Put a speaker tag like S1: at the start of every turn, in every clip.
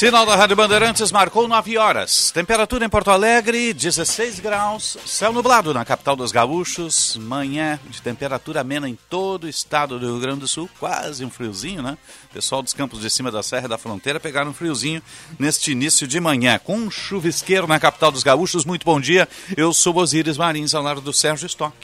S1: Sinal da Rádio Bandeirantes marcou 9 horas. Temperatura em Porto Alegre, 16 graus. Céu nublado na capital dos gaúchos. Manhã de temperatura amena em todo o estado do Rio Grande do Sul. Quase um friozinho, né? Pessoal dos campos de cima da Serra da Fronteira pegaram um friozinho neste início de manhã. Com um chuvisqueiro na capital dos gaúchos. Muito bom dia. Eu sou Osíris Marins, ao lado do Sérgio Stock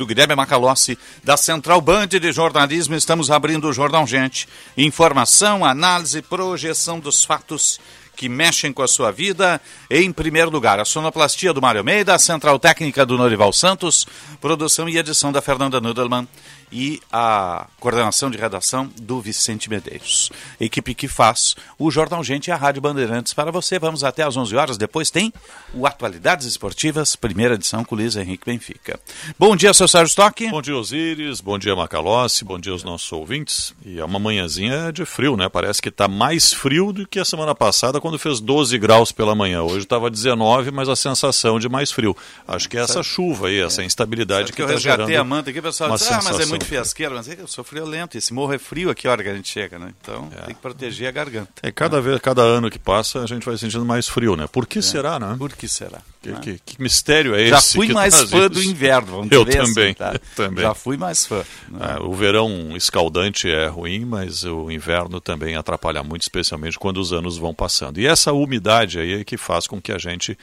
S1: do Guilherme Macalossi, da Central Band de Jornalismo, estamos abrindo o Jornal Gente. Informação, análise, projeção dos fatos que mexem com a sua vida. Em primeiro lugar, a sonoplastia do Mário Almeida, a central técnica do Norival Santos, produção e edição da Fernanda Nudelman e a coordenação de redação do Vicente Medeiros. Equipe que faz o Jornal Gente e a Rádio Bandeirantes para você. Vamos até às 11 horas. Depois tem o Atualidades Esportivas, primeira edição com Luiz Henrique Benfica. Bom dia, seu Sérgio Stock.
S2: Bom dia, Osíris. Bom dia, Macalossi. Bom dia aos nossos ouvintes. E é uma manhãzinha de frio, né? Parece que está mais frio do que a semana passada, quando fez 12 graus pela manhã. Hoje estava 19, mas a sensação de mais frio. Acho que é essa chuva aí, essa instabilidade
S1: Sabe
S2: que
S1: está
S2: gerando.
S1: Eu resgatei a manta aqui, pessoal. ah, mas é muito
S2: de frio.
S1: fiasqueiro. Mas é que eu sou friolento. Esse morro é frio aqui a hora que a gente chega, né? Então
S2: É.
S1: tem que proteger a garganta.
S2: É, cada, vez, cada ano que passa, a gente vai sentindo mais frio, né? Por que será, né?
S1: Por que será?
S2: Que,
S1: né?
S2: que- que mistério é
S1: Já
S2: esse?
S1: fui
S2: que
S1: mais fã
S2: isso?
S1: do inverno, vamos
S2: Eu
S1: dizer
S2: também,
S1: assim, tá?
S2: eu também.
S1: Já fui mais fã. né?
S2: É, o verão escaldante é ruim, mas o inverno também atrapalha muito, especialmente quando os anos vão passando. E essa umidade aí é que faz com que a gente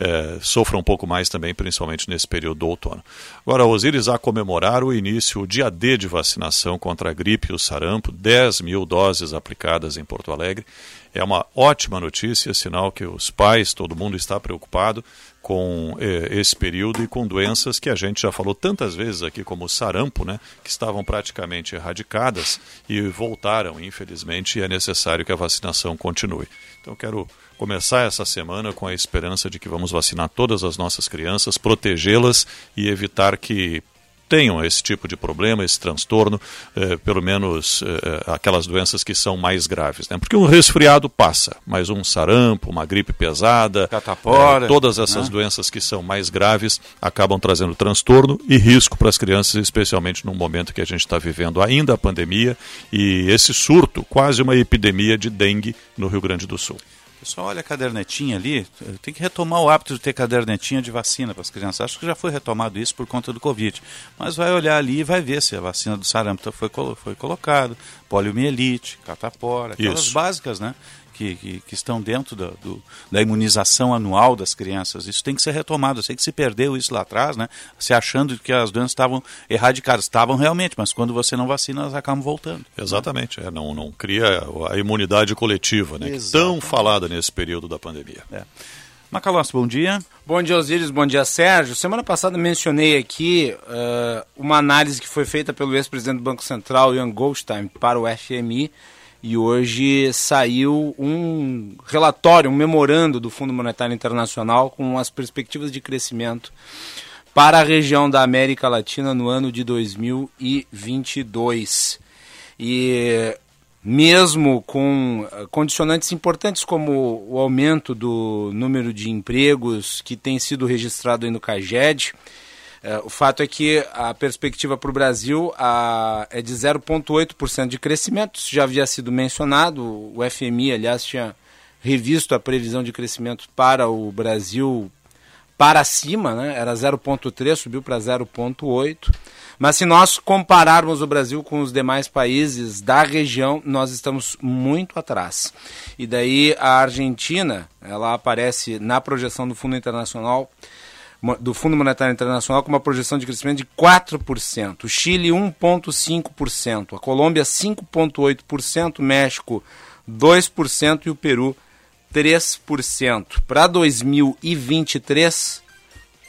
S2: é, sofra um pouco mais também, principalmente nesse período do outono. Agora, Osíris, a comemorar o início, o dia D de vacinação contra a gripe e o sarampo, 10 mil doses aplicadas em Porto Alegre. É uma ótima notícia, sinal que os pais, todo mundo está preocupado com eh, esse período e com doenças que a gente já falou tantas vezes aqui, como o sarampo, né, que estavam praticamente erradicadas e voltaram, infelizmente, e é necessário que a vacinação continue. Então, quero começar essa semana com a esperança de que vamos vacinar todas as nossas crianças, protegê-las e evitar que tenham esse tipo de problema, esse transtorno, eh, pelo menos eh, aquelas doenças que são mais graves. Né? Porque um resfriado passa, mas um sarampo, uma gripe pesada,
S1: Catapora,
S2: eh, todas essas
S1: né?
S2: doenças que são mais graves acabam trazendo transtorno e risco para as crianças, especialmente no momento que a gente está vivendo ainda a pandemia e esse surto, quase uma epidemia de dengue no Rio Grande do Sul.
S1: Pessoal, olha a cadernetinha ali. Tem que retomar o hábito de ter cadernetinha de vacina para as crianças. Acho que já foi retomado isso por conta do Covid. Mas vai olhar ali e vai ver se a vacina do sarampo foi, foi colocado, poliomielite, catapora, aquelas
S2: Isso.
S1: básicas, né? Que, que, que estão dentro da, do- da imunização anual das crianças. Isso tem que ser retomado. Eu sei que se perdeu isso lá atrás, né? Se achando que as doenças estavam erradicadas. Estavam realmente, mas quando você não vacina, elas acabam voltando.
S2: Exatamente, é, não, não cria a imunidade coletiva, né, que tão falada nesse período da pandemia.
S1: É. Macalossi, bom dia.
S3: Bom dia, Osíris. Bom dia, Sérgio. Semana passada mencionei aqui eh, uma análise que foi feita pelo ex-presidente do Banco Central, Ian Goldstein, para o FMI. E hoje saiu um relatório, um memorando do Fundo Monetário Internacional com as perspectivas de crescimento para a região da América Latina no ano de 2022. E mesmo com eh, condicionantes importantes como o aumento do número de empregos que tem sido registrado aí no CAGED, o fato é que a perspectiva para o Brasil ah, é de 0,8% de crescimento, isso já havia sido mencionado, o FMI, aliás, tinha revisto a previsão de crescimento para o Brasil para cima, né? era 0,3, subiu para 0,8. Mas se nós compararmos o Brasil com os demais países da região, nós estamos muito atrás. E daí a Argentina, ela aparece na projeção do Fundo Internacional, do Fundo Monetário Internacional com uma projeção de crescimento de 4%, o Chile 1,5%, a Colômbia 5,8%, México 2% e o Peru 3%. Para 2023,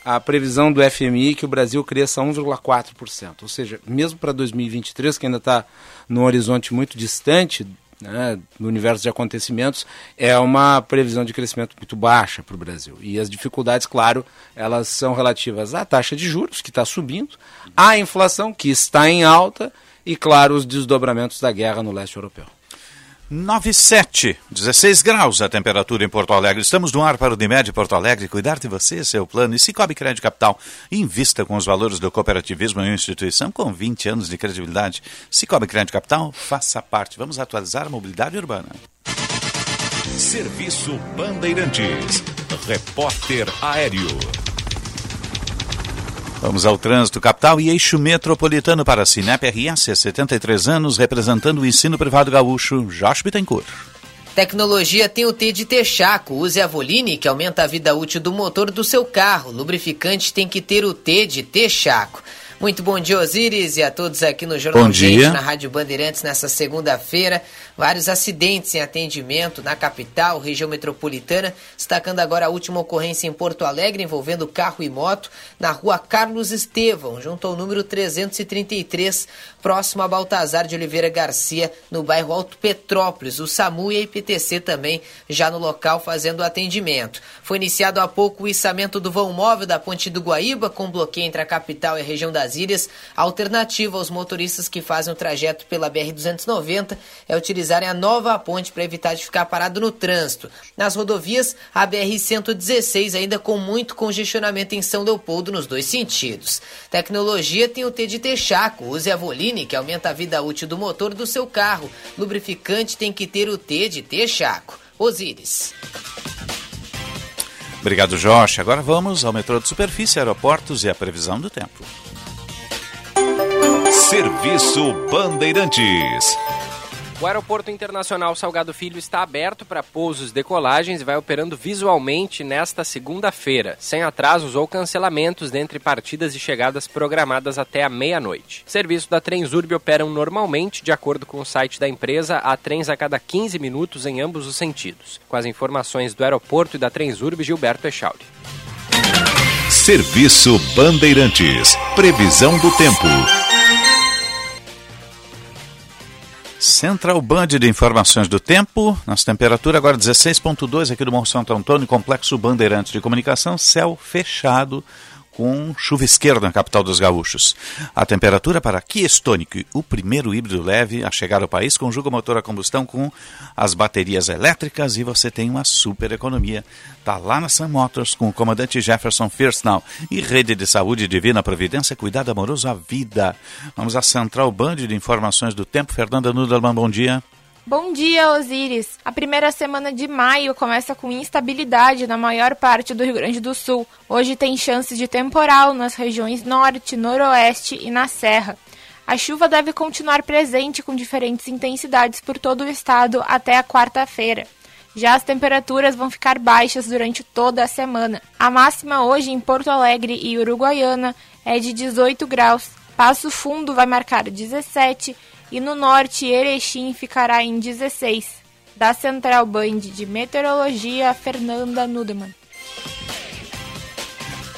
S3: a previsão do FMI é que o Brasil cresça 1,4%. Ou seja, mesmo para 2023, que ainda está num horizonte muito distante, né, no universo de acontecimentos, é uma previsão de crescimento muito baixa para o Brasil. E as dificuldades, claro, elas são relativas à taxa de juros, que está subindo, à inflação, que está em alta, e, claro, os desdobramentos da guerra no leste europeu.
S1: 97, 16 graus a temperatura em Porto Alegre. Estamos no ar para o Dimed Porto Alegre. Cuidar de você, seu plano. E Cicobi Crédito Capital. Invista com os valores do cooperativismo em uma instituição com 20 anos de credibilidade. Cicobi Crédito Capital, faça parte. Vamos atualizar a mobilidade urbana.
S4: Serviço Bandeirantes. Repórter Aéreo.
S1: Vamos ao trânsito capital e eixo metropolitano para a Cinep RS, 73 anos, representando o ensino privado gaúcho, Josh Bittencourt.
S5: Tecnologia tem o T de Texaco. Use a Voline, que aumenta a vida útil do motor do seu carro. Lubrificante tem que ter o T de Texaco. Muito bom dia, Osíris, e a todos aqui no Jornal
S1: Bom
S5: Gente,
S1: dia.
S5: na Rádio Bandeirantes, nessa segunda-feira. Vários acidentes em atendimento na capital, região metropolitana, destacando agora a última ocorrência em Porto Alegre, envolvendo carro e moto, na rua Carlos Estevão, junto ao número 333, próximo a Baltazar de Oliveira Garcia, no bairro Alto Petrópolis. O SAMU e a IPTC também já no local fazendo atendimento. Foi iniciado há pouco o içamento do vão móvel da Ponte do Guaíba, com bloqueio entre a capital e a região das Ilhas. A alternativa aos motoristas que fazem o trajeto pela BR-290 é utilizarem a nova ponte para evitar de ficar parado no trânsito. Nas rodovias, a BR-116 ainda com muito congestionamento em São Leopoldo nos dois sentidos. Tecnologia tem o T de Texaco. Use a Voline, que aumenta a vida útil do motor do seu carro. Lubrificante tem que ter o T de Texaco. Osíris.
S1: Obrigado, Josh. Agora vamos ao metrô de superfície, aeroportos e a previsão do tempo.
S4: Serviço Bandeirantes.
S6: O Aeroporto Internacional Salgado Filho está aberto para pousos e decolagens e vai operando visualmente nesta segunda-feira, sem atrasos ou cancelamentos dentre partidas e chegadas programadas até a meia-noite. Serviço da Transurb operam normalmente, de acordo com o site da empresa, há trens a cada 15 minutos em ambos os sentidos. Com as informações do aeroporto e da Transurb, Gilberto Echauri.
S4: Serviço Bandeirantes. Previsão do tempo.
S1: Central Band de informações do tempo. Nossa temperatura agora 16.2 aqui do Morro Santo Antônio, Complexo Bandeirantes de Comunicação, céu fechado com chuva esquerda na capital dos gaúchos. A temperatura para Kia Stonic, o primeiro híbrido leve a chegar ao país, conjuga o motor a combustão com as baterias elétricas e você tem uma super economia. Tá lá na Sun Motors com o comandante Jefferson First Now e rede de saúde divina providência, cuidado amoroso à vida. Vamos à Central Band de informações do tempo. Fernanda Nudelman, bom dia.
S7: Bom dia, Osíris. A primeira semana de maio começa com instabilidade na maior parte do Rio Grande do Sul. Hoje tem chances de temporal nas regiões norte, noroeste e na serra. A chuva deve continuar presente com diferentes intensidades por todo o estado até a quarta-feira. Já as temperaturas vão ficar baixas durante toda a semana. A máxima hoje em Porto Alegre e Uruguaiana é de 18 graus. Passo Fundo vai marcar 17 e no norte Erechim ficará em 16. Da Central Band de Meteorologia, Fernanda Nudemann.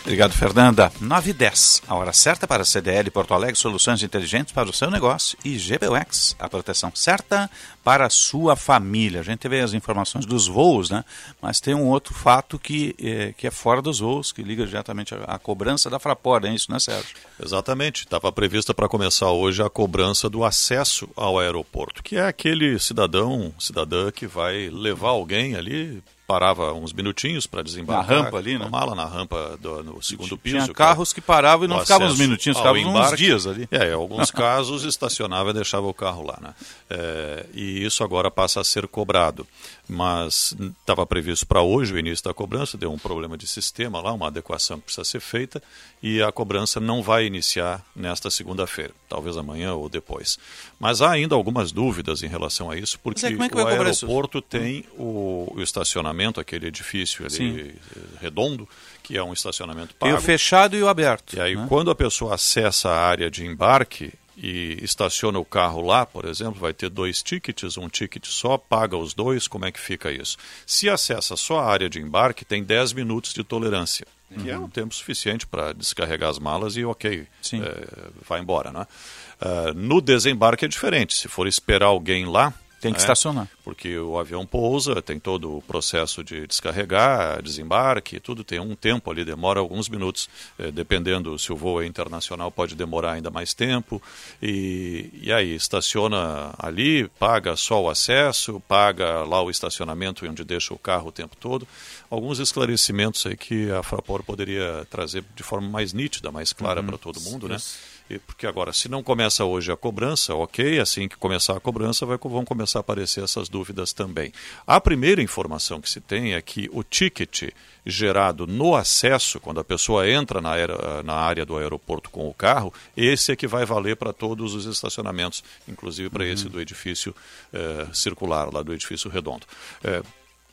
S1: Obrigado, Fernanda. 9 e 10, a hora certa para a CDL Porto Alegre, soluções inteligentes para o seu negócio. E GBUX, a proteção certa para a sua família. A gente teve as informações dos voos, né? Mas tem um outro fato que, é, que é fora dos voos, que liga diretamente à, à cobrança da Fraport, é isso, né, Sérgio?
S2: Exatamente. Estava prevista para começar hoje a cobrança do acesso ao aeroporto, que é aquele cidadão, cidadã que vai levar alguém ali parava uns minutinhos para desembarcar.
S1: Na rampa ali, né?
S2: Mala na rampa do, no segundo piso.
S1: Tinha carros que paravam e não ficavam uns minutinhos, ficavam uns dias ali.
S2: É, em alguns casos estacionava e deixava o carro lá. Né? É, e isso agora passa a ser cobrado. Mas estava previsto para hoje o início da cobrança, deu um problema de sistema lá, uma adequação que precisa ser feita, e a cobrança não vai iniciar nesta segunda-feira, talvez amanhã ou depois. Mas há ainda algumas dúvidas em relação a isso, porque
S1: é, como é
S2: o aeroporto tem o, o estacionamento, aquele edifício ali
S1: Sim.
S2: eh, redondo, que é um estacionamento
S1: Tem
S2: pago.
S1: o fechado e o aberto.
S2: E aí,
S1: né?
S2: quando a pessoa acessa a área de embarque e estaciona o carro lá, por exemplo, vai ter dois tickets, um ticket só, paga os dois, como é que fica isso? Se acessa só a área de embarque, tem 10 minutos de tolerância, que é um tempo suficiente para descarregar as malas e, ok, eh, vai embora. Né? Ah, no desembarque é diferente. Se for esperar alguém lá,
S1: Tem que
S2: né?
S1: estacionar.
S2: Porque o avião pousa, tem todo o processo de descarregar, desembarque, tudo tem um tempo ali, demora alguns minutos, eh, dependendo se o voo é internacional, pode demorar ainda mais tempo. E, e aí, estaciona ali, paga só o acesso, paga lá o estacionamento onde deixa o carro o tempo todo. Alguns esclarecimentos aí que a Fraport poderia trazer de forma mais nítida, mais clara
S1: Uhum.
S2: para todo mundo, né? Porque agora, se não começa hoje a cobrança, ok, assim que começar a cobrança vai, vão começar a aparecer essas dúvidas também. A primeira informação que se tem é que o ticket gerado no acesso, quando a pessoa entra na, aer- na área do aeroporto com o carro, esse é que vai valer para todos os estacionamentos, inclusive para esse do edifício eh, circular, lá do edifício redondo. Eh,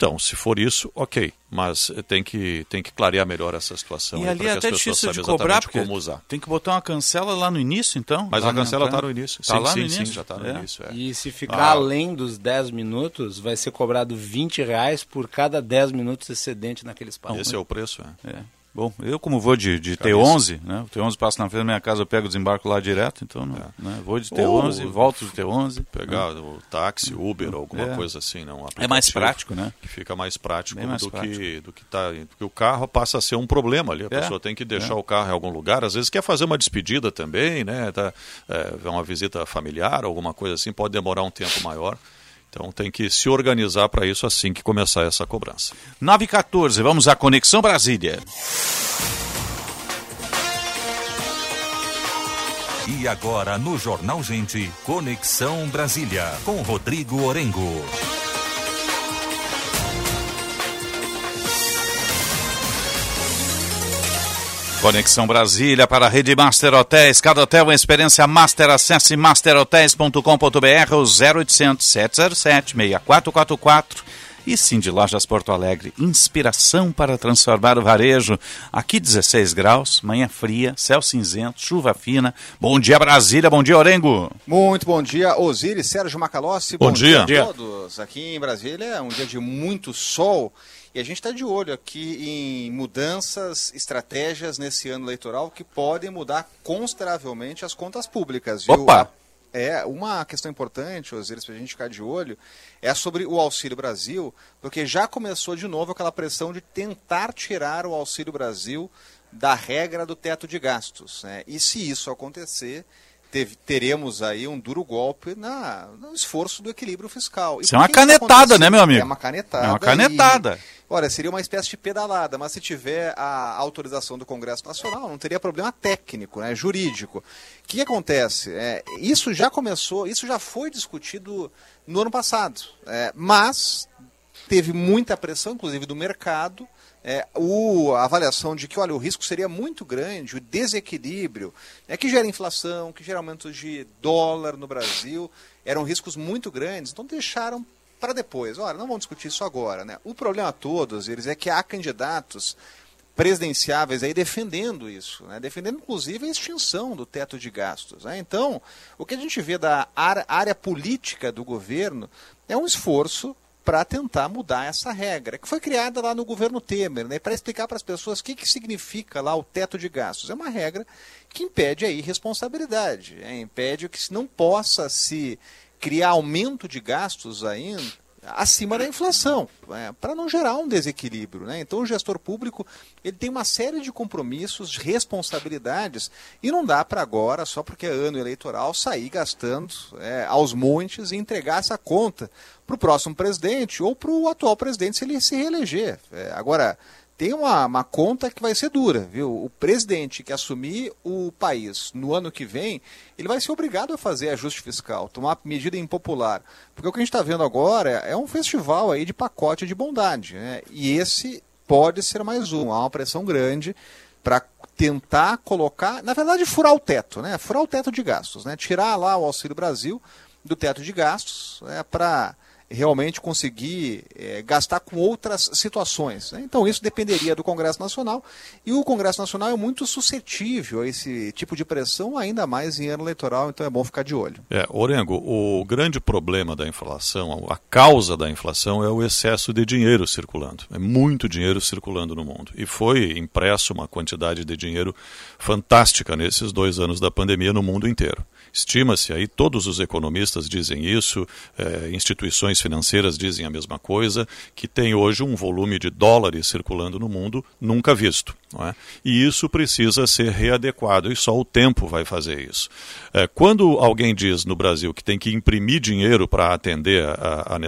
S2: então, se for isso, ok, mas tem que, tem que clarear melhor essa situação
S1: E ali
S2: para
S1: é
S2: que
S1: até
S2: as pessoas
S1: difícil de
S2: saibam
S1: cobrar, porque
S2: como usar.
S1: tem que botar uma cancela lá no início, então.
S2: Mas a cancela está no início.
S1: Tá
S2: sim,
S1: lá
S2: sim,
S1: no
S2: sim,
S1: início.
S2: já está no
S1: É.
S2: início. é.
S3: E se ficar
S2: Ah.
S3: além dos 10 minutos, vai ser cobrado 20 reais por cada 10 minutos excedente naquele espaço.
S2: Esse é o preço, é.
S1: É. Bom, eu como vou de, de
S2: Cabeça.
S1: T11, né? O T11 passa na frente da minha casa, eu pego o desembarco lá direto, então não, né? vou de T11,
S2: Ou-
S1: volto de T11.
S2: Pegar o táxi, Uber, alguma
S1: É.
S2: coisa assim, não. um
S1: É mais prático, né?
S2: Que fica mais prático
S1: mais
S2: do
S1: prático.
S2: que do que tá, porque o carro passa a ser um problema ali. A
S1: É,
S2: pessoa tem que deixar
S1: é.
S2: o carro em algum lugar. Às vezes quer fazer uma despedida também, né? Tá, é, uma visita familiar, alguma coisa assim, pode demorar um tempo maior. Então tem que se organizar para isso assim que começar essa cobrança.
S1: 9 e 14, vamos à Conexão Brasília.
S8: E agora no Jornal Gente, Conexão Brasília, com Rodrigo Orengo.
S1: Conexão Brasília para a Rede Master Hotéis. Cada hotel é uma experiência master. Acesse masterhotels.com.br ou 0800 707 6444. E sim, de Lojas Porto Alegre, inspiração para transformar o varejo. Aqui 16 graus, manhã fria, céu cinzento, chuva fina. Bom dia Brasília, bom dia Orengo.
S9: Muito bom dia, Osiris, Sérgio Macalossi.
S2: Bom dia.
S9: a todos. Aqui em Brasília é um dia de muito sol e a gente está de olho aqui em mudanças, estratégias nesse ano eleitoral que podem mudar consideravelmente as contas públicas. Viu?
S1: Opa!
S9: É, uma questão importante, Osiris, para a gente ficar de olho, é sobre o Auxílio Brasil, porque já começou de novo aquela pressão de tentar tirar o Auxílio Brasil da regra do teto de gastos. Né? E se isso acontecer, teve- teremos aí um duro golpe na, no esforço do equilíbrio fiscal. E
S1: Isso é uma
S9: isso
S1: canetada, né, meu amigo?
S9: É uma canetada.
S1: É uma canetada.
S9: e- Olha, seria uma espécie de pedalada, mas se tiver a autorização do Congresso Nacional, não teria problema técnico, né, jurídico. O que, que acontece? É, isso já começou, isso já foi discutido no ano passado, é, mas teve muita pressão, inclusive do mercado, é, o, a avaliação de que olha, o risco seria muito grande, o desequilíbrio, é, que gera inflação, que gera aumento de dólar no Brasil, eram riscos muito grandes, então deixaram para depois. Olha, não vamos discutir isso agora. Né? O problema todos eles é que há candidatos presidenciáveis aí defendendo isso, né? defendendo inclusive a extinção do teto de gastos. Né? Então, o que a gente vê da área política do governo é um esforço para tentar mudar essa regra, que foi criada lá no governo Temer, né? para explicar para as pessoas o que, que significa lá o teto de gastos. É uma regra que impede a irresponsabilidade, né? impede que não possa se criar aumento de gastos ainda acima da inflação, né, para não gerar um desequilíbrio. Né? Então o gestor público ele tem uma série de compromissos, de responsabilidades, e não dá para agora, só porque é ano eleitoral, sair gastando é, aos montes e entregar essa conta para o próximo presidente ou para o atual presidente se ele se reeleger. É, agora, tem uma, uma conta que vai ser dura, viu? O presidente que assumir o país no ano que vem, ele vai ser obrigado a fazer ajuste fiscal, tomar medida impopular. Porque o que a gente está vendo agora é um festival aí de pacote de bondade. Né? E esse pode ser mais um. Há uma pressão grande para tentar colocar, na verdade, furar o teto, né? Furar o teto de gastos, né? Tirar lá o Auxílio Brasil do teto de gastos né? para realmente conseguir é, gastar com outras situações. Né? Então isso dependeria do Congresso Nacional e o Congresso Nacional é muito suscetível a esse tipo de pressão, ainda mais em ano eleitoral, então é bom ficar de olho.
S2: É, Orengo, o grande problema da inflação, a causa da inflação é o excesso de dinheiro circulando. É muito dinheiro circulando no mundo. E foi impresso uma quantidade de dinheiro fantástica nesses dois anos da pandemia no mundo inteiro. Estima-se aí, todos os economistas dizem isso, eh, instituições financeiras dizem a mesma coisa, que tem hoje um volume de dólares circulando no mundo nunca visto. É? E isso precisa ser readequado, e só o tempo vai fazer isso. É, quando alguém diz no Brasil que tem que imprimir dinheiro para atender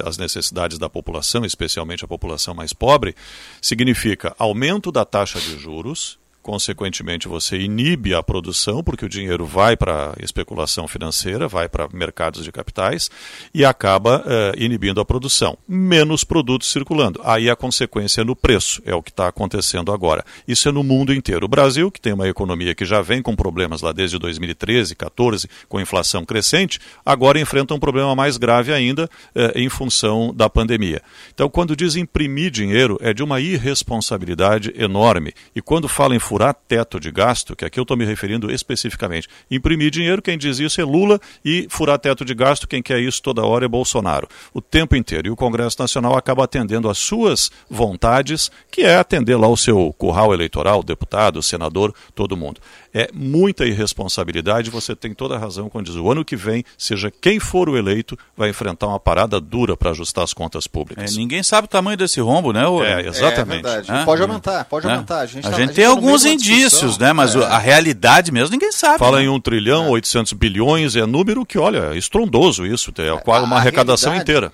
S2: as necessidades da população, especialmente a população mais pobre, significa aumento da taxa de juros consequentemente você inibe a produção, porque o dinheiro vai para especulação financeira, vai para mercados de capitais e acaba eh, inibindo a produção. Menos produtos circulando. Aí a consequência é no preço, é o que está acontecendo agora. Isso é no mundo inteiro. O Brasil, que tem uma economia que já vem com problemas lá desde 2013, 14, com inflação crescente, agora enfrenta um problema mais grave ainda eh, em função da pandemia. Então, quando diz imprimir dinheiro, é de uma irresponsabilidade enorme. E quando fala em furar teto de gasto, que aqui eu estou me referindo especificamente. Imprimir dinheiro, quem diz isso é Lula, e furar teto de gasto, quem quer isso toda hora é Bolsonaro. O tempo inteiro. E o Congresso Nacional acaba atendendo às suas vontades, que é atender lá o seu curral eleitoral, deputado, senador, todo mundo é muita irresponsabilidade. Você tem toda a razão quando diz o ano que vem, seja quem for o eleito, vai enfrentar uma parada dura para ajustar as contas públicas.
S1: É, ninguém sabe o tamanho desse rombo, né? O...
S2: É, exatamente.
S9: É pode aumentar, pode é. aumentar.
S1: A gente, a tá, gente a tem alguns indícios, né? Mas é. a realidade mesmo ninguém sabe.
S2: Fala
S1: né?
S2: em um trilhão, 800 bilhões, é número que, olha, é estrondoso isso, é quase uma arrecadação inteira.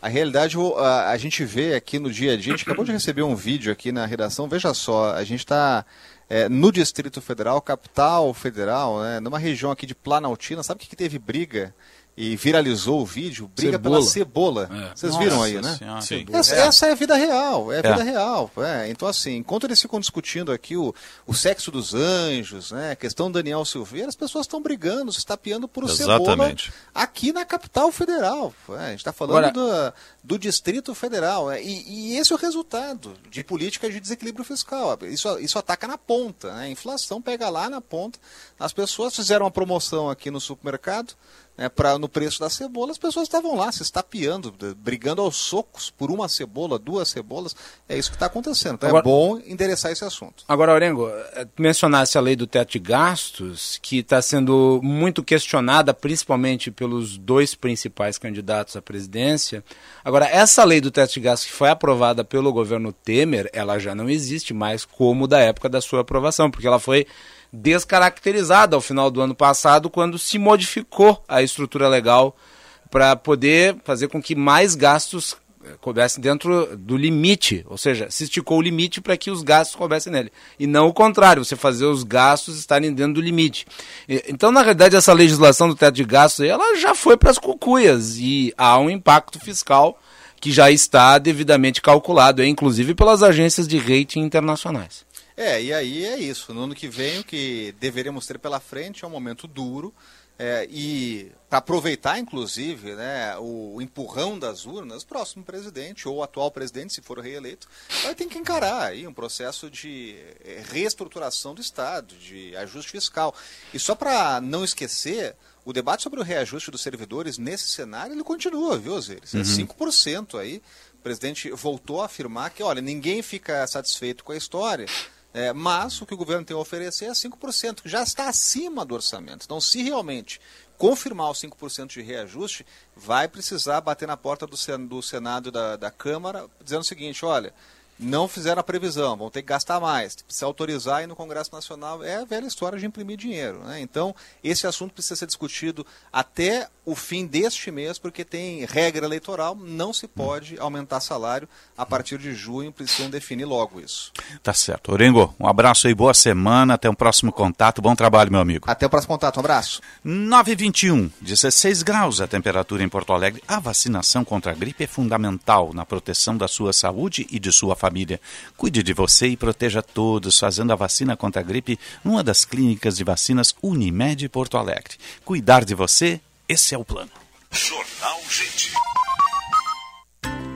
S9: A realidade, a, a, gente vê aqui no dia a dia, a gente acabou de receber um vídeo aqui na redação, veja só, a gente está é, no Distrito Federal, capital federal, né, numa região aqui de Planaltina, sabe o que, que teve briga? E viralizou o vídeo, briga cebola. pela cebola. É. Vocês Nossa viram aí, né? Sim. Essa, é. essa, é a vida real, é a vida é. real. É. Então, assim, enquanto eles ficam discutindo aqui o, o sexo dos anjos, né, a questão do Daniel Silveira, as pessoas estão brigando, se estapeando por o Exatamente. cebola aqui na capital federal. É, a gente está falando Agora... do, do Distrito Federal. É, e, e, esse é o resultado de política de desequilíbrio fiscal. Isso, isso ataca na ponta. Né? A inflação pega lá na ponta. As pessoas fizeram uma promoção aqui no supermercado né, pra, no preço da cebola, as pessoas estavam lá se estapeando, brigando aos socos por uma cebola, duas cebolas. É isso que está acontecendo. Então é agora, é bom endereçar esse assunto.
S3: Agora, Orengo, eh, mencionasse a lei do teto de gastos, que está sendo muito questionada, principalmente pelos dois principais candidatos à presidência. Agora, essa lei do teto de gastos que foi aprovada pelo governo Temer, ela já não existe mais como da época da sua aprovação, porque ela foi descaracterizada ao final do ano passado, quando se modificou a estrutura legal para poder fazer com que mais gastos eh, coubessem dentro do limite, ou seja, se esticou o limite para que os gastos coubessem nele. E não o contrário, você fazer os gastos estarem dentro do limite. Então, na realidade, essa legislação do teto de gastos ela já foi para as cucuias e há um impacto fiscal que já está devidamente calculado, inclusive pelas agências de rating internacionais.
S9: É, e aí é isso. No ano que vem, o que deveremos ter pela frente é um momento duro. É, e para aproveitar, inclusive, né, o, empurrão das urnas, o próximo presidente, ou o atual presidente, se for reeleito, vai ter que encarar aí um processo de é, reestruturação do Estado, de ajuste fiscal. E só para não esquecer, o debate sobre o reajuste dos servidores nesse cenário, ele continua, viu, Osiris? É uhum. 5% aí. O presidente voltou a afirmar que, olha, ninguém fica satisfeito com a história, é, mas o que o governo tem a oferecer é 5%, que já está acima do orçamento. Então, se realmente confirmar os 5% de reajuste, vai precisar bater na porta do, Senado e da, da Câmara, dizendo o seguinte: olha, não fizeram a previsão, vão ter que gastar mais. Se autorizar aí no Congresso Nacional é a velha história de imprimir dinheiro. Né? Então, esse assunto precisa ser discutido até o fim deste mês, porque tem regra eleitoral, não se pode aumentar salário a partir de junho, precisam definir logo isso.
S1: Tá certo. Orengo, um abraço aí, boa semana, até um próximo contato, bom trabalho, meu amigo.
S9: Até o próximo contato, um abraço.
S1: 9h21, 16 graus a temperatura em Porto Alegre. A vacinação contra a gripe é fundamental na proteção da sua saúde e de sua família família. Cuide de você e proteja todos fazendo a vacina contra a gripe numa das clínicas de vacinas Unimed Porto Alegre. Cuidar de você, esse é o plano. Jornal Gente.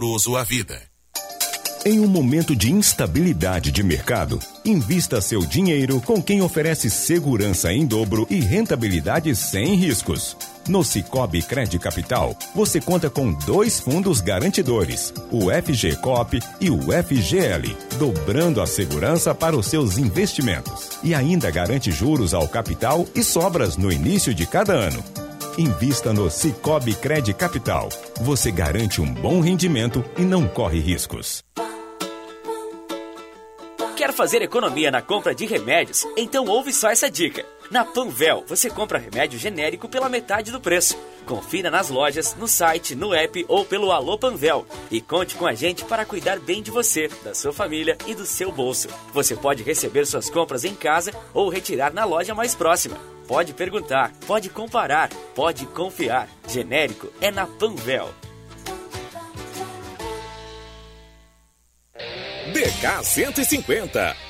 S4: amoroso à vida.
S10: Em um momento de instabilidade de mercado, invista seu dinheiro com quem oferece segurança em dobro e rentabilidade sem riscos. No Cicobi Cred Capital, você conta com dois fundos garantidores, o FGCOP e o FGL, dobrando a segurança para os seus investimentos. E ainda garante juros ao capital e sobras no início de cada ano. Invista no Cicobi Cred Capital. Você garante um bom rendimento e não corre riscos.
S11: Quer fazer economia na compra de remédios? Então ouve só essa dica. Na Panvel, você compra remédio genérico pela metade do preço. Confira nas lojas, no site, no app ou pelo Alô Panvel. E conte com a gente para cuidar bem de você, da sua família e do seu bolso. Você pode receber suas compras em casa ou retirar na loja mais próxima. Pode perguntar, pode comparar, pode confiar. Genérico é na Panvel.
S12: DK 150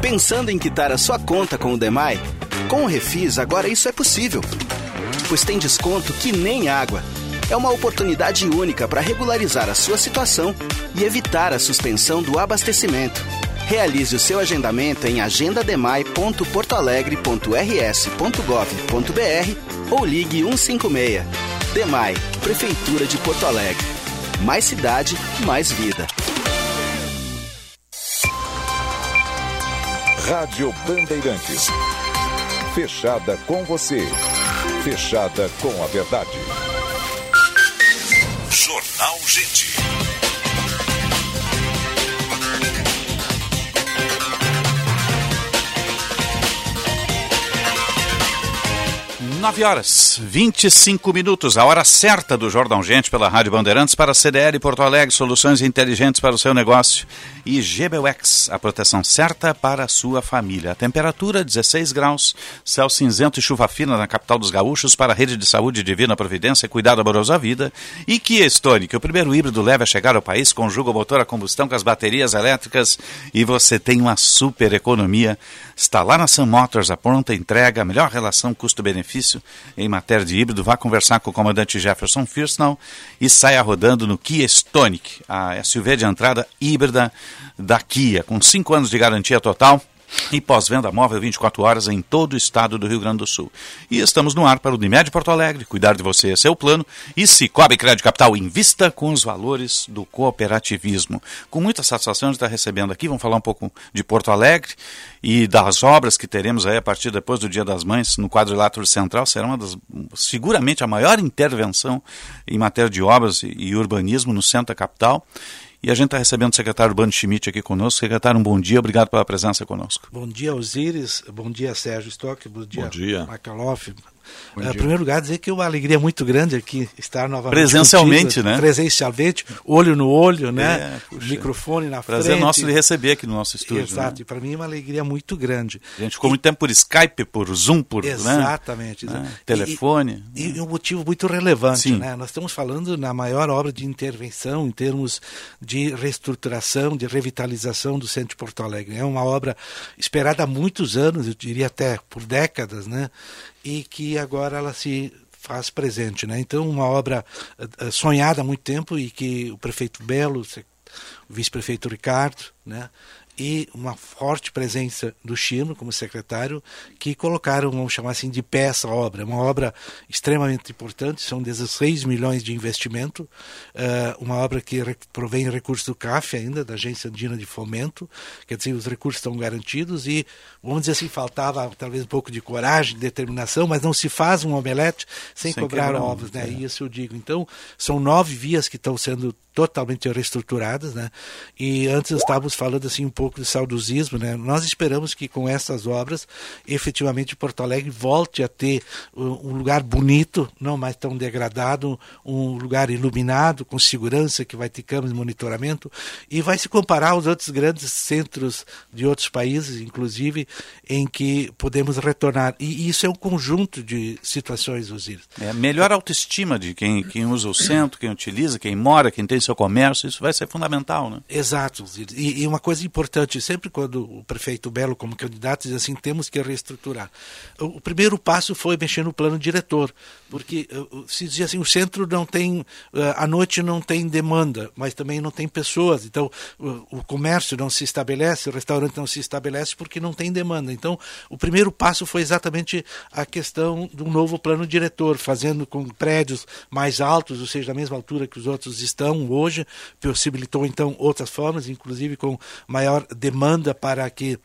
S13: Pensando em quitar a sua conta com o Demai? Com o Refis, agora isso é possível. Pois tem desconto que nem água. É uma oportunidade única para regularizar a sua situação e evitar a suspensão do abastecimento. Realize o seu agendamento em agendademai.portoalegre.rs.gov.br ou ligue 156. Demai, Prefeitura de Porto Alegre. Mais cidade, mais vida.
S14: Rádio Bandeirantes. Fechada com você. Fechada com a verdade.
S15: Jornal Gente.
S1: 9 horas 25 minutos, a hora certa do Jordão Gente pela Rádio Bandeirantes para a CDL Porto Alegre, soluções inteligentes para o seu negócio e GBUX, a proteção certa para a sua família. A temperatura 16 graus, céu cinzento e chuva fina na capital dos gaúchos para a rede de saúde Divina Providência, cuidado amoroso à vida e Kia Stone, que o primeiro híbrido leve a chegar ao país, conjuga o motor a combustão com as baterias elétricas e você tem uma super economia. Está lá na Sun Motors, a pronta entrega, a melhor relação custo-benefício em matéria de híbrido. Vá conversar com o comandante Jefferson Firsnall e saia rodando no Kia Stonic, a SUV de entrada híbrida da Kia, com 5 anos de garantia total e pós-venda móvel 24 horas em todo o estado do Rio Grande do Sul. E estamos no ar para o Unimed Porto Alegre, cuidar de você é seu plano, e Cicobi Crédito Capital invista com os valores do cooperativismo. Com muita satisfação de estar recebendo aqui, vamos falar um pouco de Porto Alegre e das obras que teremos aí a partir depois do Dia das Mães no quadrilátero central, será uma das, seguramente a maior intervenção em matéria de obras e urbanismo no centro da capital E a gente está recebendo o secretário Bando Schmidt aqui conosco. Secretário, um bom dia, obrigado pela presença conosco.
S16: Bom dia, Osíris, bom dia, Sérgio Stock, bom dia,
S2: bom dia.
S16: Macaloff, em uh, primeiro lugar, dizer que é uma alegria muito grande aqui estar novamente.
S1: Presencialmente,
S16: contigo,
S1: né?
S16: Presencialmente, olho no olho, né? É, microfone na
S1: Prazer
S16: frente.
S1: Prazer nosso lhe receber aqui no nosso estúdio.
S16: Exato,
S1: né?
S16: e para mim é uma alegria muito grande.
S1: A gente ficou e... muito tempo por Skype, por Zoom, por.
S16: Exatamente.
S1: Né? Ah, telefone.
S16: E, e, e, um motivo muito relevante, Sim. né? Nós estamos falando na maior obra de intervenção em termos de reestruturação, de revitalização do centro de Porto Alegre. É uma obra esperada há muitos anos, eu diria até por décadas, né? E que agora ela se faz presente. Né? Então, uma obra uh, sonhada há muito tempo e que o prefeito Belo, o vice-prefeito Ricardo, né, e uma forte presença do Chino como secretário, que colocaram, vamos chamar assim, de pé essa obra. Uma obra extremamente importante, são 16 milhões de investimento, uh, uma obra que provém recursos do CAF ainda, da Agência Andina de Fomento, quer dizer, os recursos estão garantidos e, vamos dizer assim, faltava talvez um pouco de coragem, de determinação, mas não se faz um omelete sem, sem cobrar ovos, né? É. Isso eu digo. Então, são nove vias que estão sendo totalmente reestruturadas, né? E antes estávamos falando assim um pouco de saudosismo, né? Nós esperamos que com essas obras, efetivamente Porto Alegre volte a ter um lugar bonito, não mais tão degradado, um lugar iluminado, com segurança, que vai ter câmeras de monitoramento e vai se comparar aos outros grandes centros de outros países, inclusive, em que podemos retornar. E isso é um conjunto de situações, Osiris.
S1: É melhor autoestima de quem, quem usa o centro, quem utiliza, quem mora, quem tem seu comércio, isso vai ser fundamental, né?
S16: Exato. E, e, uma coisa importante, sempre quando o prefeito Belo, como candidato, diz assim, temos que reestruturar. O, o primeiro passo foi mexer no plano diretor, porque se dizia assim, o centro não tem, à noite não tem demanda, mas também não tem pessoas, então o, o comércio não se estabelece, o restaurante não se estabelece porque não tem demanda. Então, o primeiro passo foi exatamente a questão do novo plano diretor, fazendo com prédios mais altos, ou seja, da mesma altura que os outros estão hoje, possibilitou então outras formas, inclusive com maior demanda para que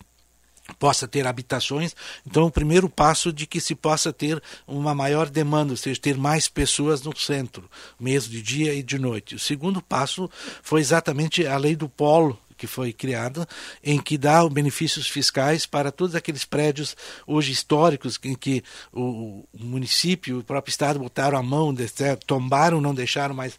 S16: possa ter habitações. Então, o primeiro passo de que se possa ter uma maior demanda, ou seja, ter mais pessoas no centro, mesmo de dia e de noite. O segundo passo foi exatamente a lei do polo que foi criada, em que dá benefícios fiscais para todos aqueles prédios hoje históricos em que o, município, o próprio Estado botaram a mão, tombaram, não deixaram mais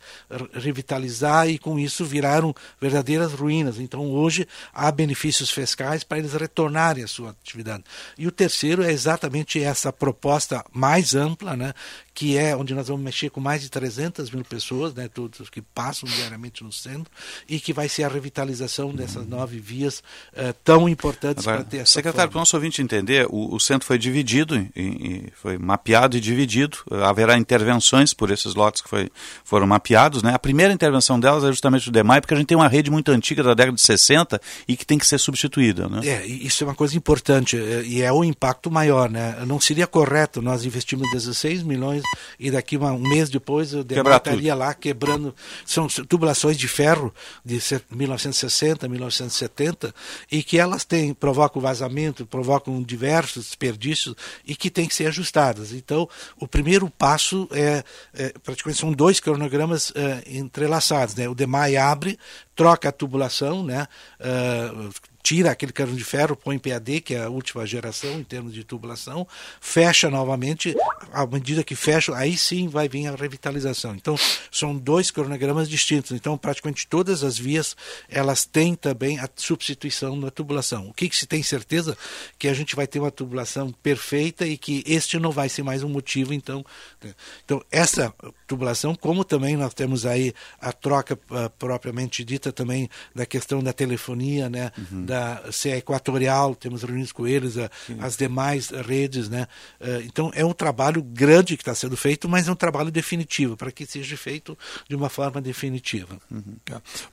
S16: revitalizar e com isso viraram verdadeiras ruínas. Então hoje há benefícios fiscais para eles retornarem à sua atividade. E o terceiro é exatamente essa proposta mais ampla, né, que é onde nós vamos mexer com mais de 300 mil pessoas, né, todos que passam diariamente no centro, e que vai ser a revitalização dessas nove vias uh, tão importantes para ter essa
S1: Secretário, para o nosso ouvinte entender, o, o centro foi dividido, e, e foi mapeado e dividido, haverá intervenções por esses lotes que foi, foram mapeados. Né? A primeira intervenção delas é justamente o DEMAI, porque a gente tem uma rede muito antiga da década de 60 e que tem que ser substituída. Né?
S16: É, isso é uma coisa importante e é o impacto maior. Né? Não seria correto nós investimos 16 milhões e daqui uma, um mês depois o DEMAI estaria lá quebrando. São tubulações de ferro de 1960, 1970, e que elas têm, provocam vazamento, provocam diversos desperdícios e que têm que ser ajustadas. Então, o primeiro passo é, é praticamente são dois cronogramas é, entrelaçados. Né? O DEMAI abre, troca a tubulação, né? Uh, tira aquele cano de ferro, põe PAD, que é a última geração em termos de tubulação, fecha novamente, à medida que fecha, aí sim vai vir a revitalização. Então, são dois cronogramas distintos. Então, praticamente todas as vias, elas têm também a substituição da tubulação. O que, que se tem certeza? Que a gente vai ter uma tubulação perfeita e que este não vai ser mais um motivo, então. Né? Então, essa tubulação, como também nós temos aí a troca uh, propriamente dita também da questão da telefonia, né, uhum. da da CE Equatorial, temos reunidos com eles, a, as demais redes. Né? Uh, então é um trabalho grande que está sendo feito, mas é um trabalho definitivo, para que seja feito de uma forma definitiva. Uhum.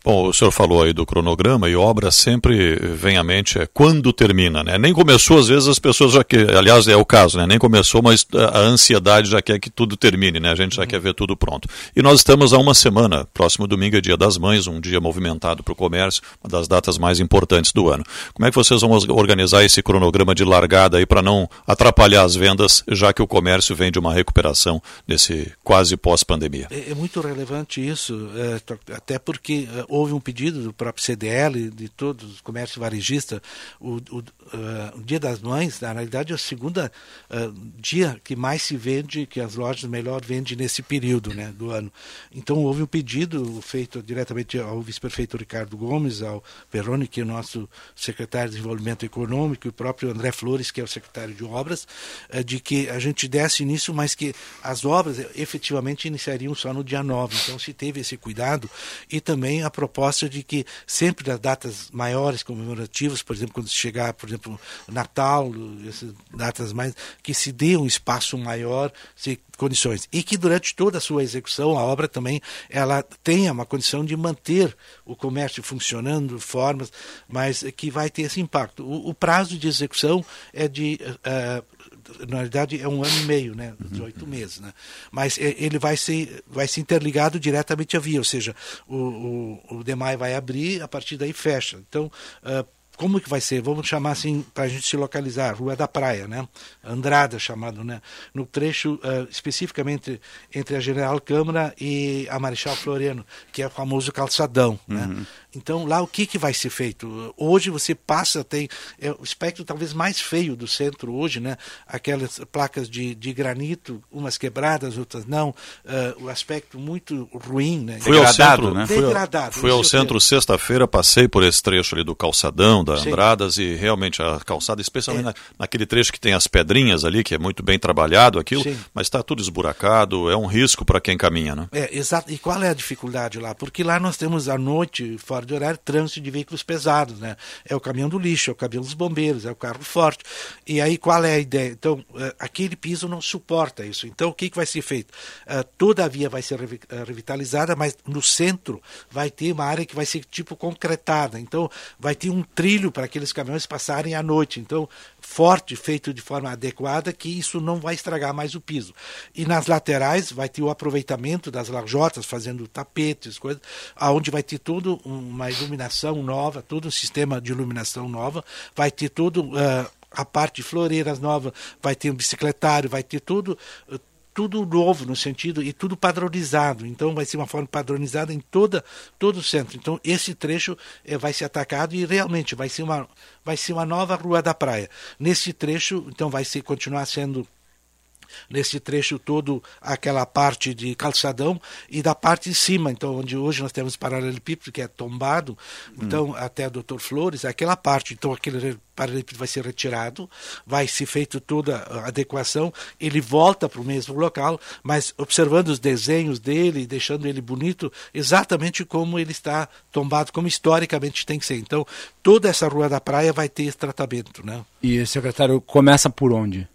S2: Bom, o senhor falou aí do cronograma e obra sempre vem à mente é quando termina, né? Nem começou, às vezes as pessoas já que, aliás é o caso, né? Nem começou, mas a ansiedade já quer que tudo termine, né? A gente já uhum. quer ver tudo pronto. E nós estamos há uma semana, próximo domingo é dia das mães, um dia movimentado para o comércio, uma das datas mais importantes do ano. Como é que vocês vão organizar esse cronograma de largada aí para não atrapalhar as vendas, já que o comércio vem de uma recuperação nesse quase pós-pandemia?
S16: É, é, muito relevante isso, é, até porque é, houve um pedido do próprio CDL, de todos os comércios varejistas, o, o, uh, o, Dia das Mães, na realidade, é o segundo uh, dia que mais se vende, que as lojas melhor vendem nesse período né, do ano. Então houve um pedido feito diretamente ao vice-prefeito Ricardo Gomes, ao Perrone, que é o nosso secretário de Desenvolvimento Econômico, e o próprio André Flores, que é o secretário de Obras, uh, de que a gente desse início, mas que as obras efetivamente iniciariam só no dia 9. Então se teve esse cuidado e também a proposta de que sempre das datas maiores comemorativas, por exemplo, quando chegar, por exemplo, Natal, essas datas mais, que se dê um espaço maior, se condições e que durante toda a sua execução a obra também ela tenha uma condição de manter o comércio funcionando formas mas que vai ter esse impacto o, o prazo de execução é de uh, na verdade é um ano e meio, né, 18 uhum. meses, né, mas ele vai ser, vai ser interligado diretamente à via, ou seja, o, o, o DEMAI vai abrir, a partir daí fecha. Então, uh, como que vai ser? Vamos chamar assim para a gente se localizar, Rua da Praia, né? Andrada chamado, né? No trecho uh, especificamente entre a General Câmara e a Marechal Floriano, que é o famoso calçadão, né? uhum. né? Então lá o que que vai ser feito? Hoje você passa tem é, o espectro talvez mais feio do centro hoje, né? Aquelas placas de, de granito, umas quebradas, outras não, uh, o aspecto muito ruim, né?
S2: Fui ao centro, né? Degradado. Fui, fui ao centro sexta-feira, passei por esse trecho ali do calçadão da Sim. Andradas e realmente a calçada, especialmente é. na, naquele trecho que tem as pedrinhas ali, que é muito bem trabalhado aquilo, Sim. mas está tudo esburacado, é um risco para quem caminha, né?
S16: É, exato. E qual é a dificuldade lá? Porque lá nós temos à noite, fora de horário, trânsito de veículos pesados, né? É o caminhão do lixo, é o caminhão dos bombeiros, é o carro forte. E aí qual é a ideia? Então, uh, aquele piso não suporta isso. Então, o que, que vai ser feito? Uh, toda a via vai ser eh, revitalizada, mas no centro vai ter uma área que vai ser tipo concretada. Então, vai ter um trilho para aqueles caminhões passarem à noite. Então, forte, feito de forma adequada, que isso não vai estragar mais o piso. E nas laterais vai ter o aproveitamento das lajotas, fazendo tapetes, coisas, aonde vai ter tudo uma iluminação nova, todo um sistema de iluminação nova, vai ter tudo uh, a parte de floreiras nova, vai ter um bicicletário, vai ter tudo tudo novo no sentido e tudo padronizado. Então vai ser uma forma padronizada em toda todo o centro. Então esse trecho é, vai ser atacado e realmente vai ser uma vai ser uma nova rua da praia. Nesse trecho, então vai ser continuar sendo nesse trecho todo aquela parte de calçadão e da parte de cima, então onde hoje nós temos paralelepípedo que é tombado, então hum. até Doutor Flores, aquela parte, então aquele paralelepípedo vai ser retirado, vai ser feito toda a adequação, ele volta para o mesmo local, mas observando os desenhos dele, deixando ele bonito, exatamente como ele está tombado, como historicamente tem que ser. Então, toda essa rua da praia vai ter esse tratamento, né?
S3: E secretário começa por onde?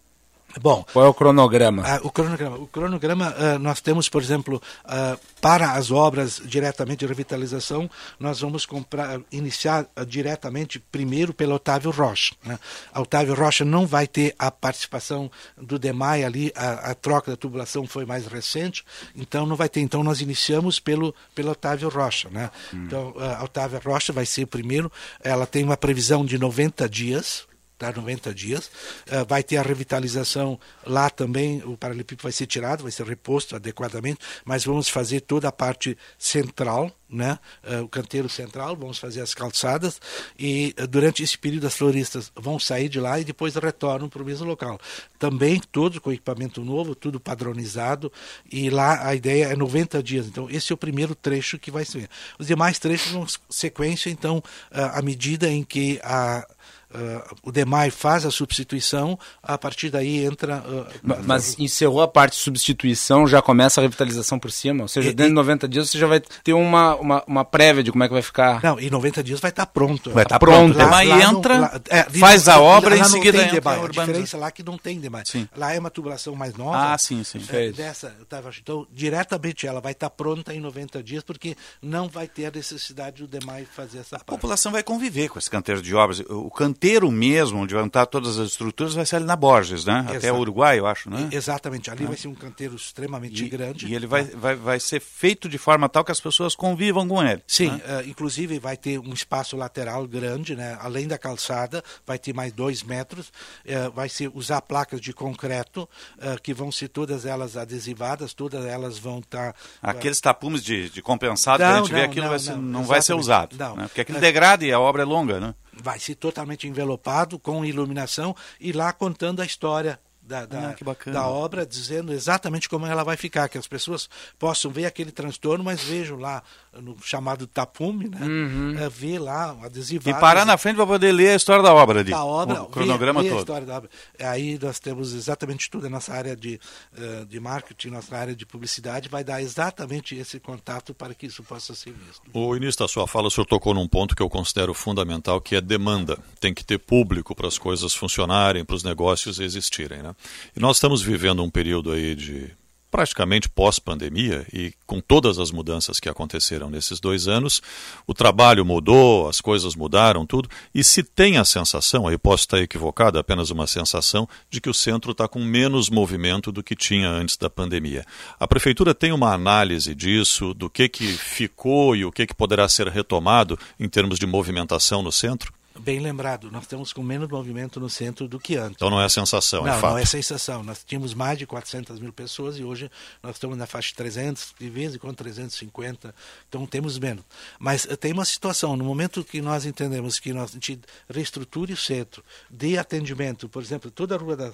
S16: Bom,
S3: qual é o cronograma?
S16: Uh, o cronograma, o cronograma uh, nós temos, por exemplo, uh, para as obras diretamente de revitalização, nós vamos comprar, iniciar diretamente primeiro pelo Otávio Rocha. Né? A Otávio Rocha não vai ter a participação do DEMAI ali, a, a, troca da tubulação foi mais recente, então não vai ter. Então nós iniciamos pelo, pelo Otávio Rocha. Né? Hum. Então a Otávio Rocha vai ser o primeiro, ela tem uma previsão de 90 dias, tá, 90 dias. Uh, vai ter a revitalização lá também, o paralelepípedo vai ser tirado, vai ser reposto adequadamente, mas vamos fazer toda a parte central, né, uh, o canteiro central, vamos fazer as calçadas e uh, durante esse período as floristas vão sair de lá e depois retornam para o mesmo local. Também todos com equipamento novo, tudo padronizado e lá a ideia é 90 dias. Então esse é o primeiro trecho que vai ser. Os demais trechos vão sequência, então, à medida em que a Uh, o DEMAI faz a substituição, a partir daí entra. Uh,
S3: mas encerrou a parte de substituição, já começa a revitalização por cima? Ou seja, e, dentro de 90 dias você já vai ter uma, uma, uma, prévia de como é que vai ficar.
S16: Não, em 90 dias vai estar pronto.
S3: Vai estar tá pronto. O
S1: DEMAI entra, lá, é, faz a obra e em seguida
S16: tem entra. DEMAI, a diferença lá é que não tem DEMAI. Sim. Lá é uma tubulação mais nova.
S1: Ah, sim, sim.
S16: É, dessa, tava, então, diretamente ela vai estar pronta em 90 dias, porque não vai ter a necessidade do DEMAI fazer essa
S1: parte. A população vai conviver com esse canteiro de obras. O canteiro mesmo onde vão estar todas as estruturas, vai ser ali na Borges, né? Exato. Até o Uruguai, eu acho, né?
S16: Exatamente. Ali é. vai ser um canteiro extremamente
S1: e,
S16: grande.
S1: E ele vai, vai, vai ser feito de forma tal que as pessoas convivam com ele.
S16: Sim,
S1: né?
S16: uh, inclusive vai ter um espaço lateral grande, né? além da calçada, vai ter mais dois metros, uh, vai ser usar placas de concreto, uh, que vão ser todas elas adesivadas, todas elas vão estar... Tá,
S1: Aqueles tapumes de, de compensado não, que a gente não, vê, aquilo não, vai ser, não, vai ser usado. Não. Né? Porque aquilo degrada e a obra é longa, né?
S16: Vai ser totalmente envelopado, com iluminação, e lá contando a história da, da,
S1: ah,
S16: da, obra, dizendo exatamente como ela vai ficar, que as pessoas possam ver aquele transtorno, mas vejam lá no chamado tapume, né? Uhum. É, ver lá adesivado.
S1: E parar na frente para poder ler a história da obra ali.
S16: Da obra,
S1: o cronograma
S16: ver,
S1: todo.
S16: a história da obra. Aí nós temos exatamente tudo, a nossa área de, uh, de marketing, nossa área de publicidade vai dar exatamente esse contato para que isso possa ser visto.
S2: O início da sua fala, o senhor tocou num ponto que eu considero fundamental, que é demanda. Tem que ter público para as coisas funcionarem, para os negócios existirem, né? E nós estamos vivendo um período aí de praticamente pós-pandemia e com todas as mudanças que aconteceram nesses dois anos, o trabalho mudou, as coisas mudaram, tudo. E se tem a sensação, aí posso estar equivocado, apenas uma sensação, de que o centro está com menos movimento do que tinha antes da pandemia. A prefeitura tem uma análise disso, do que, que ficou e o que, que poderá ser retomado em termos de movimentação no centro?
S16: Bem lembrado, nós estamos com menos movimento no centro do que antes.
S2: Então não é sensação,
S16: não,
S2: é fato.
S16: Não, é sensação. Nós tínhamos mais de 400 mil pessoas e hoje nós estamos na faixa de 300, de vez em quando 350, então temos menos. Mas eh, tem uma situação, no momento que nós entendemos que nós, a gente reestruture o centro, dê atendimento, por exemplo, toda a rua, da,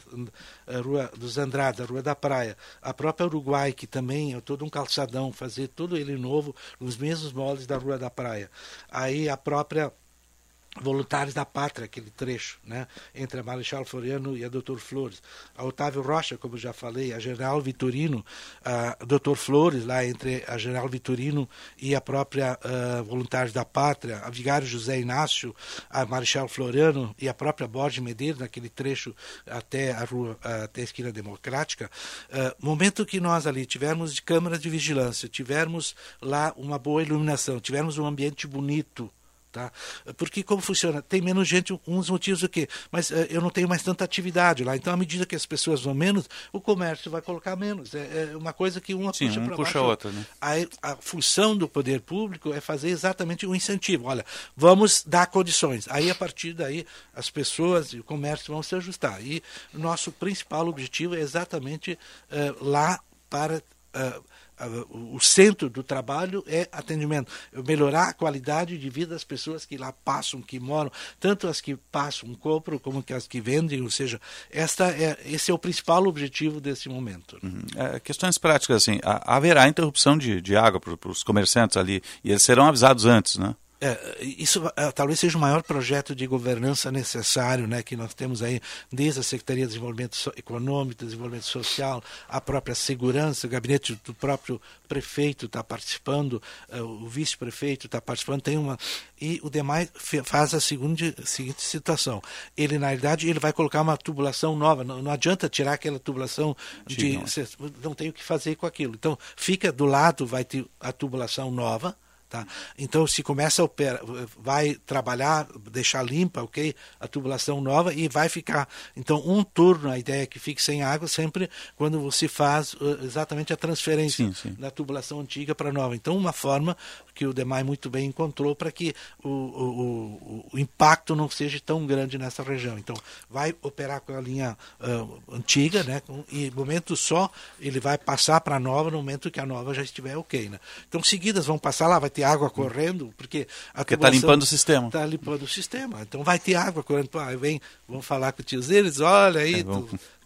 S16: a rua dos Andrades, a Rua da Praia, a própria Uruguai, que também é todo um calçadão, fazer tudo ele novo, nos mesmos moldes da Rua da Praia. Aí a própria Voluntários da Pátria, aquele trecho, né, entre a Marechal Floriano e a Doutor Flores. A Otávio Rocha, como já falei, a General Vitorino, a Doutor Flores, lá entre a General Vitorino e a própria uh, Voluntários da Pátria, a Vigário José Inácio, a Marechal Floriano e a própria Borges Medeiros, naquele trecho até a rua, até a esquina democrática. Uh, momento que nós ali tivermos de câmeras de vigilância, tivermos lá uma boa iluminação, tivermos um ambiente bonito, Tá? Porque como funciona? Tem menos gente, uns motivos o quê? Mas uh, eu não tenho mais tanta atividade lá. Então, à medida que as pessoas vão menos, o comércio vai colocar menos. É, é uma coisa que uma
S1: Sim,
S16: puxa
S1: um
S16: para
S1: puxa
S16: baixo.
S1: a outra. Né?
S16: A, a, função do poder público é fazer exatamente o um incentivo. Olha, vamos dar condições. Aí, a partir daí, as pessoas e o comércio vão se ajustar. E nosso principal objetivo é exatamente uh, lá para. Uh, o centro do trabalho é atendimento, melhorar a qualidade de vida das pessoas que lá passam, que moram, tanto as que passam, compram, como as que vendem, ou seja, esta é, esse é o principal objetivo desse momento.
S1: Uhum. É, questões práticas, assim, haverá interrupção de, de água para os comerciantes ali, e eles serão avisados antes, né?
S16: É, isso é, talvez seja o maior projeto de governança necessário né, que nós temos aí, desde a Secretaria de Desenvolvimento Econômico, Desenvolvimento Social, a própria segurança, o gabinete do próprio prefeito está participando, uh, o vice-prefeito está participando, tem uma. E o demais faz a seguinte, seguinte situação. Ele, na realidade, ele vai colocar uma tubulação nova. Não, não adianta tirar aquela tubulação de. Não. Cê, não tem o que fazer com aquilo. Então, fica do lado, vai ter a tubulação nova Tá? Então, se começa a operar, vai trabalhar, deixar limpa, ok? A tubulação nova e vai ficar. Então, um turno, a ideia é que fique sem água sempre quando você faz uh, exatamente a transferência
S1: sim, sim.
S16: da tubulação antiga para nova. Então, uma forma que o DEMAI muito bem encontrou para que o, o, o, o, impacto não seja tão grande nessa região. Então, vai operar com a linha uh, antiga, né? e momento só ele vai passar para a nova no momento que a nova já estiver ok. Né? Então, seguidas vão passar lá, vai ter água correndo, porque
S1: a Porque está limpando o sistema.
S16: Está limpando o sistema. Então vai ter água correndo. Aí vem, vamos falar com os tios deles, olha aí,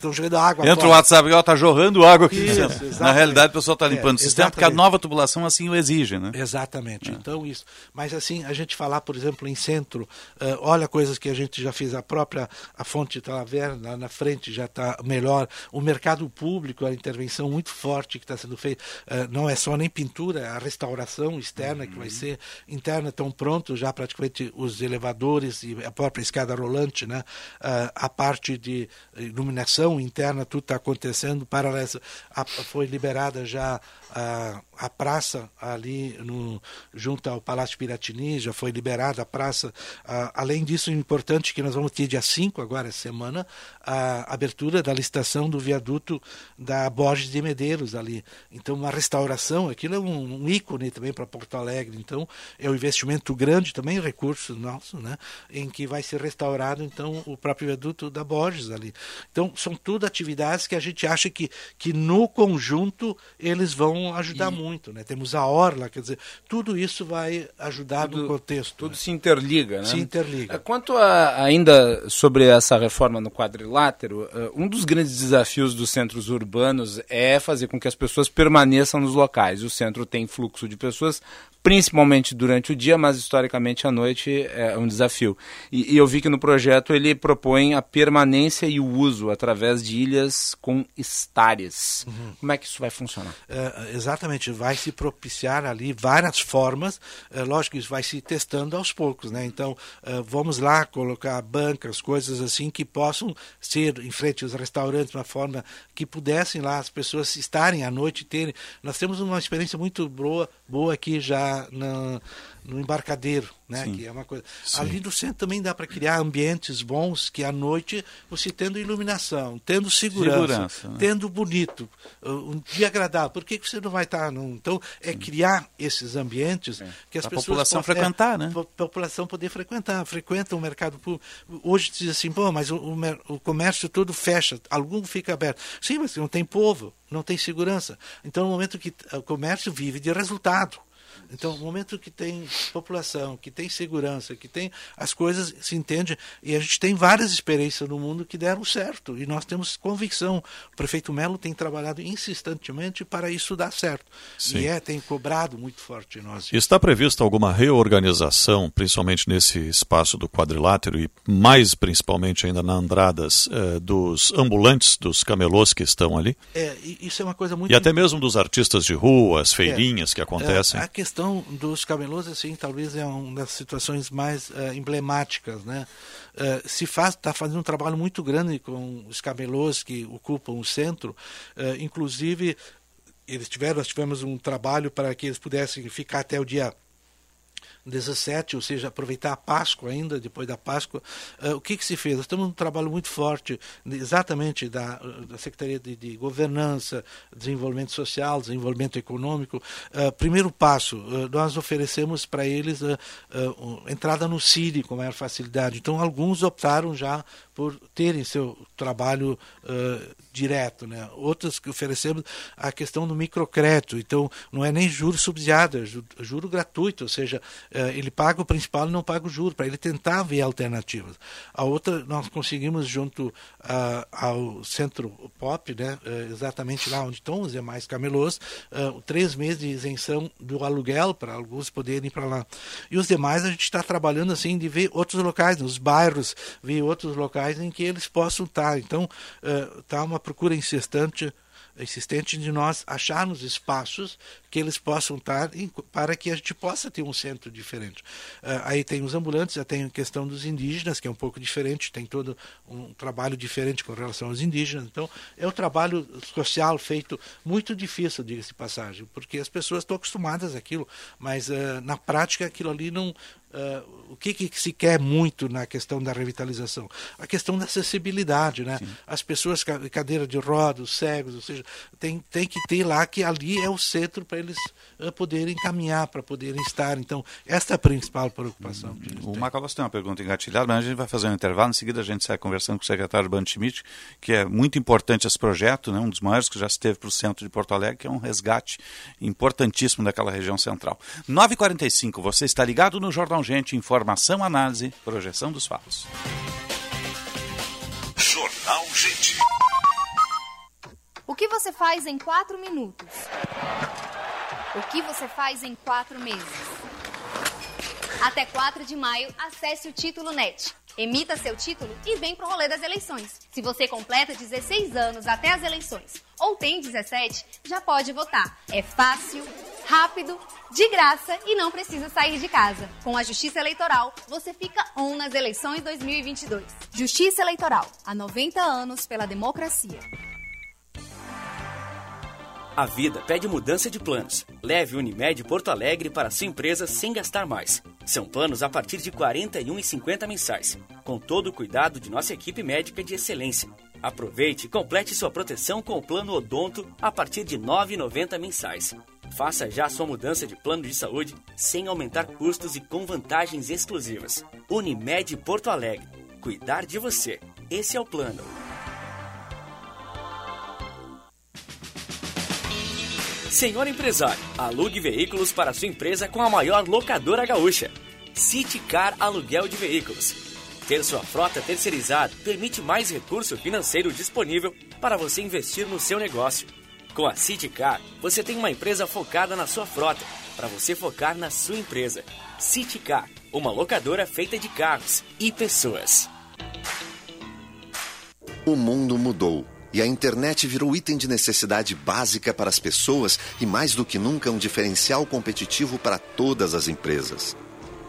S16: estão jogando água
S1: Entra o WhatsApp, ó, tá jorrando água aqui. Isso, Na realidade, o pessoal está limpando é, o sistema, porque a nova tubulação assim o exige, né?
S16: Exatamente. É. Então, isso. Mas assim, a gente falar, por exemplo, em centro, uh, olha coisas que a gente já fez, a própria a fonte de Talavera, lá na frente já está melhor. O mercado público, a intervenção muito forte que está sendo feita, uh, não é só nem pintura, é a restauração externa uhum. que vai ser interna, estão prontos já praticamente os elevadores e a própria escada rolante, né? Uh, a parte de iluminação gestão interna, tudo está acontecendo. Para a, foi liberada já a, a praça ali no, junto ao Palácio Piratini, já foi liberada a praça. além disso, é importante que nós vamos ter dia 5, agora essa semana, a abertura da licitação do viaduto da Borges de Medeiros ali. Então, uma restauração, aquilo é um, um ícone também para Porto Alegre. Então, é um investimento grande também, recurso nosso, né, em que vai ser restaurado então o próprio viaduto da Borges ali. Então, são tudo atividades que a gente acha que, que no conjunto eles vão ajudar e... muito, né? Temos a orla, quer dizer, tudo isso vai ajudar tudo, no contexto.
S3: Tudo
S16: né?
S3: se interliga, né?
S16: Se interliga.
S3: Quanto a, ainda sobre essa reforma no quadrilátero, eh, um dos grandes desafios dos centros urbanos é fazer com que as pessoas permaneçam nos locais. O centro tem fluxo de pessoas principalmente durante o dia, mas historicamente à noite é um desafio. E, e, eu vi que no projeto ele propõe a permanência e o uso através de ilhas com estares. Uhum. Como é que isso vai funcionar?
S16: É, exatamente, vai se propiciar ali várias formas. É, lógico que isso vai se testando aos poucos, né? Então é, vamos lá colocar bancas, coisas assim que possam ser em frente aos restaurantes, uma forma que pudessem lá as pessoas estarem à noite terem. Nós temos uma experiência muito boa, boa aqui já na, no embarcadeiro, né? Sim. Que é uma coisa. Sim. Ali no centro também dá para criar ambientes bons que à noite você tendo iluminação, tendo segurança, segurança né? tendo bonito, um dia agradável. Por que, que você não vai estar? No... Então é criar esses ambientes é. que as
S1: pra
S16: pessoas
S1: população frequentar, né?
S16: A população poder frequentar, frequenta o mercado público. Hoje diz assim, pô, mas o, o, o comércio todo fecha, algum fica aberto. Sim, mas não tem povo, não tem segurança. Então no momento que o comércio vive de resultado então, no momento que tem população, que tem segurança, que tem as coisas, se entende, e a gente tem várias experiências no mundo que deram certo, e nós temos convicção. O prefeito Melo tem trabalhado insistentemente para isso dar certo. Sim. E é, tem cobrado muito forte nós.
S2: Está prevista alguma reorganização, principalmente nesse espaço do quadrilátero e mais principalmente ainda na Andradas, eh, dos ambulantes, dos camelôs que estão ali?
S16: É, isso é uma coisa muito...
S2: E até mesmo dos artistas de rua, as feirinhas é, que acontecem.
S16: É, a questão questão dos camelôs, assim, talvez é uma das situações mais uh, emblemáticas, né? Uh, se faz, está fazendo um trabalho muito grande com os camelôs que ocupam o centro, uh, inclusive eles tiveram, nós tivemos um trabalho para que eles pudessem ficar até o dia 17, ou seja, aproveitar a Páscoa ainda, depois da Páscoa. Uh, o que, que se fez? Nós temos um trabalho muito forte, exatamente da, da Secretaria de, de, Governança, Desenvolvimento Social, Desenvolvimento Econômico. Uh, primeiro passo, uh, nós oferecemos para eles entrada no CIRI com maior facilidade. Então, alguns optaram já por terem seu trabalho direto. Né? Outras que oferecemos a questão do microcrédito. Então, não é nem juro subsidiado, é juro gratuito, ou seja, eh, ele paga o principal e não paga o juro, para ele tentar ver alternativas. A outra, nós conseguimos, junto uh, ao Centro Pop, né, uh, exatamente lá onde estão os demais camelôs, uh, três meses de isenção do aluguel para alguns poderem ir para lá. E os demais a gente está trabalhando assim de ver outros locais, nos bairros, ver outros locais em que eles possam estar. Então, está uma procura incessante insistente de nós acharmos espaços que eles possam estar em, para que a gente possa ter um centro diferente. Uh, aí tem os ambulantes, já tem a questão dos indígenas, que é um pouco diferente, tem todo um trabalho diferente com relação aos indígenas. Então, é um trabalho social feito muito difícil, diga-se de passagem, porque as pessoas estão acostumadas àquilo, mas uh, na prática aquilo ali não, Uh, o que, que, se quer muito na questão da revitalização? A questão da acessibilidade, né? As pessoas cadeira de rodas, cegos, ou seja, tem, tem que ter lá que ali é o centro para eles uh, poderem caminhar, para poderem estar. Então, esta é a principal preocupação.
S1: Hum, o Macalós tem uma pergunta engatilhada, mas a gente vai fazer um intervalo, em seguida a gente sai conversando com o secretário Band Schmidt, que é muito importante esse projeto, né? um dos maiores que já esteve para o centro de Porto Alegre, que é um resgate importantíssimo daquela região central. 9h45, você está ligado no Jornal Gente, informação, análise, projeção dos fatos.
S17: Jornal Gente.
S18: O que você faz em quatro minutos? O que você faz em quatro meses? Até 4 de maio, acesse o Título Net. Emita seu título e vem pro rolê das eleições. Se você completa 16 anos até as eleições ou tem 17, já pode votar. É fácil, rápido de graça e não precisa sair de casa. Com a Justiça Eleitoral, você fica on nas eleições 2022. Justiça Eleitoral, há 90 anos pela democracia.
S11: A vida pede mudança de planos. Leve Unimed Porto Alegre para sua empresa sem gastar mais. São planos a partir de R$ 41,50 mensais, com todo o cuidado de nossa equipe médica de excelência. Aproveite e complete sua proteção com o plano Odonto a partir de R$ 9,90 mensais. Faça já sua mudança de plano de saúde sem aumentar custos e com vantagens exclusivas. Unimed Porto Alegre. Cuidar de você. Esse é o plano. Senhor empresário, alugue veículos para sua empresa com a maior locadora gaúcha. City Car Aluguel de Veículos. Ter sua frota terceirizada permite mais recurso financeiro disponível para você investir no seu negócio. Com a City Car, você tem uma empresa focada na sua frota, para você focar na sua empresa. City Car, uma locadora feita de carros e pessoas.
S17: O mundo mudou e a internet virou item de necessidade básica para as pessoas e, mais do que nunca, um diferencial competitivo para todas as empresas.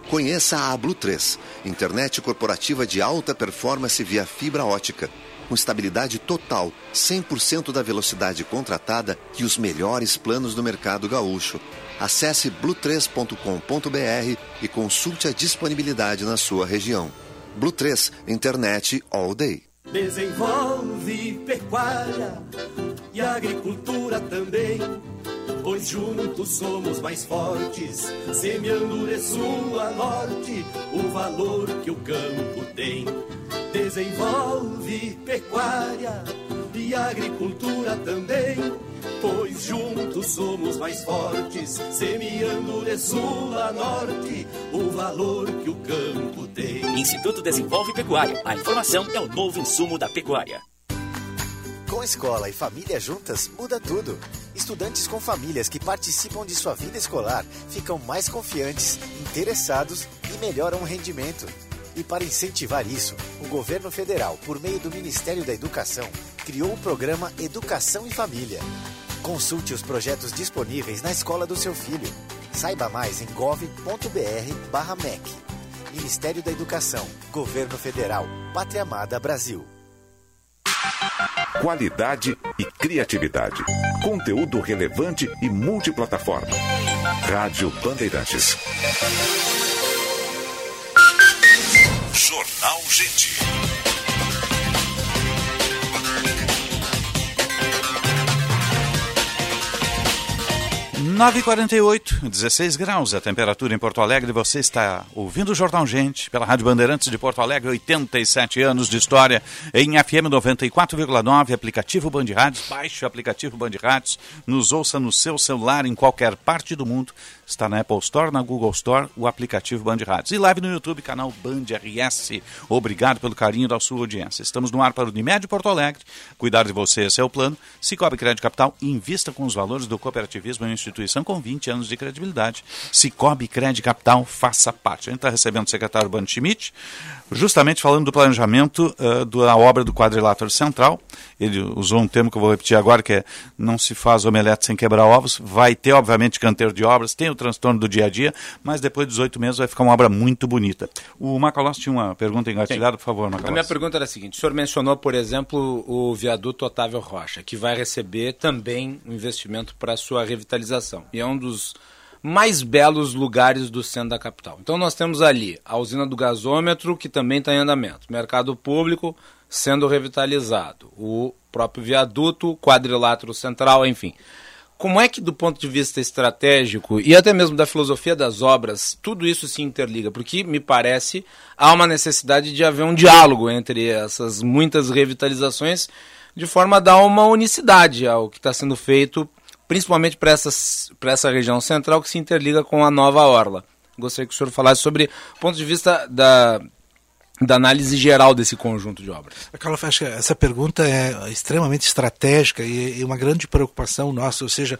S17: Conheça a Blue 3, internet corporativa de alta performance via fibra ótica, com estabilidade total, 100% da velocidade contratada e os melhores planos do mercado gaúcho. Acesse blue3.com.br e consulte a disponibilidade na sua região. Blue 3, internet all day.
S19: Desenvolve pecuária e agricultura também, pois juntos somos mais fortes, semeando de a norte o valor que o campo tem. Desenvolve pecuária e agricultura também, pois juntos somos mais fortes, semeando de sul a norte o valor que o campo tem.
S11: Instituto Desenvolve Pecuária. A informação é o novo insumo da pecuária.
S20: Com escola e família juntas, muda tudo. Estudantes com famílias que participam de sua vida escolar ficam mais confiantes, interessados e melhoram o rendimento. E para incentivar isso, o governo federal, por meio do Ministério da Educação, criou o programa Educação e Família. Consulte os projetos disponíveis na escola do seu filho. Saiba mais em gov.br/mec. Ministério da Educação, Governo Federal, Pátria Amada Brasil.
S21: Qualidade e criatividade. Conteúdo relevante e multiplataforma. Rádio Bandeirantes.
S8: Jornal Gente.
S1: 9h48, 16 graus a temperatura em Porto Alegre. Você está ouvindo o Jornal Gente pela Rádio Bandeirantes de Porto Alegre, 87 anos de história em FM 94,9, aplicativo Band Rádios. Baixe o aplicativo Band Rádios, nos ouça no seu celular em qualquer parte do mundo. Está na Apple Store, na Google Store, o aplicativo Band Rádios. E live no YouTube, canal Band RS. Obrigado pelo carinho da sua audiência. Estamos no ar para o Unimed Porto Alegre. Cuidar de você, esse é o plano. Cicobi Crédito Capital, invista com os valores do cooperativismo em uma instituição com 20 anos de credibilidade. Cicobi Crédito Capital, faça parte. A gente está recebendo o secretário Band Schmidt, justamente falando do planejamento uh, da obra do quadrilátero central. Ele usou um termo que eu vou repetir agora, que é não se faz omelete sem quebrar ovos. Vai ter, obviamente, canteiro de obras, tem o transtorno do dia a dia, mas depois de 18 meses vai ficar uma obra muito bonita. O Macalós tinha uma pergunta engatilhada, por favor, Macalós.
S3: A minha pergunta era a seguinte: o senhor mencionou, por exemplo, o viaduto Otávio Rocha, que vai receber também um investimento para sua revitalização. E é um dos mais belos lugares do centro da capital. Então nós temos ali a usina do gasômetro, que também está em andamento, mercado público sendo revitalizado, o próprio viaduto, quadrilátero central, enfim. Como é que, do ponto de vista estratégico e até mesmo da filosofia das obras, tudo isso se interliga? Porque, me parece, há uma necessidade de haver um diálogo entre essas muitas revitalizações, de forma a dar uma unicidade ao que está sendo feito, principalmente para essa região central que se interliga com a nova Orla. Gostaria que o senhor falasse sobre o ponto de vista da, da análise geral desse conjunto de obras.
S16: Carlos, acho que essa pergunta é extremamente estratégica e uma grande preocupação nossa, ou seja,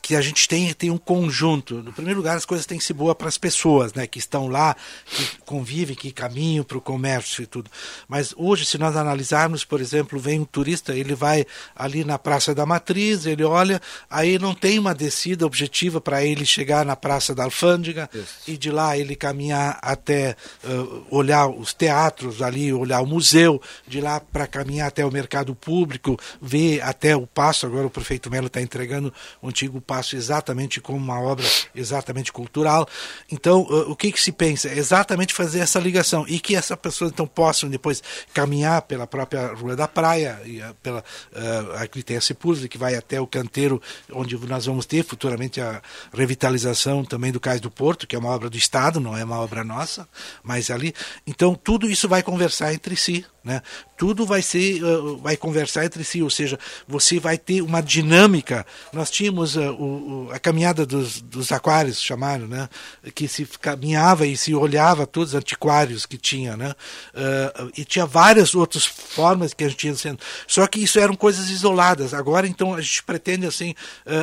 S16: que a gente tem, tem um conjunto. No primeiro lugar, as coisas têm que ser boas para as pessoas, né, que estão lá, que convivem, que caminham para o comércio e tudo. Mas hoje, se nós analisarmos, por exemplo, vem um turista, ele vai ali na Praça da Matriz, ele olha, aí não tem uma descida objetiva para ele chegar na Praça da Alfândega Isso. e de lá ele caminhar até uh, olhar os teatros ali, olhar o museu, de lá para caminhar até o mercado público, ver até o passo. Agora o prefeito Melo está entregando o antigo passo exatamente como uma obra exatamente cultural. Então, o que, que se pensa? É exatamente fazer essa ligação e que essa pessoa então possam depois caminhar pela própria Rua da Praia, e, pela, uh, aqui tem a que vai até o canteiro, onde nós vamos ter futuramente a revitalização também do Cais do Porto, que é uma obra do Estado, não é uma obra nossa, mas ali. Então, tudo isso vai conversar entre si. Né? Tudo vai ser, uh, vai conversar entre si, ou seja, você vai ter uma dinâmica. Nós tínhamos o, a caminhada dos, dos aquários, chamaram, né? que se caminhava e se olhava todos os antiquários que tinha, né? Uh, e tinha várias outras formas que a gente ia sendo. Só que isso eram coisas isoladas. Agora, então, a gente pretende assim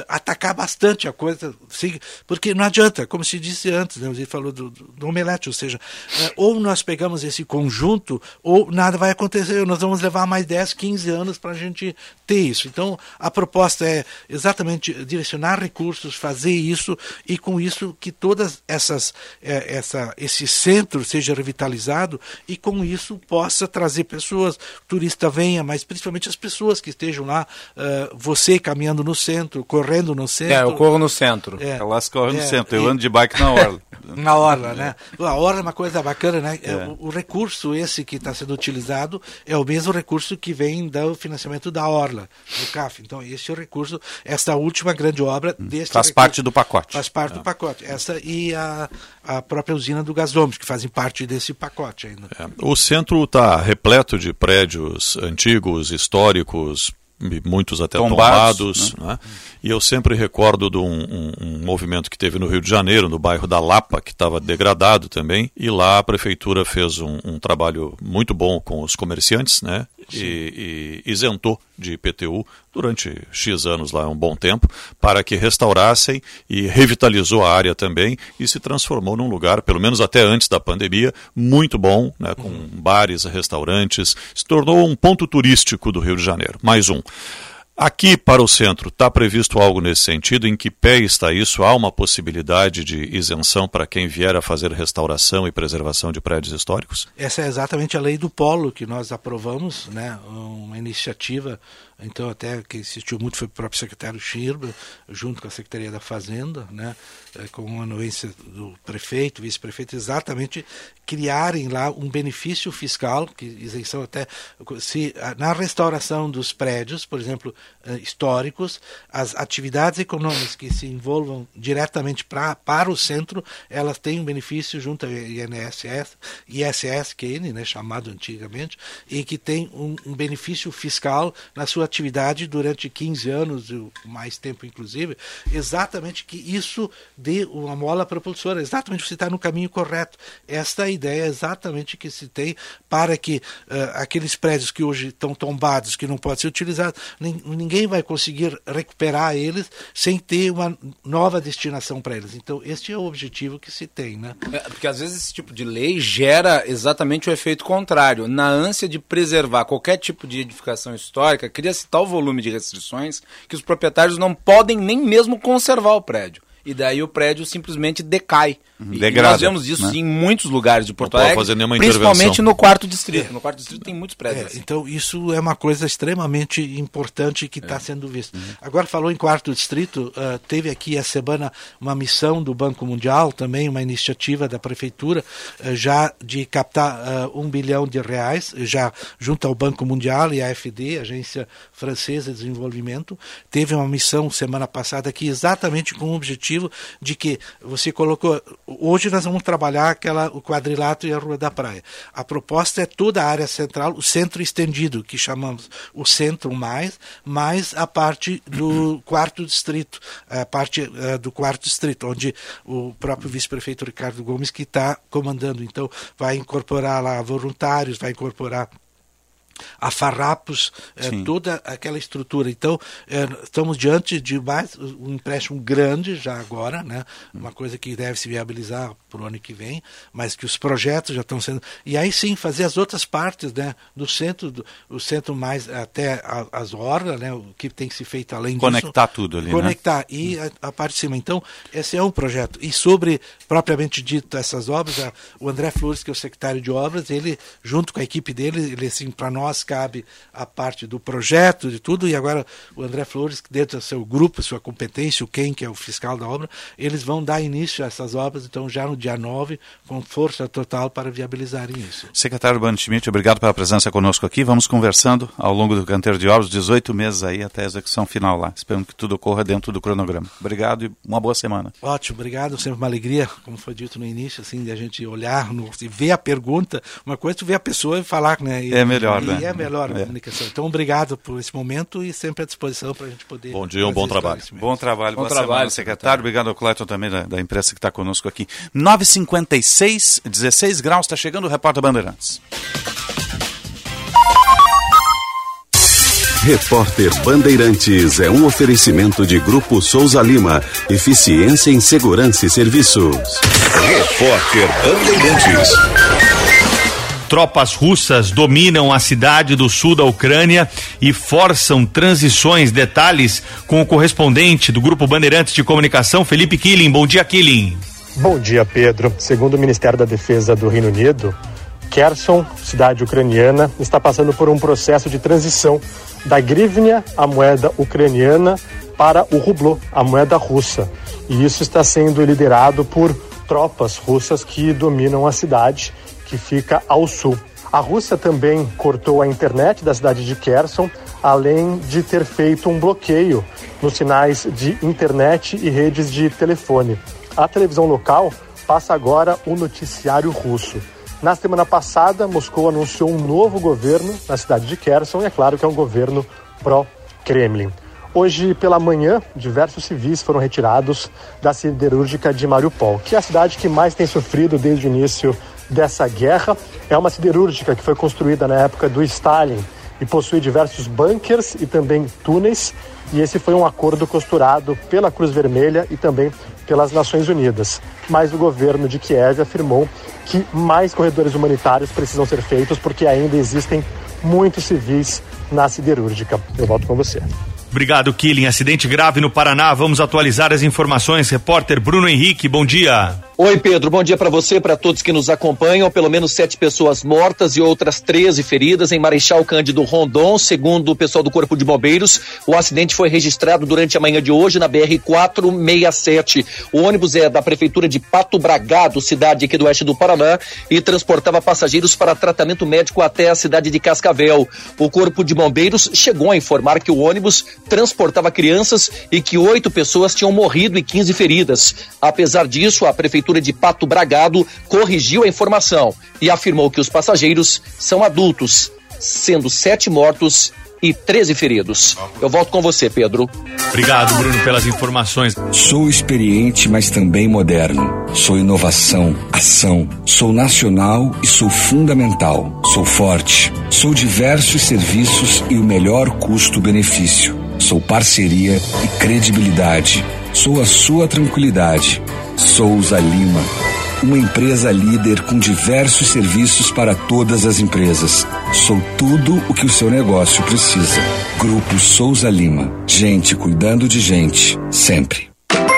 S16: atacar bastante a coisa, assim, porque não adianta, como se disse antes, né? você falou do, do omelete, ou seja, ou nós pegamos esse conjunto, ou nada vai acontecer, nós vamos levar mais 10, 15 anos para a gente ter isso. Então, a proposta é exatamente direcionar recursos, fazer isso e com isso que todas essas é, essa esse centro seja revitalizado e com isso possa trazer pessoas, turista venha, mas principalmente as pessoas que estejam lá, uh, você caminhando no centro, correndo no centro.
S1: É, eu corro no centro. É, Elas correm no é, centro, eu ando de bike na orla.
S16: na orla, né? A orla é uma coisa bacana, né? É. O, o recurso esse que está sendo utilizado é o mesmo recurso que vem do financiamento da Orla, do CAF. Então, esse é o recurso, esta última grande obra
S1: hum,
S16: deste
S1: Faz
S16: recurso,
S1: parte do pacote.
S16: Faz parte é. do pacote. Essa e a, a própria usina do gasômetro, que fazem parte desse pacote ainda.
S2: É. O centro está repleto de prédios antigos, históricos, muitos até tombados, tombados né? né? e eu sempre recordo de um, um, um, movimento que teve no Rio de Janeiro, no bairro da Lapa, que estava degradado também, e lá a prefeitura fez um, um trabalho muito bom com os comerciantes, né? E, e, isentou de IPTU durante X anos lá, um bom tempo, para que restaurassem e revitalizou a área também e se transformou num lugar, pelo menos até antes da pandemia, muito bom, né, com uhum. bares, restaurantes, se tornou um ponto turístico do Rio de Janeiro. Mais um. Aqui para o centro, está previsto algo nesse sentido? Em que pé está isso? Há uma possibilidade de isenção para quem vier a fazer restauração e preservação de prédios históricos?
S16: Essa é exatamente a lei do polo que nós aprovamos, né? uma iniciativa então, até que insistiu muito foi o próprio secretário Schirber, junto com a Secretaria da Fazenda, né, eh, com a anuência do prefeito, vice-prefeito, exatamente criarem lá um benefício fiscal, que isenção até se na restauração dos prédios, por exemplo, eh, históricos, as atividades econômicas que se envolvam diretamente pra, para o centro, elas têm um benefício junto ao INSS, ISSQN, né, chamado antigamente, e que tem um, um benefício fiscal na sua atividade durante 15 anos, mais tempo inclusive, exatamente que isso dê uma mola propulsora, exatamente você está no caminho correto. Esta é a ideia exatamente que se tem para que uh, aqueles prédios que hoje estão tombados, que não podem ser utilizados, ninguém vai conseguir recuperar eles sem ter uma nova destinação para eles. Então, este é o objetivo que se tem. Né?
S1: É, porque às vezes esse tipo de lei gera exatamente o efeito contrário. Na ânsia de preservar qualquer tipo de edificação histórica, cria cria-se tal volume de restrições que os proprietários não podem nem mesmo conservar o prédio. E daí o prédio simplesmente decai.
S2: Uhum. Degrada,
S1: nós vemos isso
S2: né?
S1: em muitos lugares de Porto Alegre,
S2: fazer nenhuma
S1: principalmente no quarto distrito. É. No quarto distrito tem muitos prédios.
S16: É, assim. Então isso é uma coisa extremamente importante que está é. sendo vista. Uhum. Agora falou em quarto distrito, uh, teve aqui a semana uma missão do Banco Mundial, também uma iniciativa da prefeitura, uh, já de captar uh, um bilhão de reais, já junto ao Banco Mundial e à FD, Agência Francesa de Desenvolvimento, teve uma missão semana passada aqui exatamente com o objetivo de que você colocou Hoje nós vamos trabalhar aquela, o quadrilátero e a Rua da Praia. A proposta é toda a área central, o centro estendido, que chamamos o centro mais, mais a parte do quarto distrito, a parte uh, do quarto distrito, onde o próprio vice-prefeito Ricardo Gomes que está comandando. Então, vai incorporar lá voluntários, vai incorporar a farrapos, é, toda aquela estrutura. Então, é, estamos diante de mais um empréstimo grande já agora, né? uma coisa que deve se viabilizar para o ano que vem, mas que os projetos já estão sendo. E aí sim, fazer as outras partes né? do centro, do, o centro mais até a, as orlas, né? o que tem que ser feito além
S1: Conectar
S16: disso.
S1: tudo ali. né?
S16: Conectar. E a, a parte de cima. Então, esse é um projeto. E sobre, propriamente dito, essas obras, a, o André Flores, que é o secretário de obras, ele, junto com a equipe dele, ele assim, para nós cabe a parte do projeto, de tudo, e agora o André Flores, dentro do seu grupo, sua competência, o quem, que é o fiscal da obra, eles vão dar início a essas obras, então já no dia 9, com força total para viabilizarem isso.
S1: Secretário Bano Schmidt, obrigado pela presença conosco aqui. Vamos conversando ao longo do canteiro de obras, 18 meses aí até a execução final lá. Esperamos que tudo ocorra dentro do cronograma. Obrigado e uma boa semana.
S16: Ótimo, obrigado. Sempre uma alegria, como foi dito no início, assim, de a gente olhar no, e ver a pergunta. Uma coisa é tu ver a pessoa e falar, né? E,
S1: É melhor,
S16: e
S1: né?
S16: É melhor a
S1: É.
S16: comunicação. Então, obrigado por esse momento e sempre à disposição para a gente poder.
S2: Bom dia, um bom trabalho.
S1: Bom trabalho,
S16: Bom
S1: boa
S16: trabalho,
S1: semana, secretário. Obrigado ao Cleiton também da, da imprensa que está conosco aqui. 9h56, 16 graus, está chegando o repórter Bandeirantes.
S22: Repórter Bandeirantes é um oferecimento de Grupo Souza Lima. Eficiência em Segurança e Serviços.
S21: Repórter Bandeirantes.
S14: Tropas russas dominam a cidade do sul da Ucrânia e forçam transições. Detalhes com o correspondente do Grupo Bandeirantes de Comunicação, Felipe Killing. Bom dia, Killing.
S23: Bom dia, Pedro. Segundo o Ministério da Defesa do Reino Unido, Kherson, cidade ucraniana, está passando por um processo de transição da grivnia, a moeda ucraniana, para o rublô, a moeda russa. E isso está sendo liderado por tropas russas que dominam a cidade, que fica ao sul. A Rússia também cortou a internet da cidade de Kherson, além de ter feito um bloqueio nos sinais de internet e redes de telefone. A televisão local passa agora o noticiário russo. Na semana passada, Moscou anunciou um novo governo na cidade de Kherson e é claro que é um governo pró-Kremlin. Hoje pela manhã, diversos civis foram retirados da siderúrgica de Mariupol, que é a cidade que mais tem sofrido desde o início dessa guerra. É uma siderúrgica que foi construída na época do Stalin e possui diversos bunkers e também túneis. E esse foi um acordo costurado pela Cruz Vermelha e também pelas Nações Unidas. Mas o governo de Kiev afirmou que mais corredores humanitários precisam ser feitos porque ainda existem muitos civis na siderúrgica. Eu volto com você.
S14: Obrigado, Killing. Acidente grave no Paraná. Vamos atualizar as informações. Repórter Bruno Henrique, bom dia.
S24: Oi, Pedro. Bom dia para você, para todos que nos acompanham. Pelo menos sete pessoas mortas e outras 13 feridas em Marechal Cândido Rondon, segundo o pessoal do Corpo de Bombeiros. O acidente foi registrado durante a manhã de hoje na BR 467. O ônibus é da prefeitura de Pato Bragado, cidade aqui do oeste do Paraná, e transportava passageiros para tratamento médico até a cidade de Cascavel. O Corpo de Bombeiros chegou a informar que o ônibus transportava crianças e que oito pessoas tinham morrido e 15 feridas. Apesar disso, a prefeitura de Pato Bragado corrigiu a informação e afirmou que os passageiros são adultos, sendo sete mortos e 13 feridos. Eu volto com você, Pedro.
S14: Obrigado, Bruno, pelas informações.
S25: Sou experiente, mas também moderno. Sou inovação, ação. Sou nacional e sou fundamental. Sou forte. Sou diversos serviços e o melhor custo-benefício. Sou parceria e credibilidade. Sou a sua tranquilidade. Souza Lima. Uma empresa líder com diversos serviços para todas as empresas. Sou tudo o que o seu negócio precisa. Grupo Souza Lima. Gente cuidando de gente. Sempre.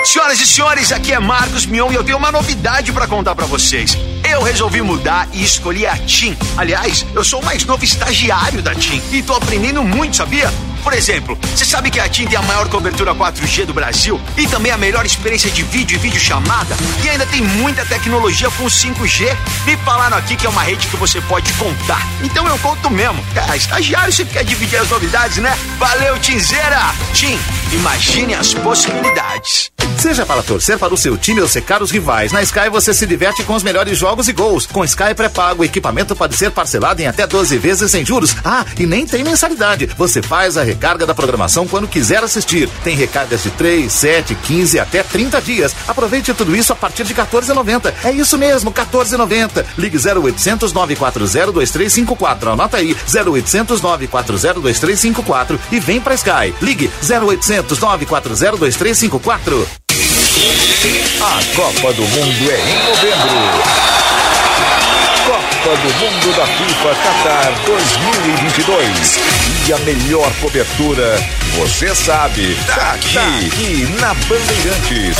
S26: Senhoras e senhores, aqui é Marcos Mion e eu tenho uma novidade para contar para vocês. Eu resolvi mudar e escolhi a TIM. Aliás, eu sou o mais novo estagiário da TIM e tô aprendendo muito, sabia? Por exemplo, você sabe que a TIM tem a maior cobertura 4G do Brasil e também a melhor experiência de vídeo e videochamada e ainda tem muita tecnologia com 5G. Me falaram aqui que é uma rede que você pode contar. Então eu conto mesmo. É, estagiário sempre quer dividir as novidades, né? Valeu, Tinzeira! TIM, imagine as possibilidades. Seja para torcer para o seu time ou secar os rivais, na Sky você se diverte com os melhores jogos e gols. Com Sky pré-pago, equipamento pode ser parcelado em até 12 vezes sem juros. Ah, e nem tem mensalidade. Você faz a recarga da programação quando quiser assistir. Tem recargas de 3, 7, 15 até 30 dias. Aproveite tudo isso a partir de 14,90. É isso mesmo, 14,90. Ligue 0800 940 2354. Anota aí, 0800 940 2354 e vem pra Sky. Ligue 0800 940 2354.
S21: A Copa do Mundo é em novembro. Copa do Mundo da FIFA Qatar 2022. E a melhor cobertura, você sabe, tá aqui, tá aqui na Bandeirantes.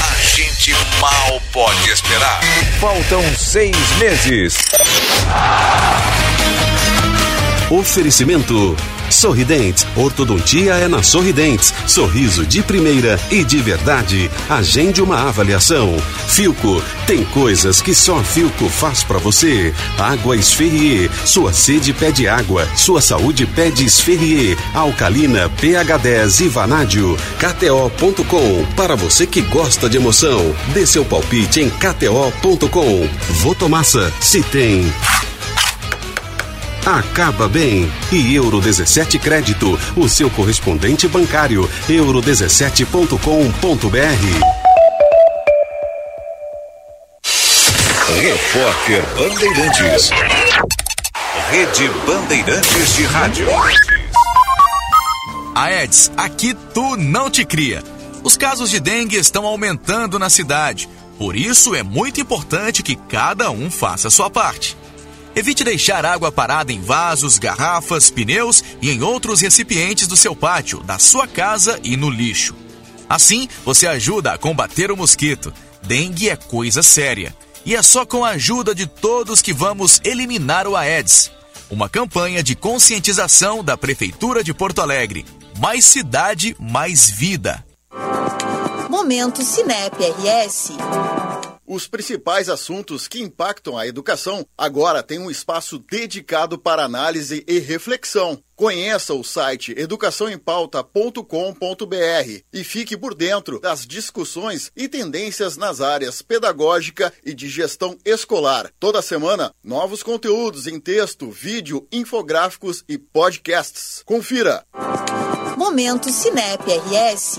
S27: A gente mal pode esperar.
S21: Faltam seis meses.
S13: Oferecimento Sorridentes, ortodontia é na Sorridentes. Sorriso de primeira e de verdade. Agende uma avaliação. Filco, tem coisas que só Filco faz para você. Água Esferrier, sua sede pede água, sua saúde pede Esferrier. Alcalina, pH 10 e Vanádio. KTO.com, para você que gosta de emoção. Dê seu palpite em KTO.com. Votomassa, se tem acaba bem. E Euro 17 Crédito, o seu correspondente bancário, euro17.com.br.
S21: Repórter Bandeirantes.
S27: Rede Bandeirantes de Rádio.
S4: Aedes, aqui tu não te cria. Os casos de dengue estão aumentando na cidade. Por isso é muito importante que cada um faça a sua parte. Evite deixar água parada em vasos, garrafas, pneus e em outros recipientes do seu pátio, da sua casa e no lixo. Assim, você ajuda a combater o mosquito. Dengue é coisa séria. E é só com a ajuda de todos que vamos eliminar o Aedes. Uma campanha de conscientização da Prefeitura de Porto Alegre. Mais cidade, mais vida.
S28: Momento Cinep RS.
S29: Os principais assuntos que impactam a educação agora têm um espaço dedicado para análise e reflexão. Conheça o site educaçãoempauta.com.br e fique por dentro das discussões e tendências nas áreas pedagógica e de gestão escolar. Toda semana, novos conteúdos em texto, vídeo, infográficos e podcasts. Confira.
S28: Momento Cinep RS.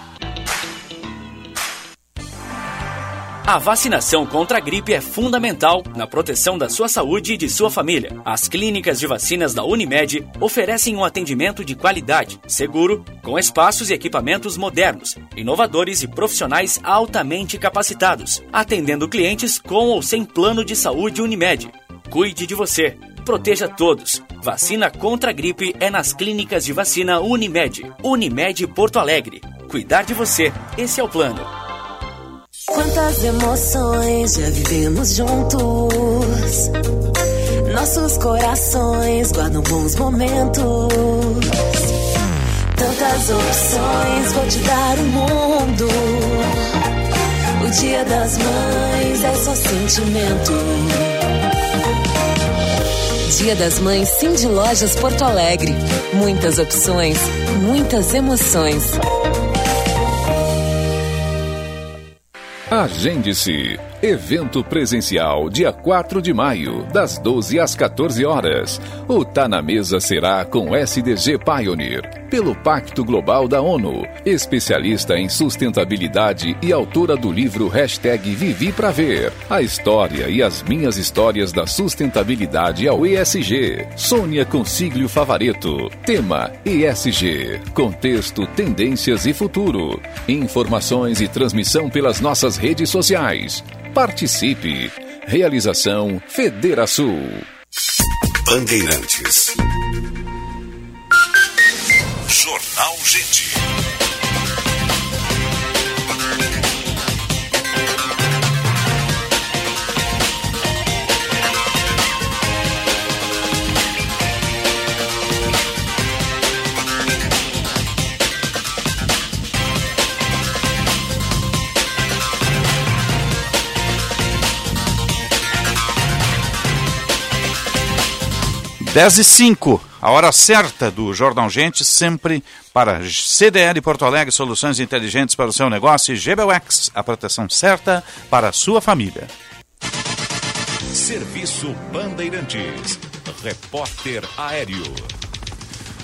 S11: A vacinação contra a gripe é fundamental na proteção da sua saúde e de sua família. As clínicas de vacinas da Unimed oferecem um atendimento de qualidade, seguro, com espaços e equipamentos modernos, inovadores e profissionais altamente capacitados, atendendo clientes com ou sem plano de saúde Unimed. Cuide de você. Proteja todos. Vacina contra a gripe é nas clínicas de vacina Unimed. Unimed Porto Alegre. Cuidar de você. Esse é o plano.
S30: Quantas emoções já vivemos juntos. Nossos corações guardam bons momentos. Tantas opções, vou te dar o um mundo. O dia das mães é só sentimento.
S31: Dia das Mães Sim de Lojas Porto Alegre. Muitas opções, muitas emoções.
S21: Agende-se. Evento presencial, dia 4 de maio, das 12 às 14 horas. O Tá na Mesa será com SDG Pioneer, pelo Pacto Global da ONU, especialista em sustentabilidade e autora do livro Hashtag Vivi Pra Ver, a história e as minhas histórias da sustentabilidade ao ESG. Sônia Consiglio Favareto, tema ESG, contexto, tendências e futuro. Informações e transmissão pelas nossas redes sociais. Participe. Realização Federação.
S27: Bandeirantes. Jornal Gente.
S1: 10 e 5, a hora certa do Jornal Gente, sempre para CDL Porto Alegre, soluções inteligentes para o seu negócio e GBUX, a proteção certa para a sua família.
S8: Serviço Bandeirantes. Repórter Aéreo.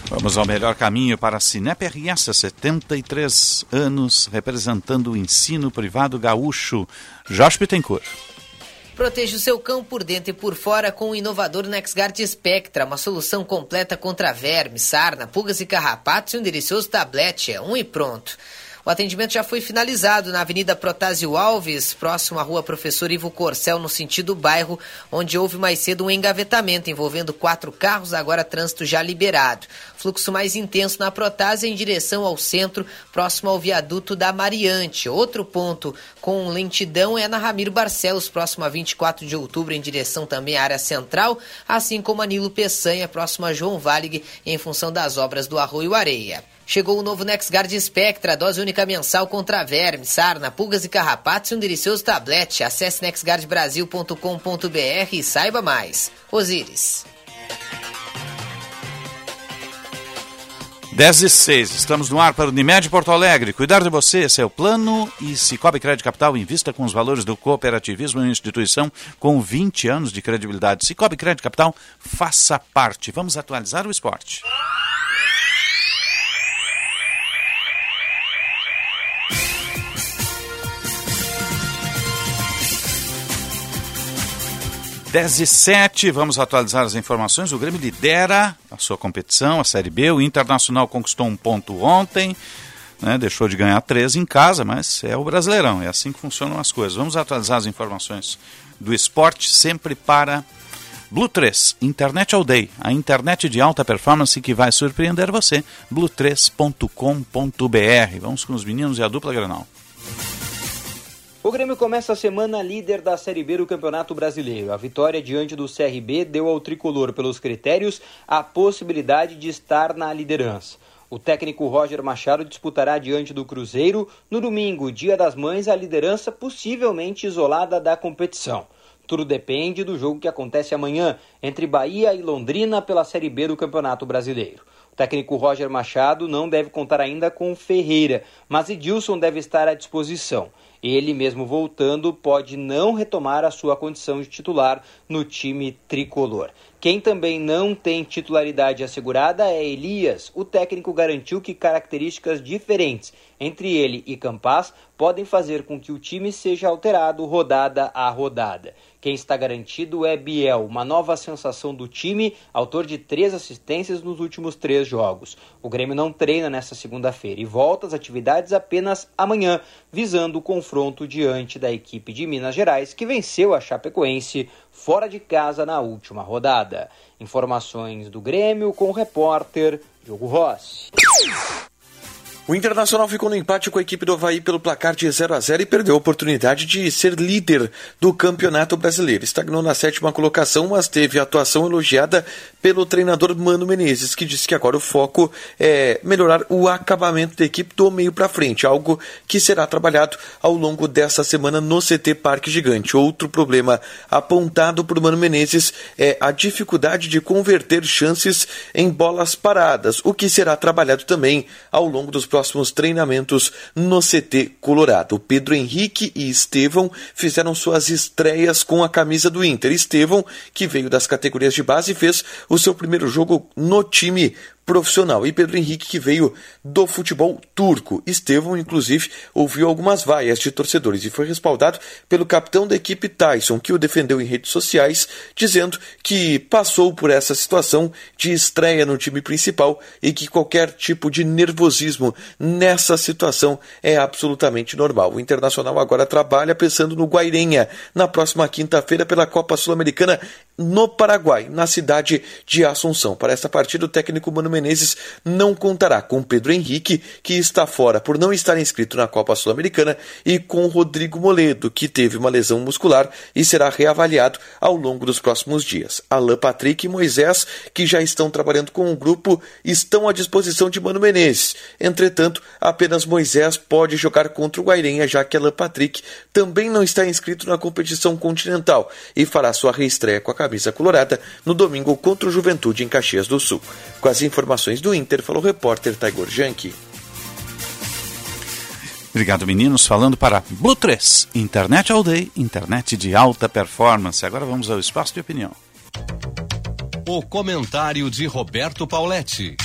S1: Vamos ao melhor caminho para a Cinep RS, 73 anos, representando o ensino privado gaúcho. Jorge Pittencourt.
S5: Proteja o seu cão por dentro e por fora com o inovador NexGuard Spectra, uma solução completa contra vermes, sarna, pulgas e carrapatos e um delicioso tablete. É um e pronto. O atendimento já foi finalizado na Avenida Protásio Alves, próximo à Rua Professor Ivo Corcel, no sentido bairro, onde houve mais cedo um engavetamento envolvendo quatro carros, agora trânsito já liberado. Fluxo mais intenso na Protásio em direção ao centro, próximo ao viaduto da Mariante. Outro ponto com lentidão é na Ramiro Barcelos, próximo a 24 de outubro, em direção também à área central, assim como a Nilo Peçanha, próximo a João Valig, em função das obras do Arroio Areia. Chegou o novo NexGuard Spectra, dose única mensal contra verme, sarna, pulgas e carrapatos e um delicioso tablete. Acesse nexguardbrasil.com.br e saiba mais. Osíris.
S1: 10 e 6, estamos no ar para o Unimed Porto Alegre. Cuidar de você, esse é o plano. E Cicobi Crédito Capital invista com os valores do cooperativismo em instituição com 20 anos de credibilidade. Cicobi Crédito Capital, faça parte. Vamos atualizar o esporte. Dez e sete, vamos atualizar as informações. O Grêmio lidera a sua competição, a Série B. O Internacional conquistou um ponto ontem, né, deixou de ganhar três em casa, mas é o Brasileirão, é assim que funcionam as coisas. Vamos atualizar as informações do esporte sempre para Blue 3, Internet All Day, a internet de alta performance que vai surpreender você. blue3.com.br. Vamos com os meninos e a dupla Granal.
S32: O Grêmio começa a semana líder da Série B do Campeonato Brasileiro. A vitória diante do CRB deu ao tricolor, pelos critérios, a possibilidade de estar na liderança. O técnico Roger Machado disputará diante do Cruzeiro no domingo, Dia das Mães, a liderança possivelmente isolada da competição. Tudo depende do jogo que acontece amanhã entre Bahia e Londrina pela Série B do Campeonato Brasileiro. O técnico Roger Machado não deve contar ainda com Ferreira, mas Edilson deve estar à disposição. Ele, mesmo voltando, pode não retomar a sua condição de titular no time tricolor. Quem também não tem titularidade assegurada é Elias. O técnico garantiu que características diferentes entre ele e Campas podem fazer com que o time seja alterado rodada a rodada. Quem está garantido é Biel, uma nova sensação do time, autor de três assistências nos últimos três jogos. O Grêmio não treina nesta segunda-feira e volta às atividades apenas amanhã, visando o confronto diante da equipe de Minas Gerais, que venceu a Chapecoense fora de casa na última rodada. Informações do Grêmio com o repórter Diogo Rossi.
S33: O Internacional ficou no empate com a equipe do Havaí pelo placar de 0 a 0 e perdeu a oportunidade de ser líder do Campeonato Brasileiro. Estagnou na sétima colocação, mas teve atuação elogiada pelo treinador Mano Menezes, que disse que agora o foco é melhorar o acabamento da equipe do meio para frente, algo que será trabalhado ao longo dessa semana no CT Parque Gigante. Outro problema apontado por Mano Menezes é a dificuldade de converter chances em bolas paradas, o que será trabalhado também ao longo dos próximos treinamentos no CT Colorado. Pedro Henrique e Estevão fizeram suas estreias com a camisa do Inter. Estevão, que veio das categorias de base, fez o seu primeiro jogo no time profissional. E Pedro Henrique, que veio do futebol turco. Estevão, inclusive, ouviu algumas vaias de torcedores e foi respaldado pelo capitão da equipe Tyson, que o defendeu em redes sociais, dizendo que passou por essa situação de estreia no time principal e que qualquer tipo de nervosismo nessa situação é absolutamente normal. O Internacional agora trabalha pensando no Guairenha na próxima quinta-feira pela Copa Sul-Americana no Paraguai, na cidade de Assunção. Para essa partida, o técnico Mano Menezes não contará com Pedro Henrique, que está fora por não estar inscrito na Copa Sul-Americana, e com Rodrigo Moledo, que teve uma lesão muscular e será reavaliado ao longo dos próximos dias. Alan Patrick e Moisés, que já estão trabalhando com o grupo, estão à disposição de Mano Menezes. Entretanto, apenas Moisés pode jogar contra o Guairenha, já que Alan Patrick também não está inscrito na competição continental e fará sua reestreia com a camisa colorada no domingo contra o Juventude em Caxias do Sul. Com as informações do Inter, falou o repórter Taigor Janke.
S1: Obrigado, meninos. Falando para Blue 3, internet all day, internet de alta performance. Agora vamos ao espaço de opinião.
S34: O comentário de Roberto Pauletti.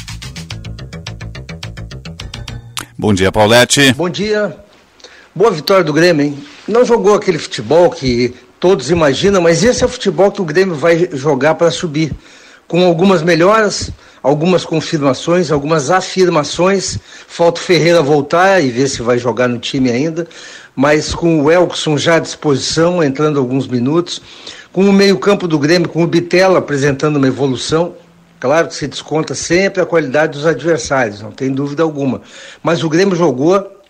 S1: Bom dia, Paulette.
S35: Bom dia. Boa vitória do Grêmio, hein? Não jogou aquele futebol que todos imaginam, mas esse é o futebol que o Grêmio vai jogar para subir. Com algumas melhoras, algumas confirmações, algumas afirmações. Falta o Ferreira voltar e ver se vai jogar no time ainda. Mas com o Elkson já à disposição, entrando alguns minutos. Com o meio-campo do Grêmio, com o Bitela apresentando uma evolução. Claro que se desconta sempre a qualidade dos adversários, não tem dúvida alguma. Mas o Grêmio jogou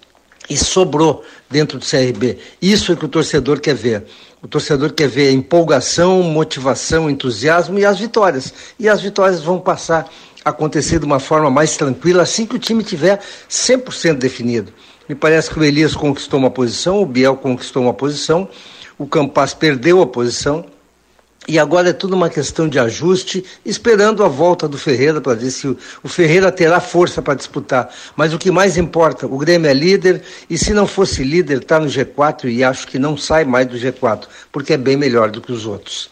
S35: e sobrou dentro do CRB. Isso é que o torcedor quer ver. O torcedor quer ver empolgação, motivação, entusiasmo e as vitórias. E as vitórias vão passar a acontecer de uma forma mais tranquila assim que o time tiver 100% definido. Me parece que o Elias conquistou uma posição, o Biel conquistou uma posição, o Campas perdeu a posição e agora é tudo uma questão de ajuste, esperando a volta do Ferreira para ver se o, Ferreira terá força para disputar. Mas o que mais importa, o Grêmio é líder e se não fosse líder, está no G4 e acho que não sai mais do G4, porque é bem melhor do que os outros.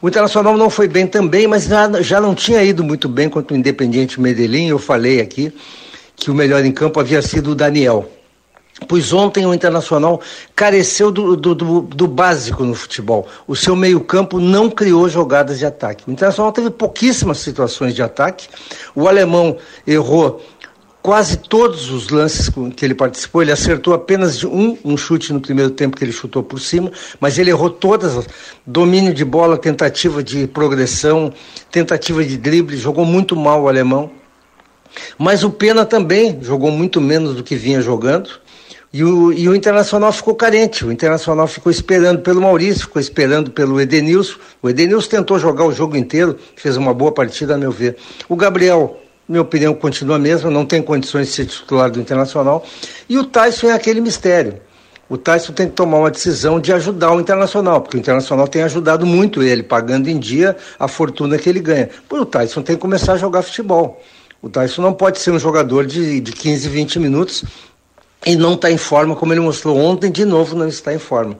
S35: O Internacional não foi bem também, mas já, já não tinha ido muito bem contra o Independiente Medellín. Eu falei aqui que o melhor em campo havia sido o Daniel pois ontem o Internacional careceu do, do, do, do básico no futebol. O seu meio-campo não criou jogadas de ataque. O Internacional teve pouquíssimas situações de ataque. O alemão errou quase todos os lances que ele participou. Ele acertou apenas um, um chute no primeiro tempo que ele chutou por cima, mas ele errou todas: domínio de bola, tentativa de progressão, tentativa de drible. Jogou muito mal o alemão. Mas o Pena também jogou muito menos do que vinha jogando. E o, e o Internacional ficou carente. O Internacional ficou esperando pelo Maurício, ficou esperando pelo Edenilson. O Edenilson tentou jogar o jogo inteiro, fez uma boa partida, a meu ver. O Gabriel, minha opinião, continua a mesma, não tem condições de ser titular do Internacional. E o Tyson é aquele mistério. O Tyson tem que tomar uma decisão de ajudar o Internacional, porque o Internacional tem ajudado muito ele, pagando em dia a fortuna que ele ganha. Pois o Tyson tem que começar a jogar futebol. O Tyson não pode ser um jogador de, de 15, 20 minutos e não está em forma, como ele mostrou ontem, de novo não está em forma.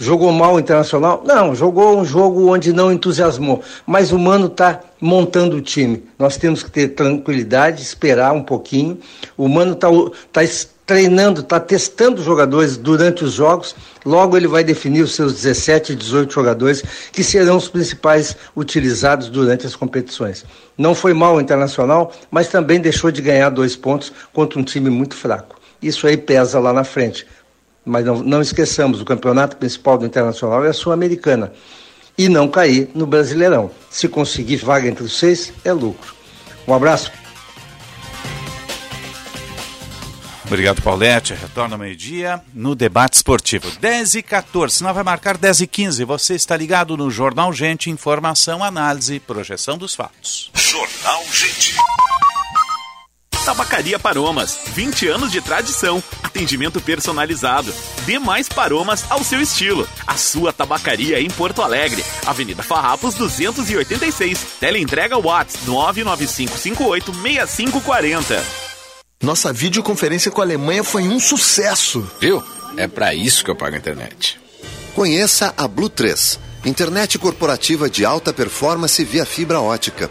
S35: Jogou mal o Internacional? Não, jogou um jogo onde não entusiasmou. Mas o Mano está montando o time. Nós temos que ter tranquilidade, esperar um pouquinho. O Mano está tá treinando, está testando jogadores durante os jogos. Logo ele vai definir os seus 17, 18 jogadores que serão os principais utilizados durante as competições. Não foi mal o Internacional, mas também deixou de ganhar dois pontos contra um time muito fraco. Isso aí pesa lá na frente. Mas não, não esqueçamos, o campeonato principal do Internacional é a Sul-Americana. E não cair no Brasileirão. Se conseguir vaga entre os seis, é lucro. Um abraço.
S1: Obrigado, Paulette. Retorna ao meio-dia no debate esportivo. 10 e 14, senão vai marcar 10 e 15. Você está ligado no Jornal Gente, informação, análise, projeção dos fatos.
S8: Jornal Gente.
S36: Tabacaria Paromas, 20 anos de tradição, atendimento personalizado. Dê mais paromas ao seu estilo. A sua tabacaria em Porto Alegre, Avenida Farrapos 286. Teleentrega Watts 995586540.
S37: Nossa videoconferência com a Alemanha foi um sucesso.
S38: Viu? É para isso que eu pago a internet.
S39: Conheça a Blue 3, internet corporativa de alta performance via fibra ótica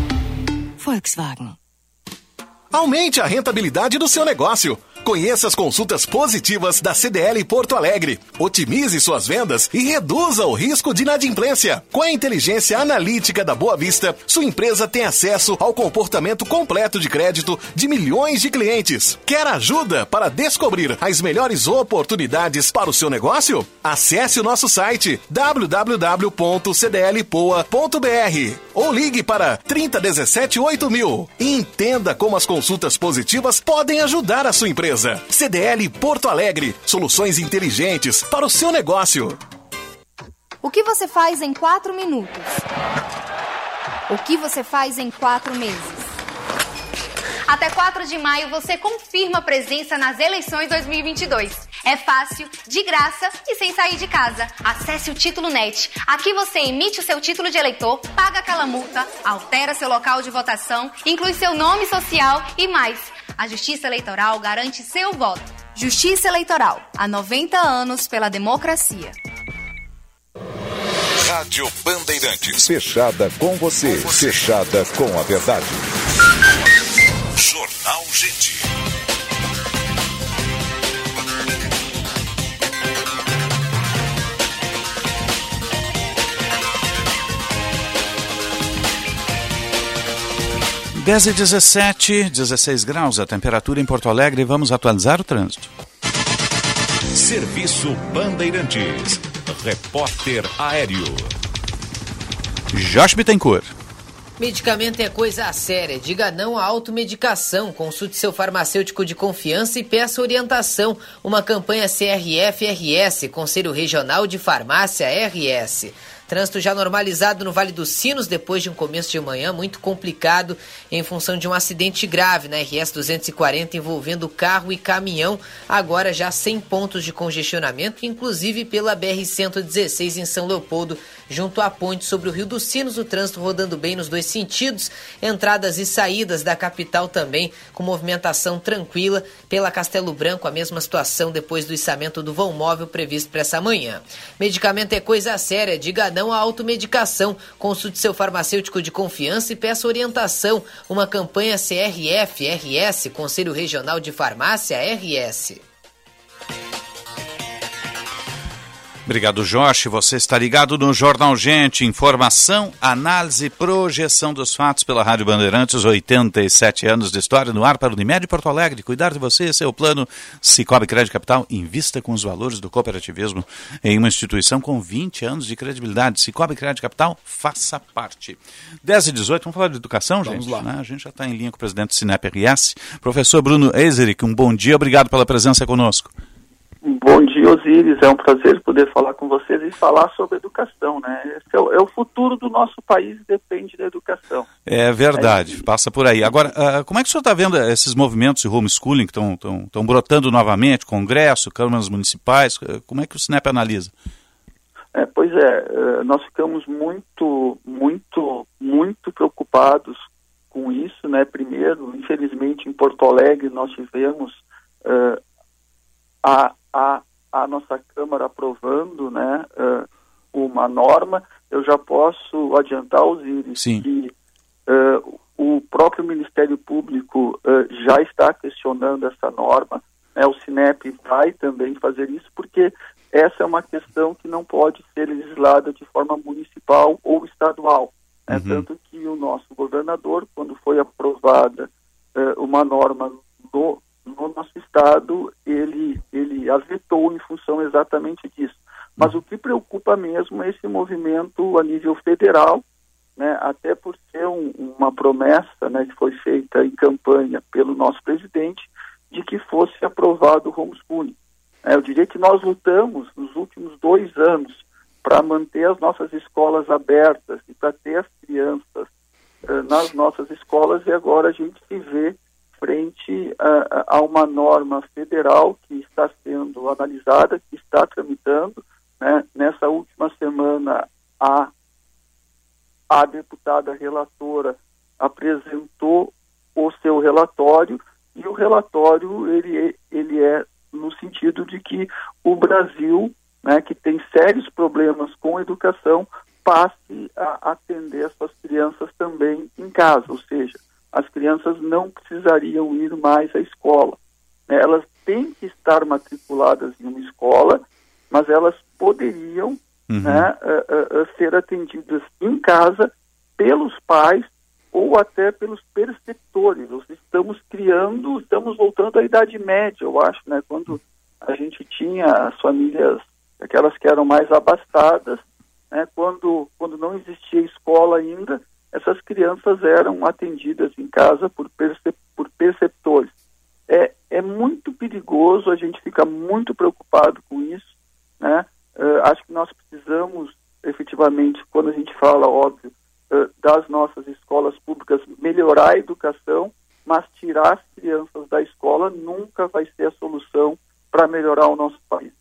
S40: Volkswagen.
S41: Aumente a rentabilidade do seu negócio. Conheça as consultas positivas da CDL Porto Alegre. Otimize suas vendas e reduza o risco de inadimplência. Com a inteligência analítica da Boa Vista, sua empresa tem acesso ao comportamento completo de crédito de milhões de clientes. Quer ajuda para descobrir as melhores oportunidades para o seu negócio? Acesse o nosso site www.cdlpoa.br ou ligue para 3017 8000 e entenda como as consultas positivas podem ajudar a sua empresa. CDL Porto Alegre. Soluções inteligentes para o seu negócio.
S42: O que você faz em quatro minutos? O que você faz em quatro meses? Até 4 de maio você confirma presença nas eleições 2022. É fácil, de graça e sem sair de casa. Acesse o Título Net. Aqui você emite o seu título de eleitor, paga aquela multa, altera seu local de votação, inclui seu nome social e mais. A Justiça Eleitoral garante seu voto. Justiça Eleitoral. Há 90 anos pela democracia.
S8: Rádio Bandeirantes. Fechada com você. Fechada com a verdade. Jornal Gente.
S1: Dez e 17, 16 graus a temperatura em Porto Alegre. Vamos atualizar o trânsito.
S8: Serviço Bandeirantes. Repórter Aéreo.
S1: Josh Bittencourt.
S5: Medicamento é coisa séria. Diga não à automedicação. Consulte seu farmacêutico de confiança e peça orientação. Uma campanha CRF-RS, Conselho Regional de Farmácia RS. Trânsito já normalizado no Vale dos Sinos depois de um começo de manhã muito complicado em função de um acidente grave na RS 240 envolvendo carro e caminhão, agora já sem pontos de congestionamento, inclusive pela BR 116 em São Leopoldo, junto à ponte sobre o Rio dos Sinos, o trânsito rodando bem nos dois sentidos, entradas e saídas da capital também com movimentação tranquila pela Castelo Branco, a mesma situação depois do içamento do vão móvel previsto para essa manhã. Medicamento é coisa séria, diga não à automedicação. Consulte seu farmacêutico de confiança e peça orientação. Uma campanha CRF-RS, Conselho Regional de Farmácia RS.
S1: Obrigado, Jorge. Você está ligado no Jornal Gente. Informação, análise, projeção dos fatos pela Rádio Bandeirantes. 87 anos de história no ar para o Unimed Porto Alegre. Cuidar de você, esse é o plano Cicobi Crédito Capital. Invista com os valores do cooperativismo em uma instituição com 20 anos de credibilidade. Cicobi Crédito Capital, faça parte. 10 e 18, vamos falar de educação,
S43: Vamos
S1: gente?
S43: lá.
S1: Né? A gente já está em linha com o presidente do Sinep RS. Professor Bruno Eizeric, um bom dia. Obrigado pela presença conosco.
S43: Bom dia, Osíris. É um prazer poder falar com vocês e falar sobre educação, né? Esse é, o, é o futuro do nosso país, depende da educação.
S1: É verdade, passa por aí. Agora, ah, como é que o senhor está vendo esses movimentos de homeschooling que estão brotando novamente, congresso, câmaras municipais, eh, como é que o Sinep analisa?
S43: É, pois é, eh, nós ficamos muito, muito, muito preocupados com isso, né? Primeiro, infelizmente, em Porto Alegre nós tivemos uh, a, a, a nossa Câmara aprovando, né? Uh, uma norma. Eu já posso adiantar, Osiris,
S1: Sim.
S43: que uh, o próprio Ministério Público já está questionando essa norma. Né? O Sinep vai também fazer isso, porque essa é uma questão que não pode ser legislada de forma municipal ou estadual. Né?
S1: Uhum.
S43: Tanto que o nosso governador, quando foi aprovada uh, uma norma no, no, nosso estado, ele, ele a vetou em função exatamente disso. Mas o que preocupa mesmo é esse movimento a nível federal, né? até por ser um, uma promessa né, que foi feita em campanha pelo nosso presidente de que fosse aprovado o homeschooling. É, eu diria que nós lutamos nos últimos dois anos para manter as nossas escolas abertas e para ter as crianças uh, nas nossas escolas e agora a gente se vê frente a, a, uma norma federal que está sendo analisada, que está tramitando. Né? Nessa última semana, a, a deputada relatora apresentou o seu relatório e o relatório ele, ele é no sentido de que o Brasil, né, que tem sérios problemas com educação, passe a atender suas crianças também em casa, ou seja, as crianças não precisariam ir mais à escola. Né? Elas têm que estar matriculadas em uma escola, mas elas poderiam
S1: uhum.
S43: né, uh, uh, ser atendidas em casa pelos pais ou até pelos perceptores. Nós estamos criando, estamos voltando à Idade Média, eu acho, né? Quando a gente tinha as famílias, aquelas que eram mais abastadas, né? Quando, quando não existia escola ainda, essas crianças eram atendidas em casa por, percep por perceptores. É, é muito perigoso, a gente fica muito preocupado com isso, né? Uh, acho que nós precisamos, efetivamente, quando a gente fala, óbvio, das nossas escolas públicas melhorar a educação, mas tirar as crianças da escola nunca vai ser a solução para melhorar o nosso país.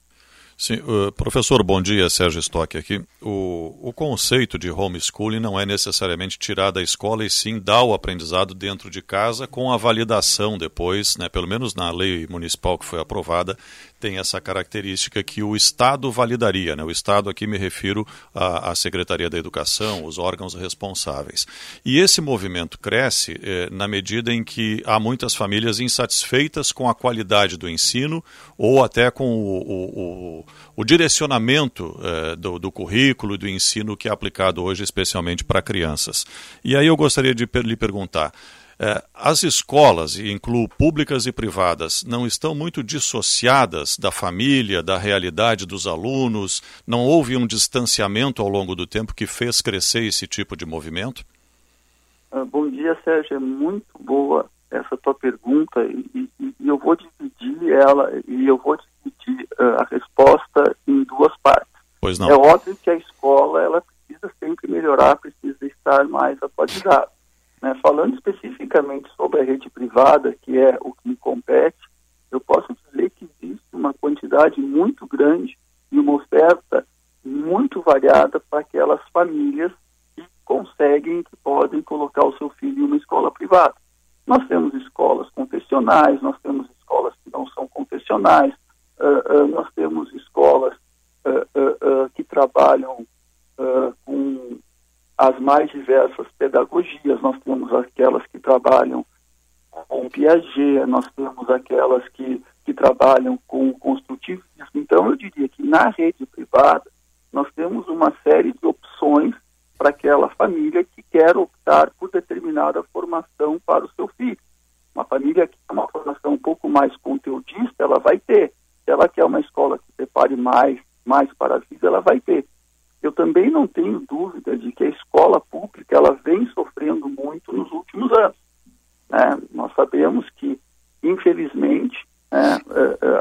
S2: Sim, uh, professor, bom dia, Sérgio Stock aqui. O, o conceito de homeschooling não é necessariamente tirar da escola e sim dar o aprendizado dentro de casa com a validação depois, né, pelo menos na lei municipal que foi aprovada, tem essa característica que o Estado validaria. Né? O Estado aqui me refiro à, à Secretaria da Educação, os órgãos responsáveis. E esse movimento cresce eh, na medida em que há muitas famílias insatisfeitas com a qualidade do ensino ou até com o, o, o, o direcionamento eh, do, do currículo e do ensino que é aplicado hoje, especialmente para crianças. E aí eu gostaria de lhe perguntar. É, as escolas, e incluo públicas e privadas, não estão muito dissociadas da família, da realidade dos alunos? Não houve um distanciamento ao longo do tempo que fez crescer esse tipo de movimento?
S43: Uh, bom dia, Sérgio. É muito boa essa tua pergunta e, e, e eu vou dividir ela e eu vou dividir uh, a resposta em duas partes.
S2: Pois não.
S43: É óbvio que a escola ela precisa sempre melhorar, precisa estar mais atualizada. Né? Falando especificamente sobre a rede privada, que é o que me compete, eu posso dizer que existe uma quantidade muito grande e uma oferta muito variada para aquelas famílias que conseguem, que podem colocar o seu filho em uma escola privada. Nós temos escolas confessionais, nós temos escolas que não são confessionais, uh, uh, nós temos escolas uh, que trabalham com as mais diversas pedagogias. Nós temos aquelas que trabalham com Piaget, nós temos aquelas que, que trabalham com construtivismo. Então, eu diria que na rede privada, nós temos uma série de opções para aquela família que quer optar por determinada formação para o seu filho. Uma família que tem uma formação um pouco mais conteudista, ela vai ter. Se ela quer uma escola que prepare mais, mais para a vida, ela vai ter. Eu também não tenho dúvida de que a escola pública ela vem sofrendo muito nos últimos anos. Né? Nós sabemos que, infelizmente, né,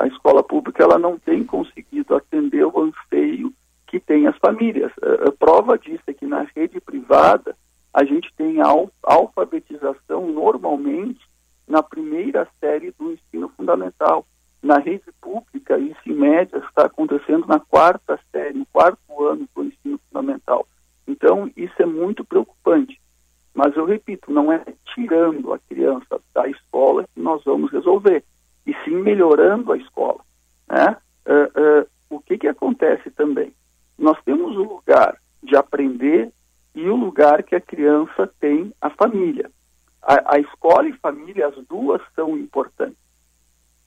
S43: a escola pública ela não tem conseguido atender o anseio que tem as famílias. A prova disso é que na rede privada a gente tem alfabetização normalmente na primeira série do ensino fundamental. Na rede pública, isso em média está acontecendo na quarta série, no quarto ano do ensino fundamental. Então, isso é muito preocupante. Mas eu repito, não é tirando a criança da escola que nós vamos resolver, e sim melhorando a escola. Né? Uh, uh, o que, que acontece também? Nós temos o lugar de aprender e o lugar que a criança tem a família. A, a escola e família, as duas são importantes.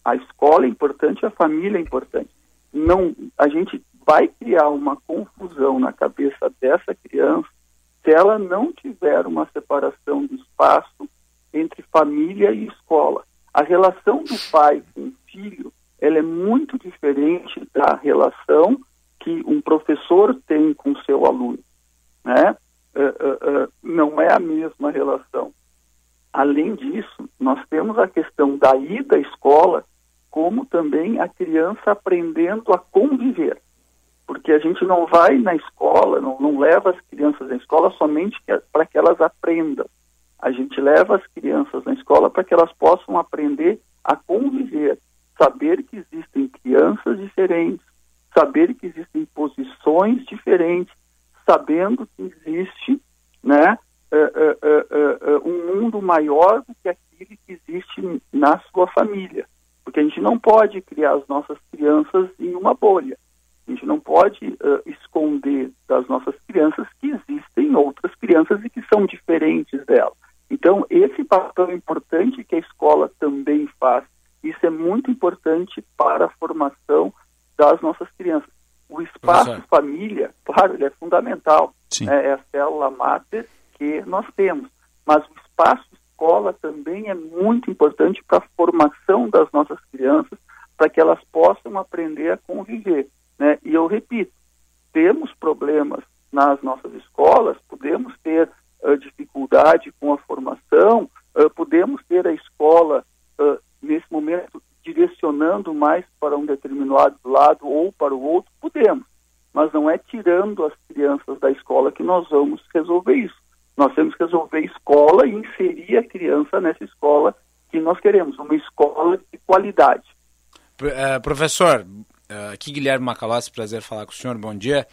S43: A escola é importante, a família é importante. Não, a gente vai criar uma confusão na cabeça dessa criança se ela não tiver uma separação do espaço entre família e escola. A relação do pai com o filho ela é muito diferente da relação que um professor tem com seu aluno, né? Uh, uh, uh, não é a mesma relação. Além disso, nós temos a questão da ida à escola, como também a criança aprendendo a conviver. Porque a gente não vai na escola, não, não leva as crianças na escola somente para que elas aprendam. A gente leva as crianças na escola para que elas possam aprender a conviver, saber que existem crianças diferentes, saber que existem posições diferentes, sabendo que existe né, uh, uh, uh, um mundo maior do que aquele que existe na sua família. Porque a gente não pode criar as nossas crianças em uma bolha. A gente não pode esconder das nossas crianças que existem outras crianças e que são diferentes dela. Então, esse papel importante que a escola também faz, isso é muito importante para a formação das nossas crianças. O espaço Professor. família, claro, ele é fundamental. É, é a célula máter que nós temos. Mas o espaço escola também é muito importante para a formação das nossas crianças, para que elas possam aprender a conviver. Né? E eu repito, temos problemas nas nossas escolas, podemos ter uh, dificuldade formação, uh, podemos ter a escola, uh, nesse momento, direcionando mais para um determinado lado ou para o outro, podemos. Mas não é tirando as crianças da escola que nós vamos resolver isso. Nós temos que resolver escola e inserir a criança nessa escola que nós queremos, uma escola de qualidade.
S44: Uh, professor, uh, aqui Guilherme Macalossi, prazer falar com o senhor, bom dia.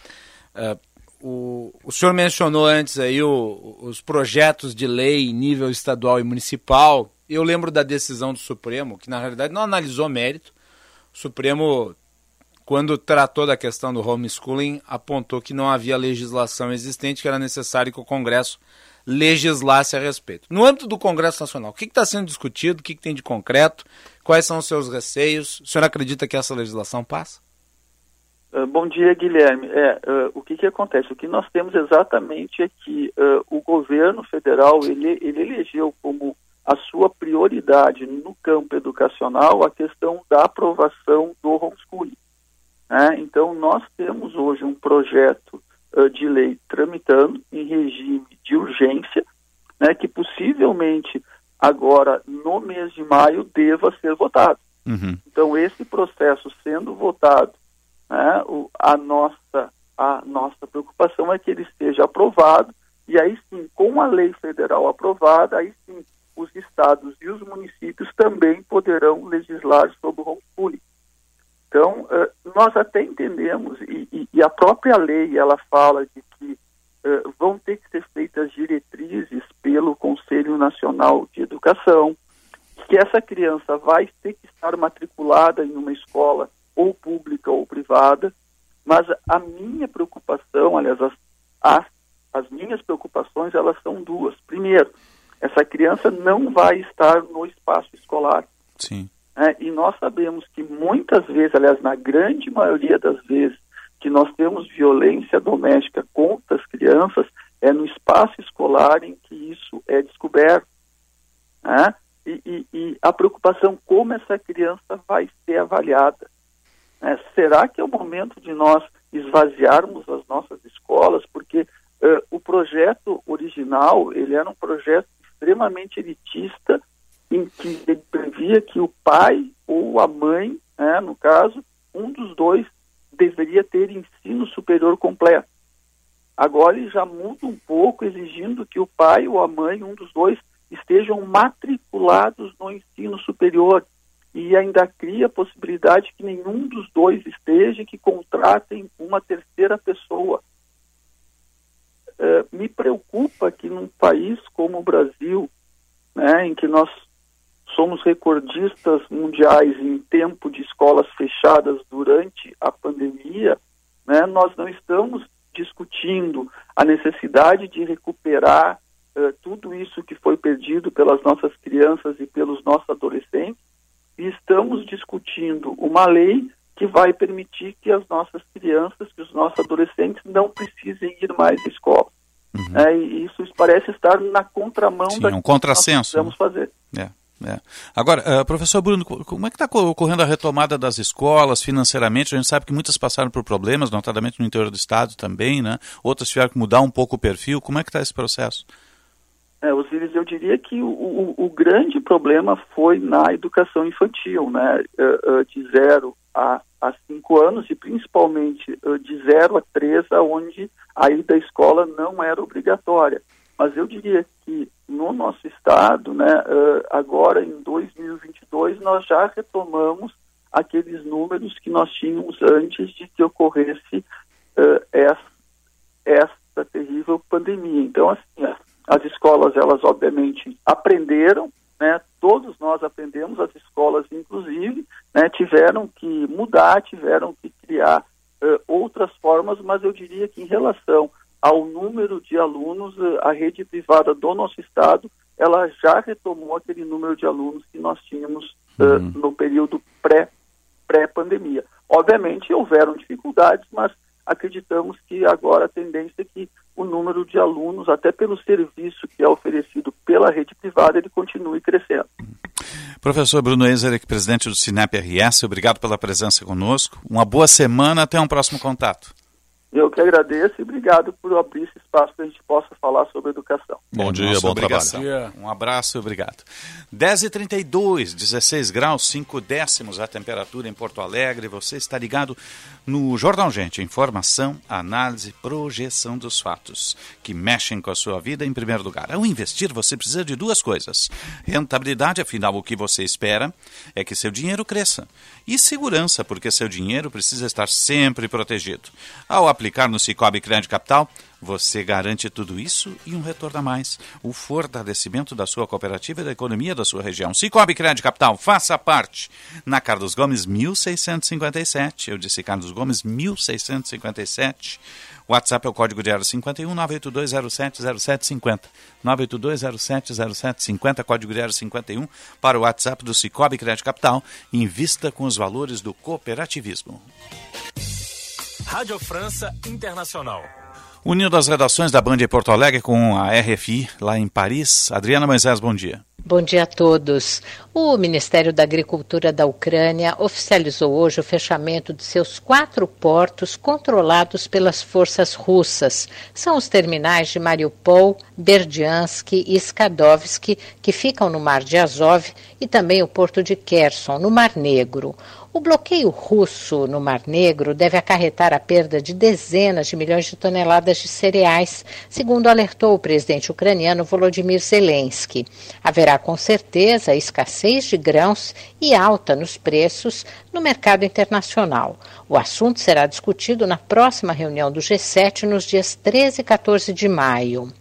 S44: Uh, o, o senhor mencionou antes aí o, os projetos de lei em nível estadual e municipal. Eu lembro da decisão do Supremo, que na realidade não analisou mérito. O Supremo, quando tratou da questão do homeschooling, apontou que não havia legislação existente, que era necessário que o Congresso legislasse a respeito. No âmbito do Congresso Nacional, o que está sendo discutido, o que, que tem de concreto, quais são os seus receios? O senhor acredita que essa legislação passa?
S43: Uh, bom dia, Guilherme. É, uh, o que, que acontece? O que nós temos exatamente é que uh, o governo federal ele, ele elegeu como a sua prioridade no campo educacional a questão da aprovação do homeschooling. Né? Então, nós temos hoje um projeto de lei tramitando em regime de urgência, né, que possivelmente agora no mês de maio deva ser votado. Uhum. Então esse processo sendo votado, né, o, a nossa a nossa preocupação é que ele esteja aprovado e aí sim, com a lei federal aprovada, aí sim os estados e os municípios também poderão legislar sobre o homeschooling. Então, uh, nós até entendemos, e, e, e, a própria lei, ela fala de que uh, vão ter que ser feitas diretrizes pelo Conselho Nacional de Educação, que essa criança vai ter que estar matriculada em uma escola ou pública ou privada, mas a minha preocupação, aliás, as, as, as minhas preocupações, elas são duas. Primeiro, essa criança não vai estar no espaço escolar.
S44: Sim.
S43: É, e nós sabemos que muitas vezes, aliás, na grande maioria das vezes, que nós temos violência doméstica contra as crianças, é no espaço escolar em que isso é descoberto. Né? E, e, e, a preocupação como essa criança vai ser avaliada. Né? Será que é o momento de nós esvaziarmos as nossas escolas? Porque uh, o projeto original, ele era um projeto extremamente elitista, em que ele previa que o pai ou a mãe, né, no caso, um dos dois deveria ter ensino superior completo. Agora ele já muda um pouco, exigindo que o pai ou a mãe, um dos dois, estejam matriculados no ensino superior e ainda cria a possibilidade que nenhum dos dois esteja, que contratem uma terceira pessoa. Uh, me preocupa que num país como o Brasil, em que nós somos recordistas mundiais em tempo de escolas fechadas durante a pandemia, né, nós não estamos discutindo a necessidade de recuperar uh, tudo isso que foi perdido pelas nossas crianças e pelos nossos adolescentes, e estamos discutindo uma lei que vai permitir que as nossas crianças, que os nossos adolescentes não precisem ir mais à escola. Uhum. É, e isso parece estar na contramão
S1: Sim, um contrassenso.
S43: que nós fazer.
S1: É. É. Agora, uh, professor Bruno, como é que está ocorrendo a retomada das escolas financeiramente? A gente sabe que muitas passaram por problemas, notadamente no interior do estado também, né? Outras tiveram que mudar um pouco o perfil. Como é que está esse processo?
S43: É, Osiris, eu diria que o, o, o, grande problema foi na educação infantil, né? Uh, uh, de zero a, a cinco anos e principalmente de zero a três, onde a ida à escola não era obrigatória. Mas eu diria que no nosso estado, né, agora em 2022, nós já retomamos aqueles números que nós tínhamos antes de que ocorresse uh, essa, essa terrível pandemia. Então, assim, as escolas, elas obviamente aprenderam, né, todos nós aprendemos, as escolas inclusive, né, tiveram que mudar, tiveram que criar uh, outras formas, mas eu diria que em relação ao número de alunos, a rede privada do nosso estado, ela já retomou aquele número de alunos que nós tínhamos uhum. uh, no período pré, pré-pandemia. Obviamente houveram dificuldades, mas acreditamos que agora a tendência é que o número de alunos, até pelo serviço que é oferecido pela rede privada, ele continue crescendo.
S1: Professor Bruno Ezer, presidente do Sinep RS, obrigado pela presença conosco. Uma boa semana, até um próximo contato.
S43: Eu que agradeço e obrigado por abrir esse espaço para a gente possa falar sobre educação.
S1: Bom dia, Nossa, bom obrigação. trabalho. Um abraço e obrigado. 10h32, 16 graus, 5 décimos a temperatura em Porto Alegre. Você está ligado no Jornal Gente. Informação, análise, projeção dos fatos que mexem com a sua vida em primeiro lugar. Ao investir, você precisa de duas coisas. Rentabilidade, afinal, o que você espera é que seu dinheiro cresça. E segurança, porque seu dinheiro precisa estar sempre protegido. Ao aplicar no Cicobi Crédito Capital, você garante tudo isso e um retorno a mais. O fortalecimento da sua cooperativa e da economia da sua região. Cicobi Crédito Capital, faça parte. Na Carlos Gomes, 1657. Eu disse Carlos Gomes, 1657. WhatsApp é o código de 51 982070750. 982070750, código de 51 para o WhatsApp do Cicobi Crédito Capital. Invista com os valores do cooperativismo.
S45: Rádio França Internacional.
S1: Unindo as redações da Band em Porto Alegre com a RFI lá em Paris. Adriana Moisés, bom dia.
S46: Bom dia a todos. O Ministério da Agricultura da Ucrânia oficializou hoje o fechamento de seus quatro portos controlados pelas forças russas. São os terminais de Mariupol, Berdiansk e Skadovsk, que ficam no Mar de Azov, e também o porto de Kherson, no Mar Negro. O bloqueio russo no Mar Negro deve acarretar a perda de dezenas de milhões de toneladas de cereais, segundo alertou o presidente ucraniano Volodymyr Zelensky. Haverá com certeza escassez de grãos e alta nos preços no mercado internacional. O assunto será discutido na próxima reunião do G7 nos dias 13 e 14 de maio.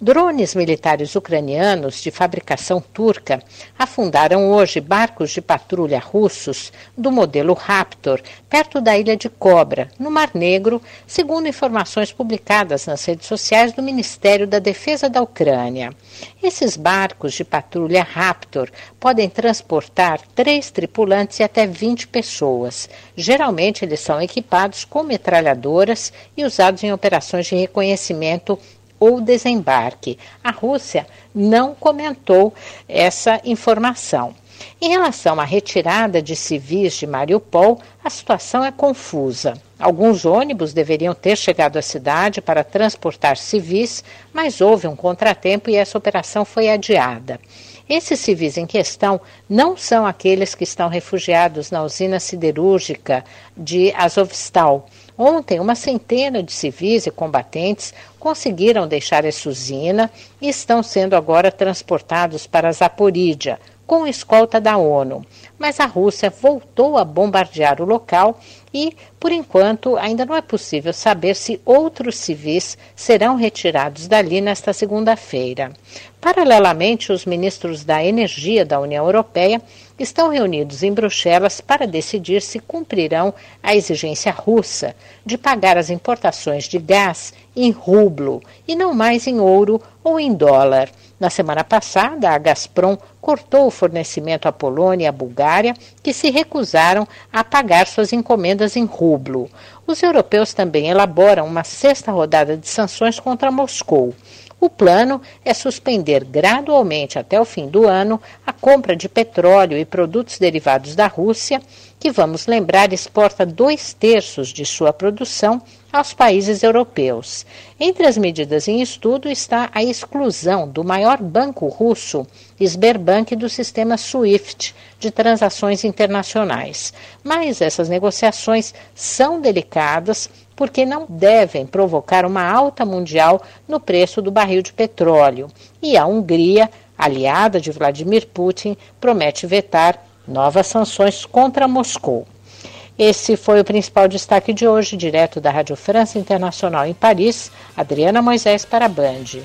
S46: Drones militares ucranianos de fabricação turca afundaram hoje barcos de patrulha russos do modelo Raptor, perto da ilha de Cobra, no Mar Negro, segundo informações publicadas nas redes sociais do Ministério da Defesa da Ucrânia. Esses barcos de patrulha Raptor podem transportar três tripulantes e até 20 pessoas. Geralmente, eles são equipados com metralhadoras e usados em operações de reconhecimento ou desembarque. A Rússia não comentou essa informação. Em relação à retirada de civis de Mariupol, a situação é confusa. Alguns ônibus deveriam ter chegado à cidade para transportar civis, mas houve um contratempo e essa operação foi adiada. Esses civis em questão não são aqueles que estão refugiados na usina siderúrgica de Azovstal, Ontem, uma centena de civis e combatentes conseguiram deixar essa usina e estão sendo agora transportados para Zaporídia, com escolta da ONU. Mas a Rússia voltou a bombardear o local e, por enquanto, ainda não é possível saber se outros civis serão retirados dali nesta segunda-feira. Paralelamente, os ministros da Energia da União Europeia estão reunidos em Bruxelas para decidir se cumprirão a exigência russa de pagar as importações de gás em rublo e não mais em ouro ou em dólar. Na semana passada, a Gazprom cortou o fornecimento à Polônia e à Bulgária, que se recusaram a pagar suas encomendas em rublo. Os europeus também elaboram uma sexta rodada de sanções contra Moscou. O plano é suspender gradualmente até o fim do ano compra de petróleo e produtos derivados da Rússia, que, vamos lembrar, exporta dois terços de sua produção aos países europeus. Entre as medidas em estudo está a exclusão do maior banco russo, Sberbank, do sistema SWIFT de transações internacionais. Mas essas negociações são delicadas porque não devem provocar uma alta mundial no preço do barril de petróleo. E a Hungria, aliada de Vladimir Putin, promete vetar novas sanções contra Moscou. Esse foi o principal destaque de hoje, direto da Rádio França Internacional em Paris. Adriana Moisés para a Band.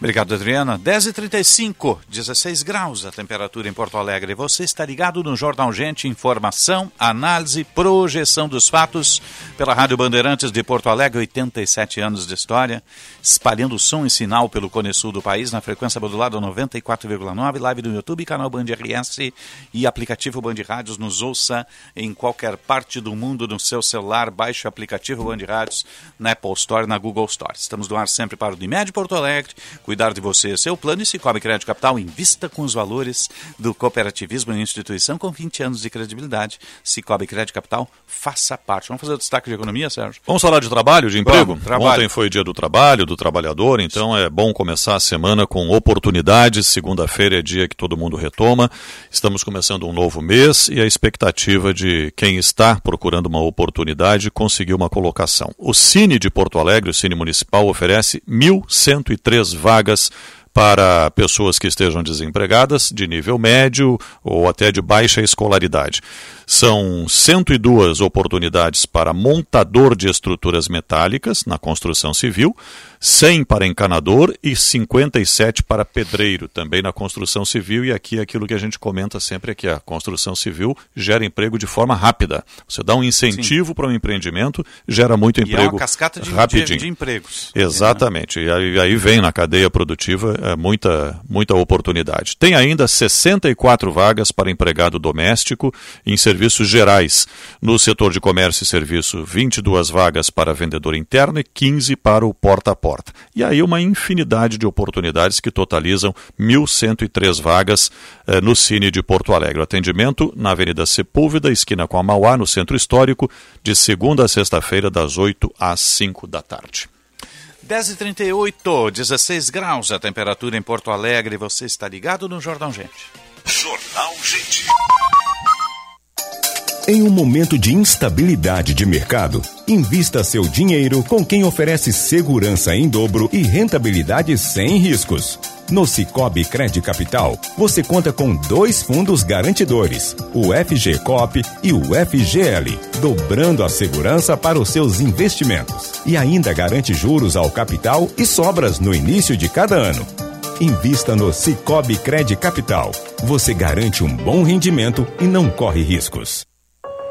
S1: Obrigado, Adriana. 10h35, 16 graus a temperatura em Porto Alegre. Você está ligado no Jornal Gente, informação, análise, projeção dos fatos pela Rádio Bandeirantes de Porto Alegre, 87 anos de história, espalhando som e sinal pelo Cone Sul do país na frequência modulada 94,9, live no YouTube, canal Band RS e aplicativo Band Rádios. Nos ouça em qualquer parte do mundo no seu celular. Baixe o aplicativo Band Rádios na Apple Store, na Google Store. Estamos do ar sempre para o Unimed Porto Alegre Cuidar de você, seu plano e Cicobi Crédito Capital invista com os valores do cooperativismo em instituição com 20 anos de credibilidade. Cicobi Crédito Capital, faça parte. Vamos fazer o destaque de economia, Sérgio?
S2: Vamos falar de trabalho, de emprego?
S1: Vamos, trabalho.
S2: Ontem foi dia do trabalho, do trabalhador, então é bom começar a semana com oportunidades. Segunda-feira é dia que todo mundo retoma. Estamos começando um novo mês e a expectativa de quem está procurando uma oportunidade conseguir uma colocação. O Cine de Porto Alegre, o Cine Municipal, oferece 1.103 vagas vagas para pessoas que estejam desempregadas, de nível médio ou até de baixa escolaridade. São 102 oportunidades para montador de estruturas metálicas na construção civil, 100 para encanador e 57 para pedreiro, também na construção civil. E aqui é aquilo que a gente comenta sempre aqui: a construção civil gera emprego de forma rápida. Você dá um incentivo para um empreendimento, gera muito emprego. E é uma
S1: cascata de,
S2: rapidinho.
S1: de, de empregos.
S2: Exatamente. E aí, aí, vem na cadeia produtiva é, muita, muita oportunidade. Tem ainda 64 vagas para empregado doméstico em serviços gerais. No setor de comércio e serviço, 22 vagas para vendedor interno e 15 para o porta a porta. E aí uma infinidade de oportunidades que totalizam 1.103 vagas eh, no Cine de Porto Alegre. O atendimento na Avenida Sepúlveda, esquina com a Mauá, no Centro Histórico, de segunda a sexta-feira, das 8 às 5 da tarde.
S1: 10h38, 16 graus a temperatura em Porto Alegre. Você está ligado no Jornal Gente.
S47: Jornal Gente.
S10: Em um momento de instabilidade de mercado, invista seu dinheiro com quem oferece segurança em dobro e rentabilidade sem riscos. No Cicobi Cred Capital, você conta com dois fundos garantidores, o FGCOP e o FGL, dobrando a segurança para os seus investimentos. E ainda garante juros ao capital e sobras no início de cada ano. Invista no Cicobi Cred Capital. Você garante um bom rendimento e não corre riscos.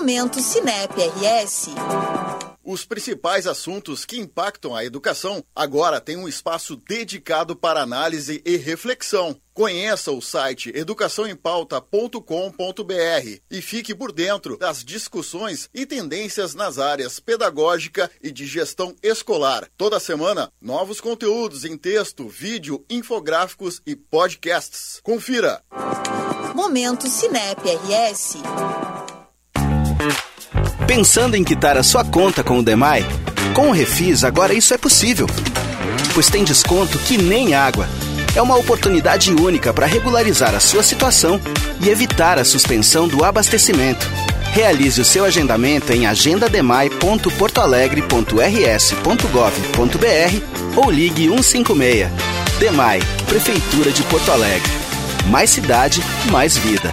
S28: Momento Cinep RS.
S29: Os principais assuntos que impactam a educação agora têm um espaço dedicado para análise e reflexão. Conheça o site educaçãoempauta.com.br e fique por dentro das discussões e tendências nas áreas pedagógica e de gestão escolar. Toda semana, novos conteúdos em texto, vídeo, infográficos e podcasts. Confira.
S48: Momento Cinep RS.
S49: Pensando em quitar a sua conta com o Demai? Com o Refis, agora isso é possível. Pois tem desconto que nem água. É uma oportunidade única para regularizar a sua situação e evitar a suspensão do abastecimento. Realize o seu agendamento em agendademai.portoalegre.rs.gov.br ou ligue 156. Demai, Prefeitura de Porto Alegre. Mais cidade, mais vida.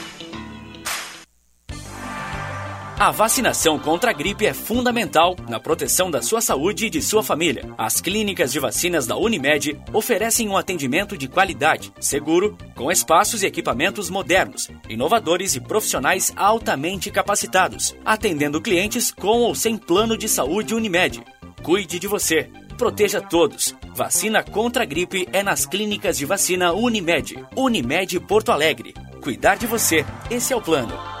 S11: A vacinação contra a gripe é fundamental na proteção da sua saúde e de sua família. As clínicas de vacinas da Unimed oferecem um atendimento de qualidade, seguro, com espaços e equipamentos modernos, inovadores e profissionais altamente capacitados, atendendo clientes com ou sem plano de saúde Unimed. Cuide de você. Proteja todos. Vacina contra a gripe é nas clínicas de vacina Unimed. Unimed Porto Alegre. Cuidar de você. Esse é o plano.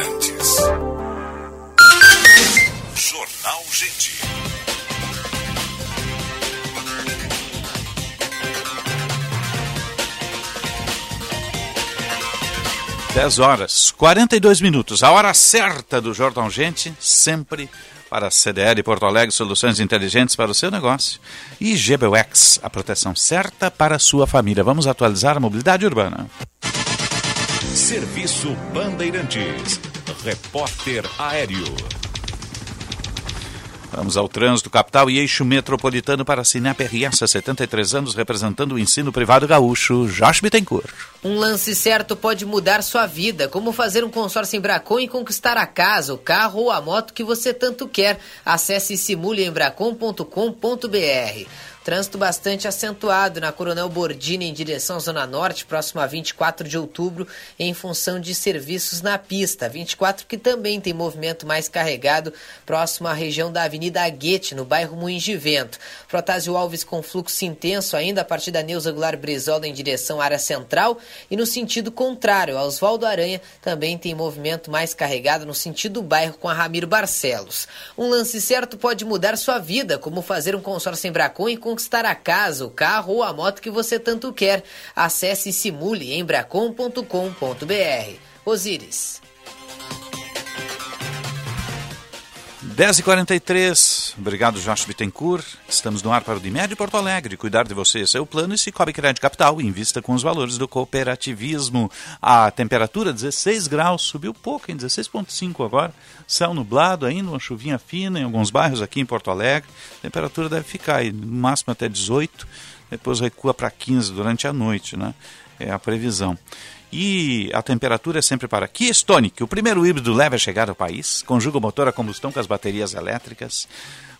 S22: Jornal Gente.
S1: Dez horas, 42 minutos, a hora certa do Jornal Gente, sempre para a CDL Porto Alegre, soluções inteligentes para o seu negócio. E GBUX, a proteção certa para a sua família. Vamos atualizar a mobilidade urbana.
S8: Serviço Bandeirantes. Repórter Aéreo.
S1: Vamos ao trânsito capital e eixo metropolitano para a Sinep RS, 73 anos, representando o ensino privado gaúcho, Josh Bittencourt.
S5: Um lance certo pode mudar sua vida, como fazer um consórcio em Bracon e conquistar a casa, o carro ou a moto que você tanto quer. Acesse simuleembracon.com.br. Trânsito bastante acentuado na Coronel Bordini em direção à Zona Norte, próximo a 24 de outubro, em função de serviços na pista. 24 que também tem movimento mais carregado, próximo à região da Avenida Aguete, no bairro Moinhos de Vento. Protásio Alves com fluxo intenso ainda a partir da Neuza Goulart Brizola em direção à área central e no sentido contrário, a Oswaldo Aranha também tem movimento mais carregado no sentido do bairro com a Ramiro Barcelos. Um lance certo pode mudar sua vida, como fazer um consórcio em Bracon e conquistar a casa, o carro ou a moto que você tanto quer. Acesse simule em bracon.com.br. Osíris.
S1: 10h43, obrigado Josh Bittencourt. Estamos no ar para o Dimed Porto Alegre. Cuidar de você, é o plano. E Cicobi Crédito Capital, invista com os valores do cooperativismo. A temperatura 16 graus, subiu pouco, em 16,5 agora. Céu nublado ainda, uma chuvinha fina em alguns bairros aqui em Porto Alegre. A temperatura deve ficar aí, no máximo até 18, depois recua para 15 durante a noite, né? É a previsão. E a temperatura é sempre para Kia Stonic, o primeiro híbrido leve a chegar ao país, conjuga o motor a combustão com as baterias elétricas.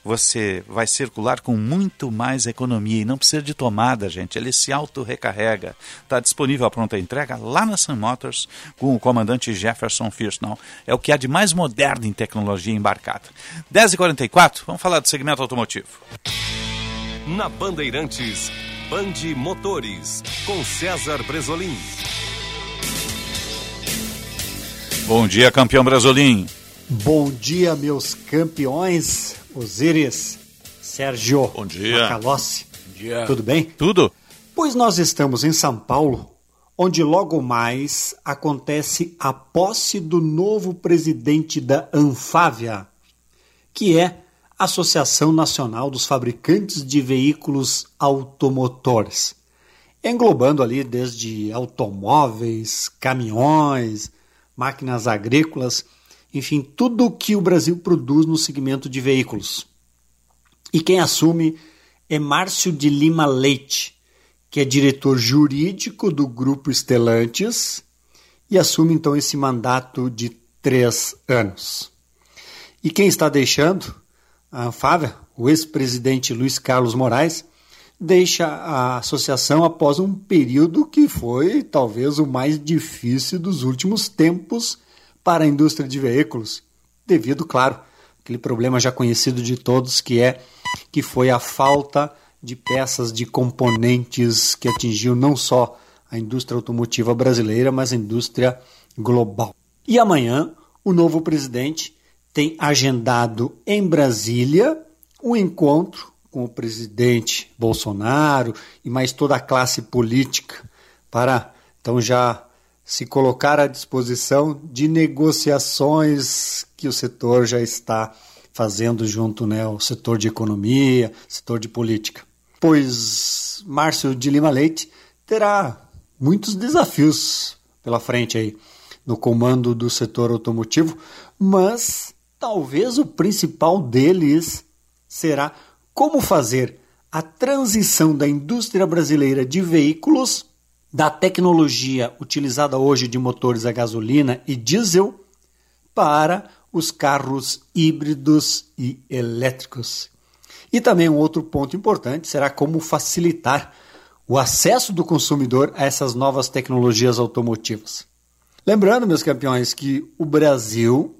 S1: Você vai circular com muito mais economia e não precisa de tomada, gente. Ele se auto-recarrega. Está disponível a pronta entrega lá na Sun Motors com o comandante Jefferson Firsnall. É o que há de mais moderno em tecnologia embarcada. 10h44, vamos falar do segmento automotivo.
S8: Na Bandeirantes, Bande Motores, com César Bresolim.
S1: Bom dia, campeão Brasolim.
S50: Bom dia, meus campeões. Osíris,
S51: Sérgio.
S52: Bom dia.
S51: Macalossi.
S44: Bom dia.
S51: Tudo bem?
S52: Tudo.
S51: Pois nós estamos em São Paulo, onde logo mais acontece a posse do novo presidente da Anfávia, que é a Associação Nacional dos Fabricantes de Veículos Automotores, englobando ali desde automóveis, caminhões, máquinas agrícolas, enfim, tudo o que o Brasil produz no segmento de veículos. E quem assume é Márcio de Lima Leite, que é diretor jurídico do Grupo Estelantes e assume então esse mandato de três anos. E quem está deixando a Anfávia, o ex-presidente Luiz Carlos Moraes, deixa a associação após um período que foi talvez o mais difícil dos últimos tempos para a indústria de veículos, devido, claro, aquele problema já conhecido de todos que é que foi a falta de peças de componentes que atingiu não só a indústria automotiva brasileira, mas a indústria global. E amanhã, o novo presidente tem agendado em Brasília um encontro com o presidente Bolsonaro e mais toda a classe política para então já se colocar à disposição de negociações que o setor já está fazendo junto né, ao setor de economia, setor de política. Pois Márcio de Lima Leite terá muitos desafios pela frente aí no comando do setor automotivo, mas talvez o principal deles será como fazer a transição da indústria brasileira de veículos da tecnologia utilizada hoje de motores a gasolina e diesel para os carros híbridos e elétricos. E também um outro ponto importante será como facilitar o acesso do consumidor a essas novas tecnologias automotivas. Lembrando, meus campeões, que o Brasil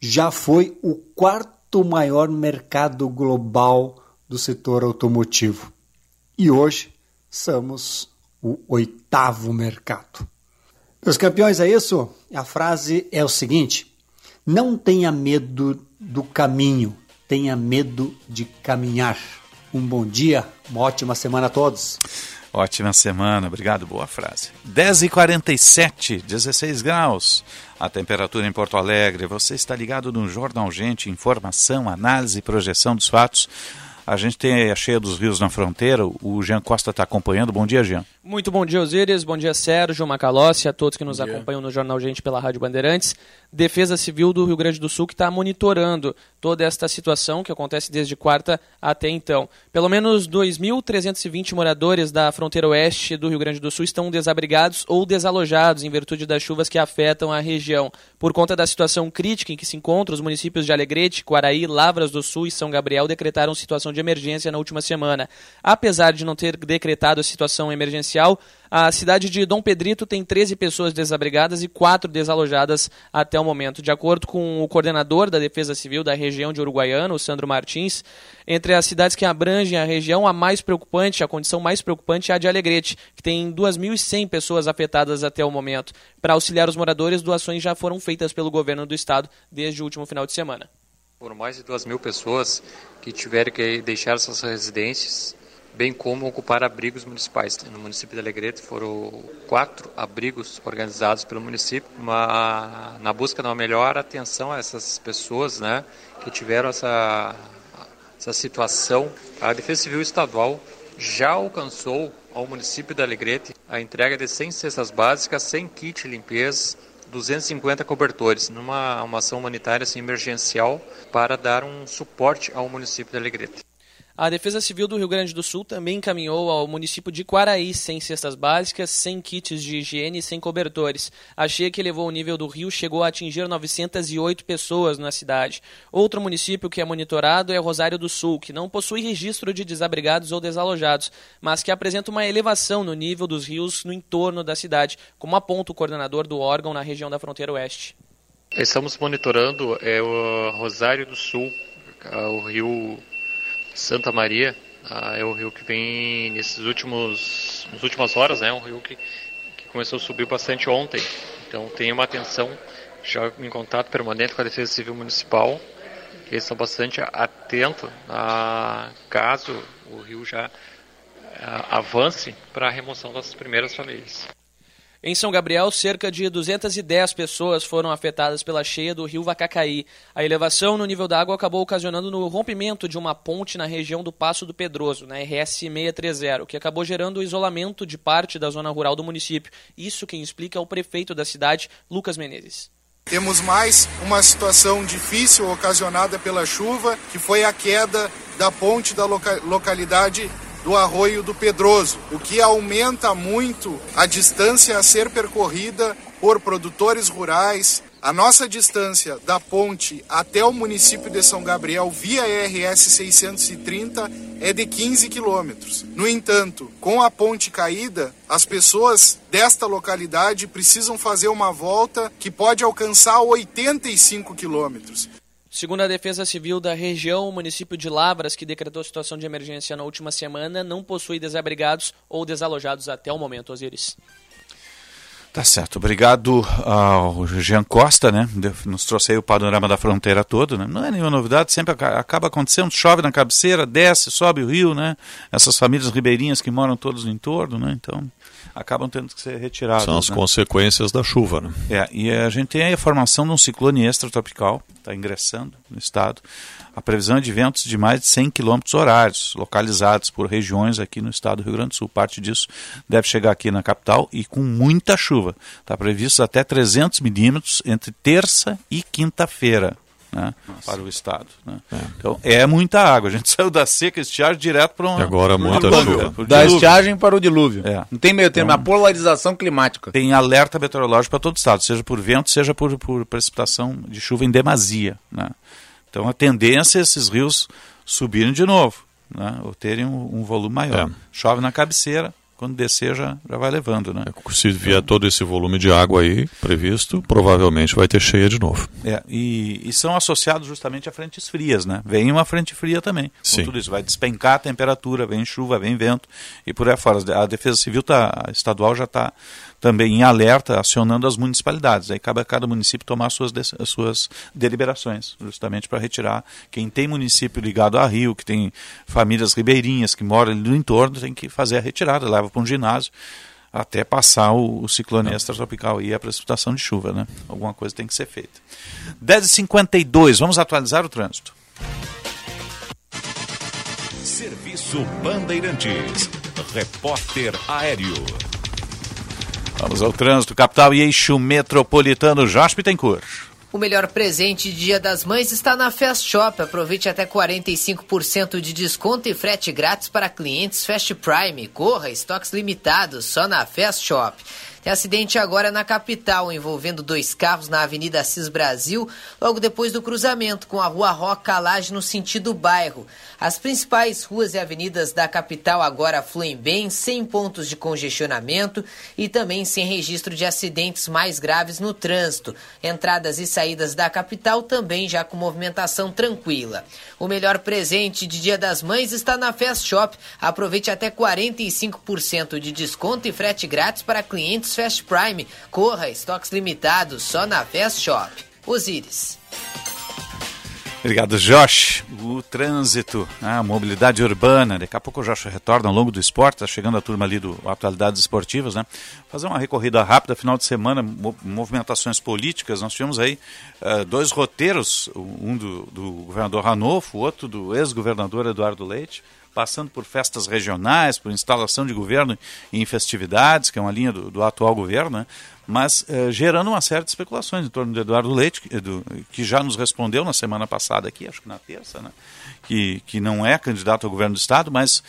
S51: já foi o quarto maior mercado global do setor automotivo. E hoje somos o oitavo mercado. Meus campeões, é isso? A frase é o seguinte: não tenha medo do caminho, tenha medo de caminhar. Um bom dia, uma ótima semana a todos.
S1: Ótima semana, obrigado, boa frase. 10h47, 16 graus. A temperatura em Porto Alegre. Você está ligado no Jornal Gente, informação, análise e projeção dos fatos. A gente tem a cheia dos rios na fronteira. O Jean Costa está acompanhando. Bom dia, Jean.
S53: Muito bom dia, Osíris. Bom dia, Sérgio Macalossi, a todos que nos acompanham no Jornal Gente pela Rádio Bandeirantes. Defesa Civil do Rio Grande do Sul que está monitorando toda esta situação que acontece desde quarta até então. Pelo menos 2.320 moradores da fronteira oeste do Rio Grande do Sul estão desabrigados ou desalojados em virtude das chuvas que afetam a região. Por conta da situação crítica em que se encontram, os municípios de Alegrete, Quaraí, Lavras do Sul e São Gabriel decretaram situação de emergência na última semana. Apesar de não ter decretado a situação emergencial, a cidade de Dom Pedrito tem 13 pessoas desabrigadas e 4 desalojadas até o momento. De acordo com o coordenador da Defesa Civil da região de Uruguaiana, o Sandro Martins, entre as cidades que abrangem a região, a mais preocupante, a condição mais preocupante é a de Alegrete, que tem 2.100 pessoas afetadas até o momento. Para auxiliar os moradores, doações já foram feitas pelo governo do estado desde o último final de semana.
S54: Foram mais de 2 mil pessoas que tiveram que deixar suas residências bem como ocupar abrigos municipais. No município de Alegrete foram quatro abrigos organizados pelo município, uma, na busca de uma melhor atenção a essas pessoas né, que tiveram essa, essa situação. A Defesa Civil Estadual já alcançou ao município de Alegrete a entrega de 100 cestas básicas, 100 kits de limpeza, 250 cobertores, numa uma ação humanitária assim, emergencial para dar um suporte ao município de Alegrete.
S53: A Defesa Civil do Rio Grande do Sul também encaminhou ao município de Quaraí 100 cestas básicas, 100 kits de higiene e 100 cobertores. A cheia que elevou o nível do rio chegou a atingir 908 pessoas na cidade. Outro município que é monitorado é Rosário do Sul, que não possui registro de desabrigados ou desalojados, mas que apresenta uma elevação no nível dos rios no entorno da cidade, como aponta o coordenador do órgão na região da fronteira oeste.
S54: Estamos monitorando é, o Rosário do Sul, o rio Santa Maria ah, é o rio que vem nesses últimos, nas últimas horas, né? Um rio que, que começou a subir bastante ontem. Então tem uma atenção já em contato permanente com a Defesa Civil Municipal que eles estão bastante atentos a caso o rio já a, avance para a remoção das primeiras famílias.
S53: Em São Gabriel, cerca de 210 pessoas foram afetadas pela cheia do rio Vacacaí. A elevação no nível da água acabou ocasionando no rompimento de uma ponte na região do Passo do Pedroso, na RS 630, que acabou gerando o isolamento de parte da zona rural do município. Isso quem explica é o prefeito da cidade, Lucas Menezes.
S55: Temos mais uma situação difícil ocasionada pela chuva, que foi a queda da ponte da loca localidade do Arroio do Pedroso, o que aumenta muito a distância a ser percorrida por produtores rurais. A nossa distância da ponte até o município de São Gabriel via RS 630 é de 15 quilômetros. No entanto, com a ponte caída, as pessoas desta localidade precisam fazer uma volta que pode alcançar 85 quilômetros.
S53: Segundo a Defesa Civil da região, o município de Lavras, que decretou situação de emergência na última semana, não possui desabrigados ou desalojados até o momento, Osiris.
S1: Tá certo. Obrigado ao Jean Costa, né? Nos trouxe aí o panorama da fronteira todo, né? Não é nenhuma novidade, sempre acaba acontecendo, chove na cabeceira, desce, sobe o rio, né? Essas famílias ribeirinhas que moram todos no entorno, né? Então, acabam tendo que ser retirados.
S52: São as
S1: né?
S52: consequências da chuva, né?
S1: É, e a gente tem a formação de um ciclone extratropical, está ingressando no estado. A previsão é de ventos de mais de 100 km horários, localizados por regiões aqui no estado do Rio Grande do Sul. Parte disso deve chegar aqui na capital e com muita chuva. Está previsto até 300 milímetros entre terça e quinta-feira né, para o estado. Né? É. Então é muita água. A gente saiu da seca, estiagem direto para um.
S52: E agora muita chuva.
S44: Da estiagem para o dilúvio. É. Não tem meio termo, então, a polarização climática.
S1: Tem alerta meteorológico para todo o estado, seja por vento, seja por, por precipitação de chuva em demasia. Né? Então a tendência é esses rios subirem de novo, né? ou terem um, um volume maior. É. Chove na cabeceira, quando descer já, já vai levando, né?
S52: É, se vier todo esse volume de água aí previsto, provavelmente vai ter cheia de novo.
S1: É, e, e são associados justamente a frentes frias, né? Vem uma frente fria também. Sim. tudo isso vai despencar a temperatura, vem chuva, vem vento e por aí fora. A Defesa Civil tá, a estadual já está também em alerta, acionando as municipalidades. Aí cabe a cada município tomar as suas, as suas deliberações, justamente para retirar. Quem tem município ligado a rio, que tem famílias ribeirinhas que moram ali no entorno, tem que fazer a retirada, leva para um ginásio até passar o, o ciclone Não. extratropical e a precipitação de chuva, né? Alguma coisa tem que ser feita. 10h52, vamos atualizar o trânsito.
S8: Serviço Bandeirantes. Repórter Aéreo.
S1: Vamos ao trânsito, capital e eixo metropolitano Jaspe Tencourt.
S5: O melhor presente de Dia das Mães está na Fast Shop. Aproveite até 45% de desconto e frete grátis para clientes Fast Prime. Corra, estoques limitados, só na Fast Shop. Tem acidente agora na capital, envolvendo dois carros na Avenida Assis Brasil, logo depois do cruzamento com a Rua Roca Laje no sentido bairro. As principais ruas e avenidas da capital agora fluem bem, sem pontos de congestionamento e também sem registro de acidentes mais graves no trânsito. Entradas e saídas da capital também já com movimentação tranquila. O melhor presente de Dia das Mães está na Fast Shop. Aproveite até 45% de desconto e frete grátis para clientes Fast Prime. Corra, estoques limitados, só na Fast Shop. Osíris.
S1: Obrigado, Josh. O trânsito, a mobilidade urbana. Daqui a pouco o Josh retorna ao longo do esporte, está chegando a turma ali do Atualidades Esportivas, né? Fazer uma recorrida rápida, final de semana, movimentações políticas. Nós tivemos aí uh, dois roteiros, um do, do governador Ranolfo, o outro do ex-governador Eduardo Leite passando por festas regionais, por instalação de governo em festividades, que é uma linha do, do atual governo, né? mas eh, gerando uma série de especulações em torno do Eduardo Leite, que, do, que já nos respondeu na semana passada aqui, acho que na terça, né? que, que não é candidato ao governo do Estado, mas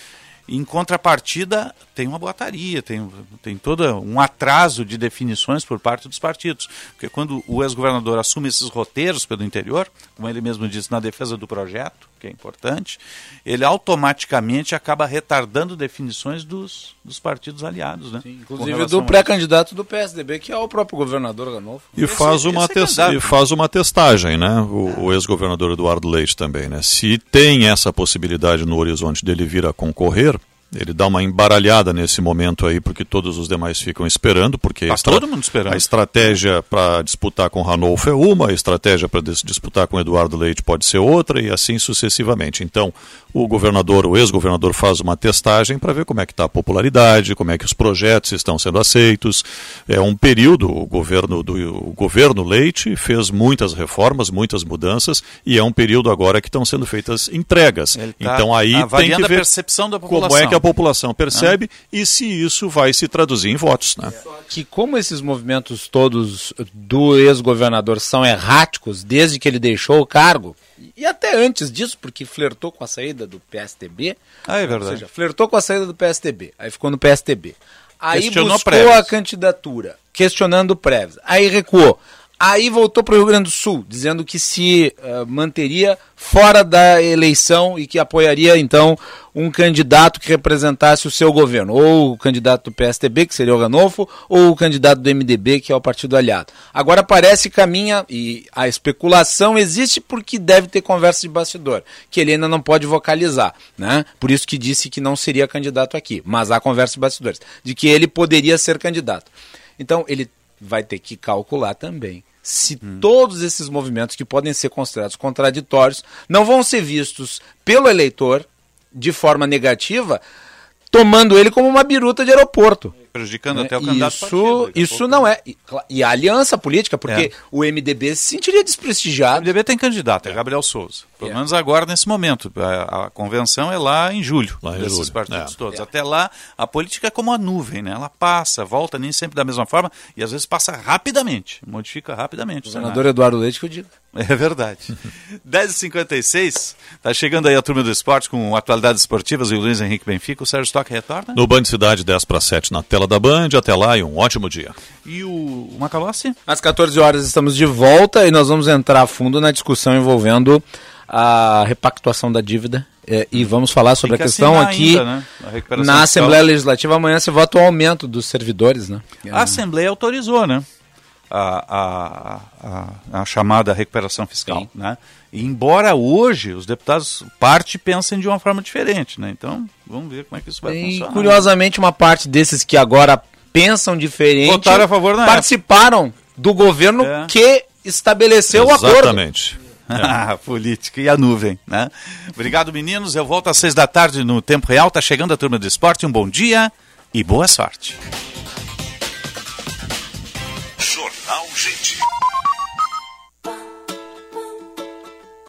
S1: em contrapartida, tem uma boataria, tem, tem todo um atraso de definições por parte dos partidos. Porque quando o ex-governador assume esses roteiros pelo interior, como ele mesmo disse, na defesa do projeto, que é importante, ele automaticamente acaba retardando definições dos, dos partidos aliados. Né?
S44: Sim, inclusive do pré-candidato do PSDB, que é o próprio governador Ranolfo.
S52: E, faz, uma é e faz uma testagem, né? O, o ex-governador Eduardo Leite também. Né? Se tem essa possibilidade no horizonte dele vir a concorrer,
S2: Ele dá uma embaralhada nesse momento aí, porque todos os demais ficam esperando, porque
S1: Tá todo mundo esperando.
S2: a estratégia para disputar com Ranolfo é uma, a estratégia para disputar com Eduardo Leite pode ser outra, e assim sucessivamente. Então, o governador, o ex-governador, faz uma testagem para ver como é que está a popularidade, como é que os projetos estão sendo aceitos. É um período, o governo, do, o governo Leite fez muitas reformas, muitas mudanças, e é um período agora que estão sendo feitas entregas.
S1: tá
S2: então aí tem que
S1: a
S2: ver
S1: percepção da
S2: como é que a população percebe e se isso vai se traduzir em votos. Né?
S3: que como esses movimentos todos do ex-governador são erráticos desde que ele deixou o cargo, e até antes disso, porque flertou com a saída do PSDB.
S1: Ah, é
S3: Ou
S1: verdade.
S3: seja, flertou com a saída do PSDB, aí ficou no PSDB. Aí
S1: Questionou
S3: buscou
S1: Preves.
S3: a candidatura, questionando o Preves. Aí recuou. Aí voltou para o Rio Grande do Sul, dizendo que se eh, manteria fora da eleição e que apoiaria, então, um candidato que representasse o seu governo. Ou o candidato do PSDB, que seria o Ranolfo, ou o candidato do MDB, que é o partido aliado. Agora parece caminha, e a especulação existe porque deve ter conversa de bastidor, que ele ainda não pode vocalizar. Né? Por isso que disse que não seria candidato aqui. Mas há conversa de bastidores, de que ele poderia ser candidato. Então, ele vai ter que calcular também se todos esses movimentos que podem ser considerados contraditórios não vão ser vistos pelo eleitor de forma negativa, tomando ele como uma biruta de aeroporto.
S1: Prejudicando
S3: né?
S1: até o candidato
S3: isso,
S1: partido, a
S3: isso
S1: pouco.
S3: não é. E, e a aliança política, porque
S1: É.
S3: o MDB se sentiria desprestigiado.
S1: O MDB tem candidato, é Gabriel Souza. Pelo menos agora, nesse momento. A, a convenção é lá em julho,
S2: em
S1: desses
S2: julho,
S1: partidos
S2: é.
S1: todos. Até lá, a política é como a nuvem, né? Ela passa, volta, nem sempre da mesma forma, e às vezes passa rapidamente, modifica rapidamente.
S3: O
S1: cenário.
S3: Eduardo Leite que eu digo.
S1: É verdade. 10h56, tá chegando aí a turma do esporte com atualidades esportivas e o Luiz Henrique Benfica. O Sérgio Stock retorna.
S2: No Band Cidade, 10 para 7 na tela da Band. Até lá e um ótimo dia.
S1: E o, Macalossi?
S3: Às 14 horas estamos de volta e nós vamos entrar a fundo na discussão envolvendo a repactuação da dívida. eh, e vamos falar sobre a questão aqui
S1: ainda, né?
S3: Na. Assembleia Legislativa. Amanhã se vota o aumento dos servidores, né?
S1: A Assembleia autorizou, né? A, a, a, a chamada recuperação fiscal. Né? E embora hoje os deputados, parte pensem de uma forma diferente. Né? Então, vamos ver como é que isso vai
S3: E
S1: funcionar.
S3: curiosamente, uma parte desses que agora pensam diferente
S1: Votaram a favor na
S3: participaram do governo
S1: É.
S3: que estabeleceu o acordo.
S2: Exatamente.
S1: a política e a nuvem, né? Obrigado, meninos. Eu volto às seis da tarde no Tempo Real. Tá chegando a turma do esporte. Um bom dia e boa sorte.
S4: Jornal Gente.